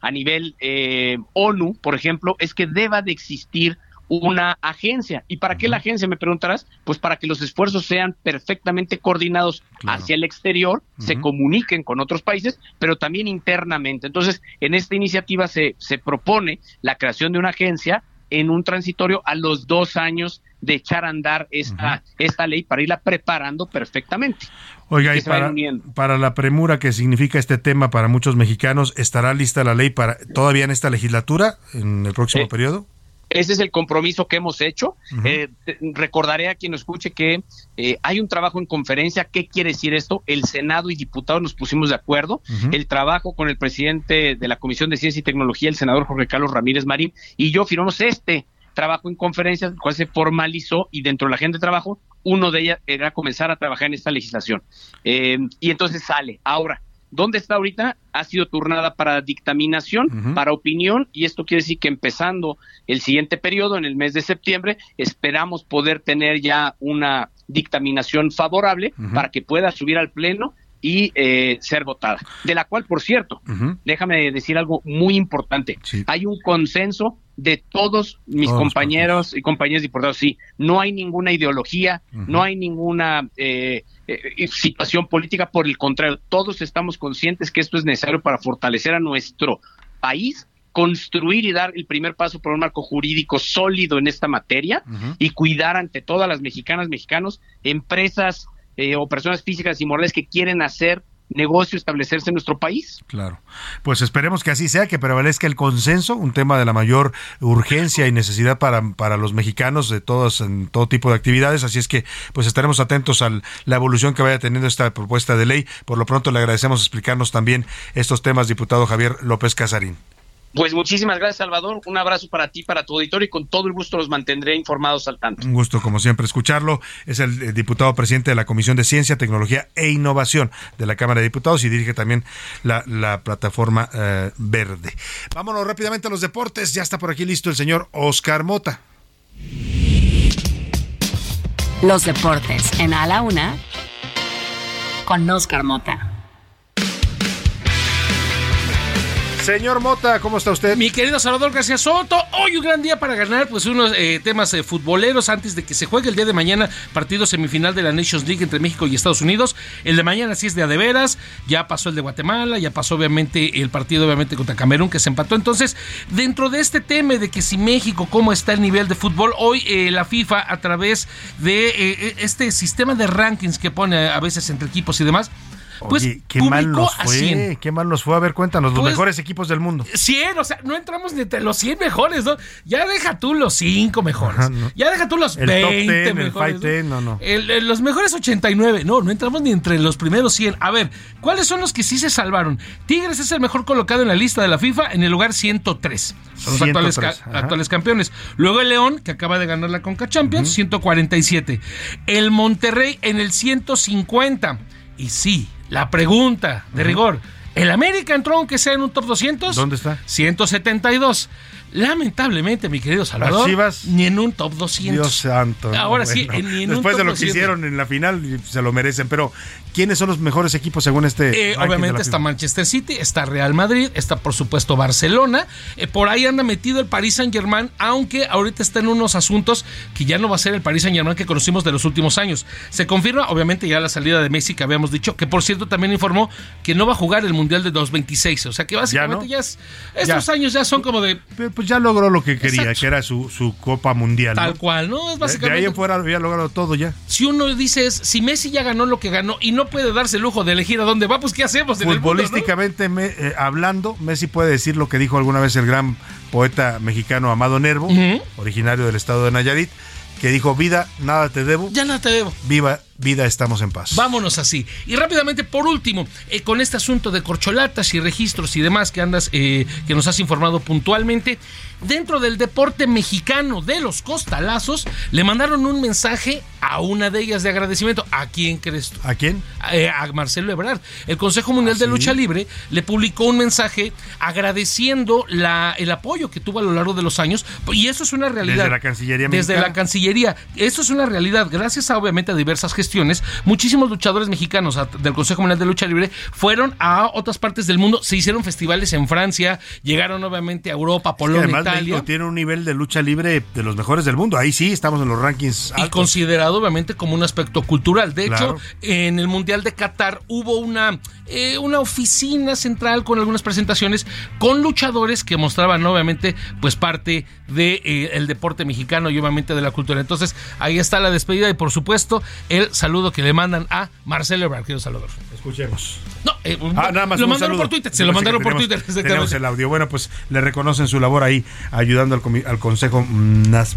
Speaker 47: a nivel eh, ONU, por ejemplo, es que deba de existir una agencia. ¿Y para qué la agencia, me preguntarás? Pues para que los esfuerzos sean perfectamente coordinados hacia el exterior, se comuniquen con otros países, pero también internamente. Entonces, en esta iniciativa se, se propone la creación de una agencia en un transitorio a los dos años de echar a andar esta, esta ley para irla preparando perfectamente.
Speaker 7: Oiga, y para, para, la premura que significa este tema para muchos mexicanos, ¿estará lista la ley para todavía en esta legislatura, en el próximo
Speaker 47: Eh,
Speaker 7: periodo?
Speaker 47: Ese es el compromiso que hemos hecho. Eh, recordaré a quien nos escuche que eh, hay un trabajo en conferencia. ¿Qué quiere decir esto? El Senado y diputados nos pusimos de acuerdo. El trabajo con el presidente de la Comisión de Ciencia y Tecnología, el senador Jorge Carlos Ramírez Marín, y yo firmamos este trabajo en conferencia, el cual se formalizó y dentro de la agenda de trabajo, uno de ellas era comenzar a trabajar en esta legislación. Eh, y entonces sale. Ahora, ¿Dónde está ahorita? Ha sido turnada para dictaminación, para opinión, y esto quiere decir que empezando el siguiente periodo, en el mes de septiembre, esperamos poder tener ya una dictaminación favorable para que pueda subir al Pleno y eh, ser votada. De la cual, por cierto, déjame decir algo muy importante. Hay un consenso de todos mis
Speaker 48: Todos
Speaker 47: compañeros y compañeras diputados. Sí, no hay ninguna ideología, no hay ninguna eh, eh, situación política. Por el contrario, todos estamos conscientes que esto es necesario para fortalecer a nuestro país construir y dar el primer paso por un marco jurídico sólido en esta materia y cuidar ante todas las mexicanas, mexicanos, empresas eh, o personas físicas y morales que quieren hacer negocio, establecerse en nuestro país.
Speaker 7: Claro. Pues esperemos que así sea, que prevalezca el consenso, un tema de la mayor urgencia y necesidad para, para los mexicanos de todos, en todo tipo de actividades. Así es que, pues estaremos atentos a la evolución que vaya teniendo esta propuesta de ley. Por lo pronto le agradecemos explicarnos también estos temas, diputado Javier López Casarín.
Speaker 47: Pues muchísimas gracias, Salvador. Un abrazo para ti, para tu auditorio y con todo el gusto los mantendré informados al tanto.
Speaker 7: Un gusto, como siempre, escucharlo. Es el eh, diputado presidente de la Comisión de Ciencia, Tecnología e Innovación de la Cámara de Diputados y dirige también la, la plataforma eh, verde. Vámonos rápidamente a los deportes. Ya está por aquí listo el señor Oscar Mota.
Speaker 9: Los deportes en A la Una con Oscar Mota.
Speaker 7: Señor Mota, ¿cómo está usted?
Speaker 49: Mi querido Salvador García Soto, hoy un gran día para ganar pues unos eh, temas eh, futboleros antes de que se juegue el día de mañana partido semifinal de la Nations League entre México y Estados Unidos. El de mañana sí es de a de veras, ya pasó el de Guatemala, ya pasó obviamente el partido obviamente contra Camerún que se empató. Entonces, dentro de este tema de que si México, cómo está el nivel de fútbol, hoy eh, la FIFA a través de eh, este sistema de rankings que pone a veces entre equipos y demás, pues
Speaker 7: Oye, qué mal nos fue,
Speaker 49: 100.
Speaker 7: qué mal nos fue. A ver, cuéntanos, los
Speaker 49: Pues-
Speaker 7: mejores equipos del mundo.
Speaker 49: 100, o sea, no entramos ni entre los 100 mejores, ¿no? Ya deja tú los 5 mejores.
Speaker 7: Ajá, ¿no?
Speaker 49: Ya deja tú los
Speaker 7: El
Speaker 49: 20
Speaker 7: top 10, el
Speaker 49: mejores.
Speaker 7: 5 no, no.
Speaker 49: El- el- los mejores 89. No, no entramos ni entre los primeros 100. A ver, ¿cuáles son los que sí se salvaron? Tigres es el mejor colocado en la lista de la FIFA en el lugar 103. Son los actuales,
Speaker 7: 103,
Speaker 49: ca-
Speaker 7: ajá.
Speaker 49: actuales campeones. Luego el León, que acaba de ganar la Conca Champions, 147. El Monterrey en el 150. Y sí, la pregunta de rigor. ¿El América entró aunque sea en un top 200?
Speaker 7: ¿Dónde está?
Speaker 49: 172. Lamentablemente, mi querido Salvador,
Speaker 7: Chivas.
Speaker 49: ni en un top 200.
Speaker 7: Dios santo.
Speaker 49: Ahora sí,
Speaker 7: bueno,
Speaker 49: ni en un
Speaker 7: Después de lo que
Speaker 49: 200.
Speaker 7: hicieron en la final, se lo merecen. Pero, ¿quiénes son los mejores equipos según este?
Speaker 49: Eh, obviamente está
Speaker 7: FIFA?
Speaker 49: Manchester City, está Real Madrid, está por supuesto Barcelona. Eh, por ahí anda metido el Paris Saint Germain, aunque ahorita está en unos asuntos que ya no va a ser el Paris Saint Germain que conocimos de los últimos años. Se confirma, obviamente, ya la salida de Messi que habíamos dicho, que por cierto también informó que no va a jugar el Mundial de 2026. O sea que básicamente ya,
Speaker 7: ¿Ya no?
Speaker 49: es. Estos años ya son como de.
Speaker 7: Pues ya logró lo que quería,
Speaker 49: Exacto.
Speaker 7: que era su, su Copa Mundial.
Speaker 49: Tal
Speaker 7: ¿no?
Speaker 49: cual, ¿no? Es
Speaker 7: De- De
Speaker 49: básicamente.
Speaker 7: ahí en fuera había logrado todo ya.
Speaker 49: Si uno dice es, si Messi ya ganó lo que ganó y no puede darse el lujo de elegir a dónde va, pues ¿qué hacemos en el mundo, no?
Speaker 7: Futbolísticamente me- eh, hablando, Messi puede decir lo que dijo alguna vez el gran poeta mexicano Amado Nervo, originario del estado de Nayarit, que dijo, vida, nada te debo.
Speaker 49: Ya nada te debo.
Speaker 7: Viva, vida, estamos en paz.
Speaker 49: Vámonos así. Y rápidamente, por último, eh, con este asunto de corcholatas y registros y demás que andas, eh, que nos has informado puntualmente, dentro del deporte mexicano de los costalazos, le mandaron un mensaje a una de ellas de agradecimiento. ¿A quién crees tú?
Speaker 7: ¿A quién?
Speaker 49: Eh, a Marcelo Ebrard. El Consejo Mundial de Lucha Libre le publicó un mensaje agradeciendo la, el apoyo que tuvo a lo largo de los años. Y eso es una realidad.
Speaker 7: Desde la Cancillería
Speaker 49: Desde
Speaker 7: mexicana.
Speaker 49: la Cancillería. Eso es una realidad. Gracias a, obviamente, a diversas gestiones, muchísimos luchadores mexicanos del Consejo Mundial de Lucha Libre fueron a otras partes del mundo. Se hicieron festivales en Francia, llegaron obviamente a Europa,
Speaker 7: Es que
Speaker 49: Polonia,
Speaker 7: además
Speaker 49: Italia.
Speaker 7: México tiene un nivel de lucha libre de los mejores del mundo. Ahí sí estamos en los rankings
Speaker 49: y considerado obviamente como un aspecto cultural. De
Speaker 7: Claro.
Speaker 49: hecho, en el Mundial de Qatar hubo una, eh, una oficina central con algunas presentaciones con luchadores que mostraban obviamente pues parte del deporte mexicano y obviamente de la cultura. Entonces ahí está la despedida y por supuesto el saludo que le mandan a Marcelo Ebrard, querido Salvador.
Speaker 7: Escuchemos.
Speaker 49: No, eh,
Speaker 7: Ah, nada más
Speaker 49: lo mandaron
Speaker 7: saludo.
Speaker 49: por Twitter, se lo mandaron por Twitter. (laughs)
Speaker 7: Tenemos el audio. Bueno, pues le reconocen su labor ahí ayudando al, al Consejo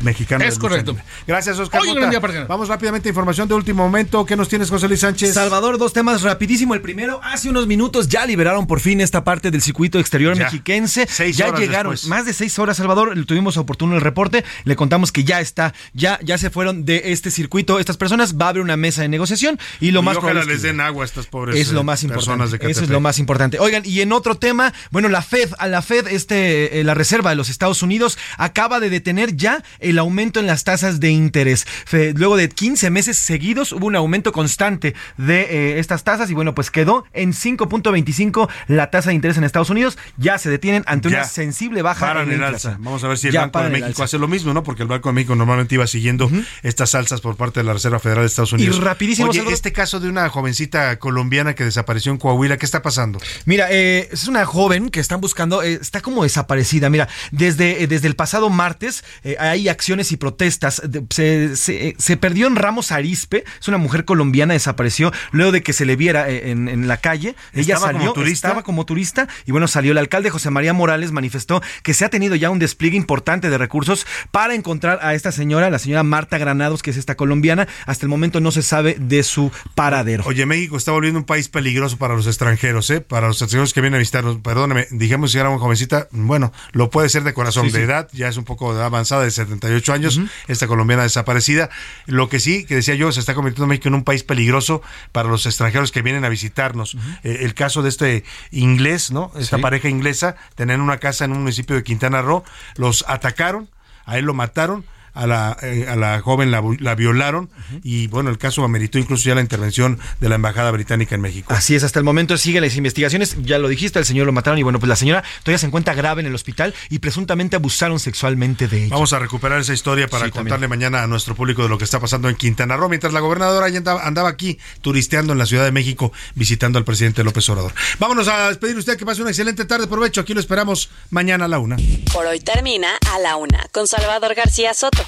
Speaker 7: Mexicano
Speaker 49: Es correcto.
Speaker 7: Gracias, Oscar.
Speaker 34: Hoy día.
Speaker 7: Vamos rápidamente a información de último momento. ¿Qué nos tienes, José Luis Sánchez?
Speaker 34: Salvador, dos temas rapidísimo. El primero, hace unos minutos ya liberaron por fin esta parte del circuito exterior
Speaker 7: Ya.
Speaker 34: mexiquense.
Speaker 7: Seis
Speaker 34: ya
Speaker 7: horas
Speaker 34: llegaron
Speaker 7: después.
Speaker 34: más de seis horas, Salvador. Tuvimos oportuno el reporte. Le contamos que ya está, ya, ya se fueron de este circuito estas personas. Va a haber una mesa de negociación y lo
Speaker 7: Y
Speaker 34: más
Speaker 7: ojalá les den agua a estas pobres
Speaker 34: es lo
Speaker 7: eh,
Speaker 34: más
Speaker 7: personas
Speaker 34: importante.
Speaker 7: de
Speaker 34: Eso es lo más importante. Oigan, y en otro tema, bueno, la Fed, a la Fed, este, eh, la Reserva de los Estados Unidos acaba de detener ya el aumento en las tasas de interés. Fe- luego de 15 meses seguidos hubo un aumento constante de eh, estas tasas y bueno, pues quedó en 5.25 la tasa de interés en Estados Unidos. Ya se detienen ante
Speaker 7: Ya.
Speaker 34: una sensible baja
Speaker 7: Paran
Speaker 34: en
Speaker 7: el alza. Vamos a ver si el
Speaker 34: Ya
Speaker 7: Banco de México hace lo mismo, ¿no? Porque el Banco de México normalmente iba siguiendo estas alzas por parte de la Reserva Federal de Estados Unidos.
Speaker 34: Y rapidísimo,
Speaker 7: Oye, este caso de una jovencita colombiana que desapareció en Coahuila, ¿qué está pasando?
Speaker 34: Mira, eh, es una joven que están buscando, eh, está como desaparecida. Mira, desde, eh, desde el pasado martes hay acciones y protestas. Se, se- se perdió en Ramos Arispe, es una mujer colombiana, desapareció luego de que se le viera en, en la calle. Ella
Speaker 7: ¿Estaba como
Speaker 34: salió,
Speaker 7: turista?
Speaker 34: estaba como turista y bueno, salió. El alcalde José María Morales manifestó que se ha tenido ya un despliegue importante de recursos para encontrar a esta señora, la señora Marta Granados, que es esta colombiana. Hasta el momento no se sabe de su paradero.
Speaker 7: Oye, México está volviendo un país peligroso para los extranjeros, ¿eh? Para los extranjeros que vienen a visitarnos. Perdóneme, dijimos si era una jovencita, bueno, lo puede ser de corazón,
Speaker 34: Sí,
Speaker 7: de
Speaker 34: sí.
Speaker 7: edad, ya es un poco avanzada, de 78 años, esta colombiana desaparecida. Lo que sí, que decía yo, se está convirtiendo México en un país peligroso para los extranjeros que vienen a visitarnos. Eh, el caso de este inglés, ¿no? Esta
Speaker 34: Sí.
Speaker 7: pareja inglesa, tenían una casa en un municipio de Quintana Roo, los atacaron, a él lo mataron. A la, eh, a la joven la, la violaron y bueno, el caso ameritó incluso ya la intervención de la Embajada Británica en México.
Speaker 34: Así es, hasta el momento sigue las investigaciones, ya lo dijiste, el señor lo mataron y bueno, pues la señora todavía se encuentra grave en el hospital y presuntamente abusaron sexualmente de ella.
Speaker 7: Vamos a recuperar esa historia para
Speaker 34: Sí,
Speaker 7: contarle mañana a nuestro público de lo que está pasando en Quintana Roo, mientras la gobernadora ya andaba, andaba aquí turisteando en la Ciudad de México visitando al presidente López Obrador. Vámonos a despedir usted, que pase una excelente tarde, provecho, aquí lo esperamos mañana a la una.
Speaker 9: Por hoy termina a la una con Salvador García Soto.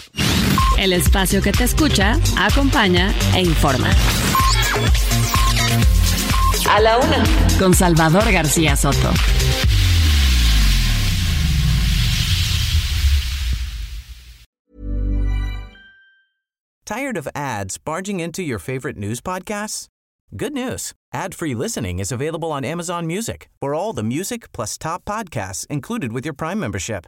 Speaker 9: El espacio que te escucha, acompaña e informa. A la una con Salvador García Soto.
Speaker 48: Tired of ads barging into your favorite news podcasts? Good news. Ad-free listening is available on Amazon Music for all the music plus top podcasts included with your Prime membership.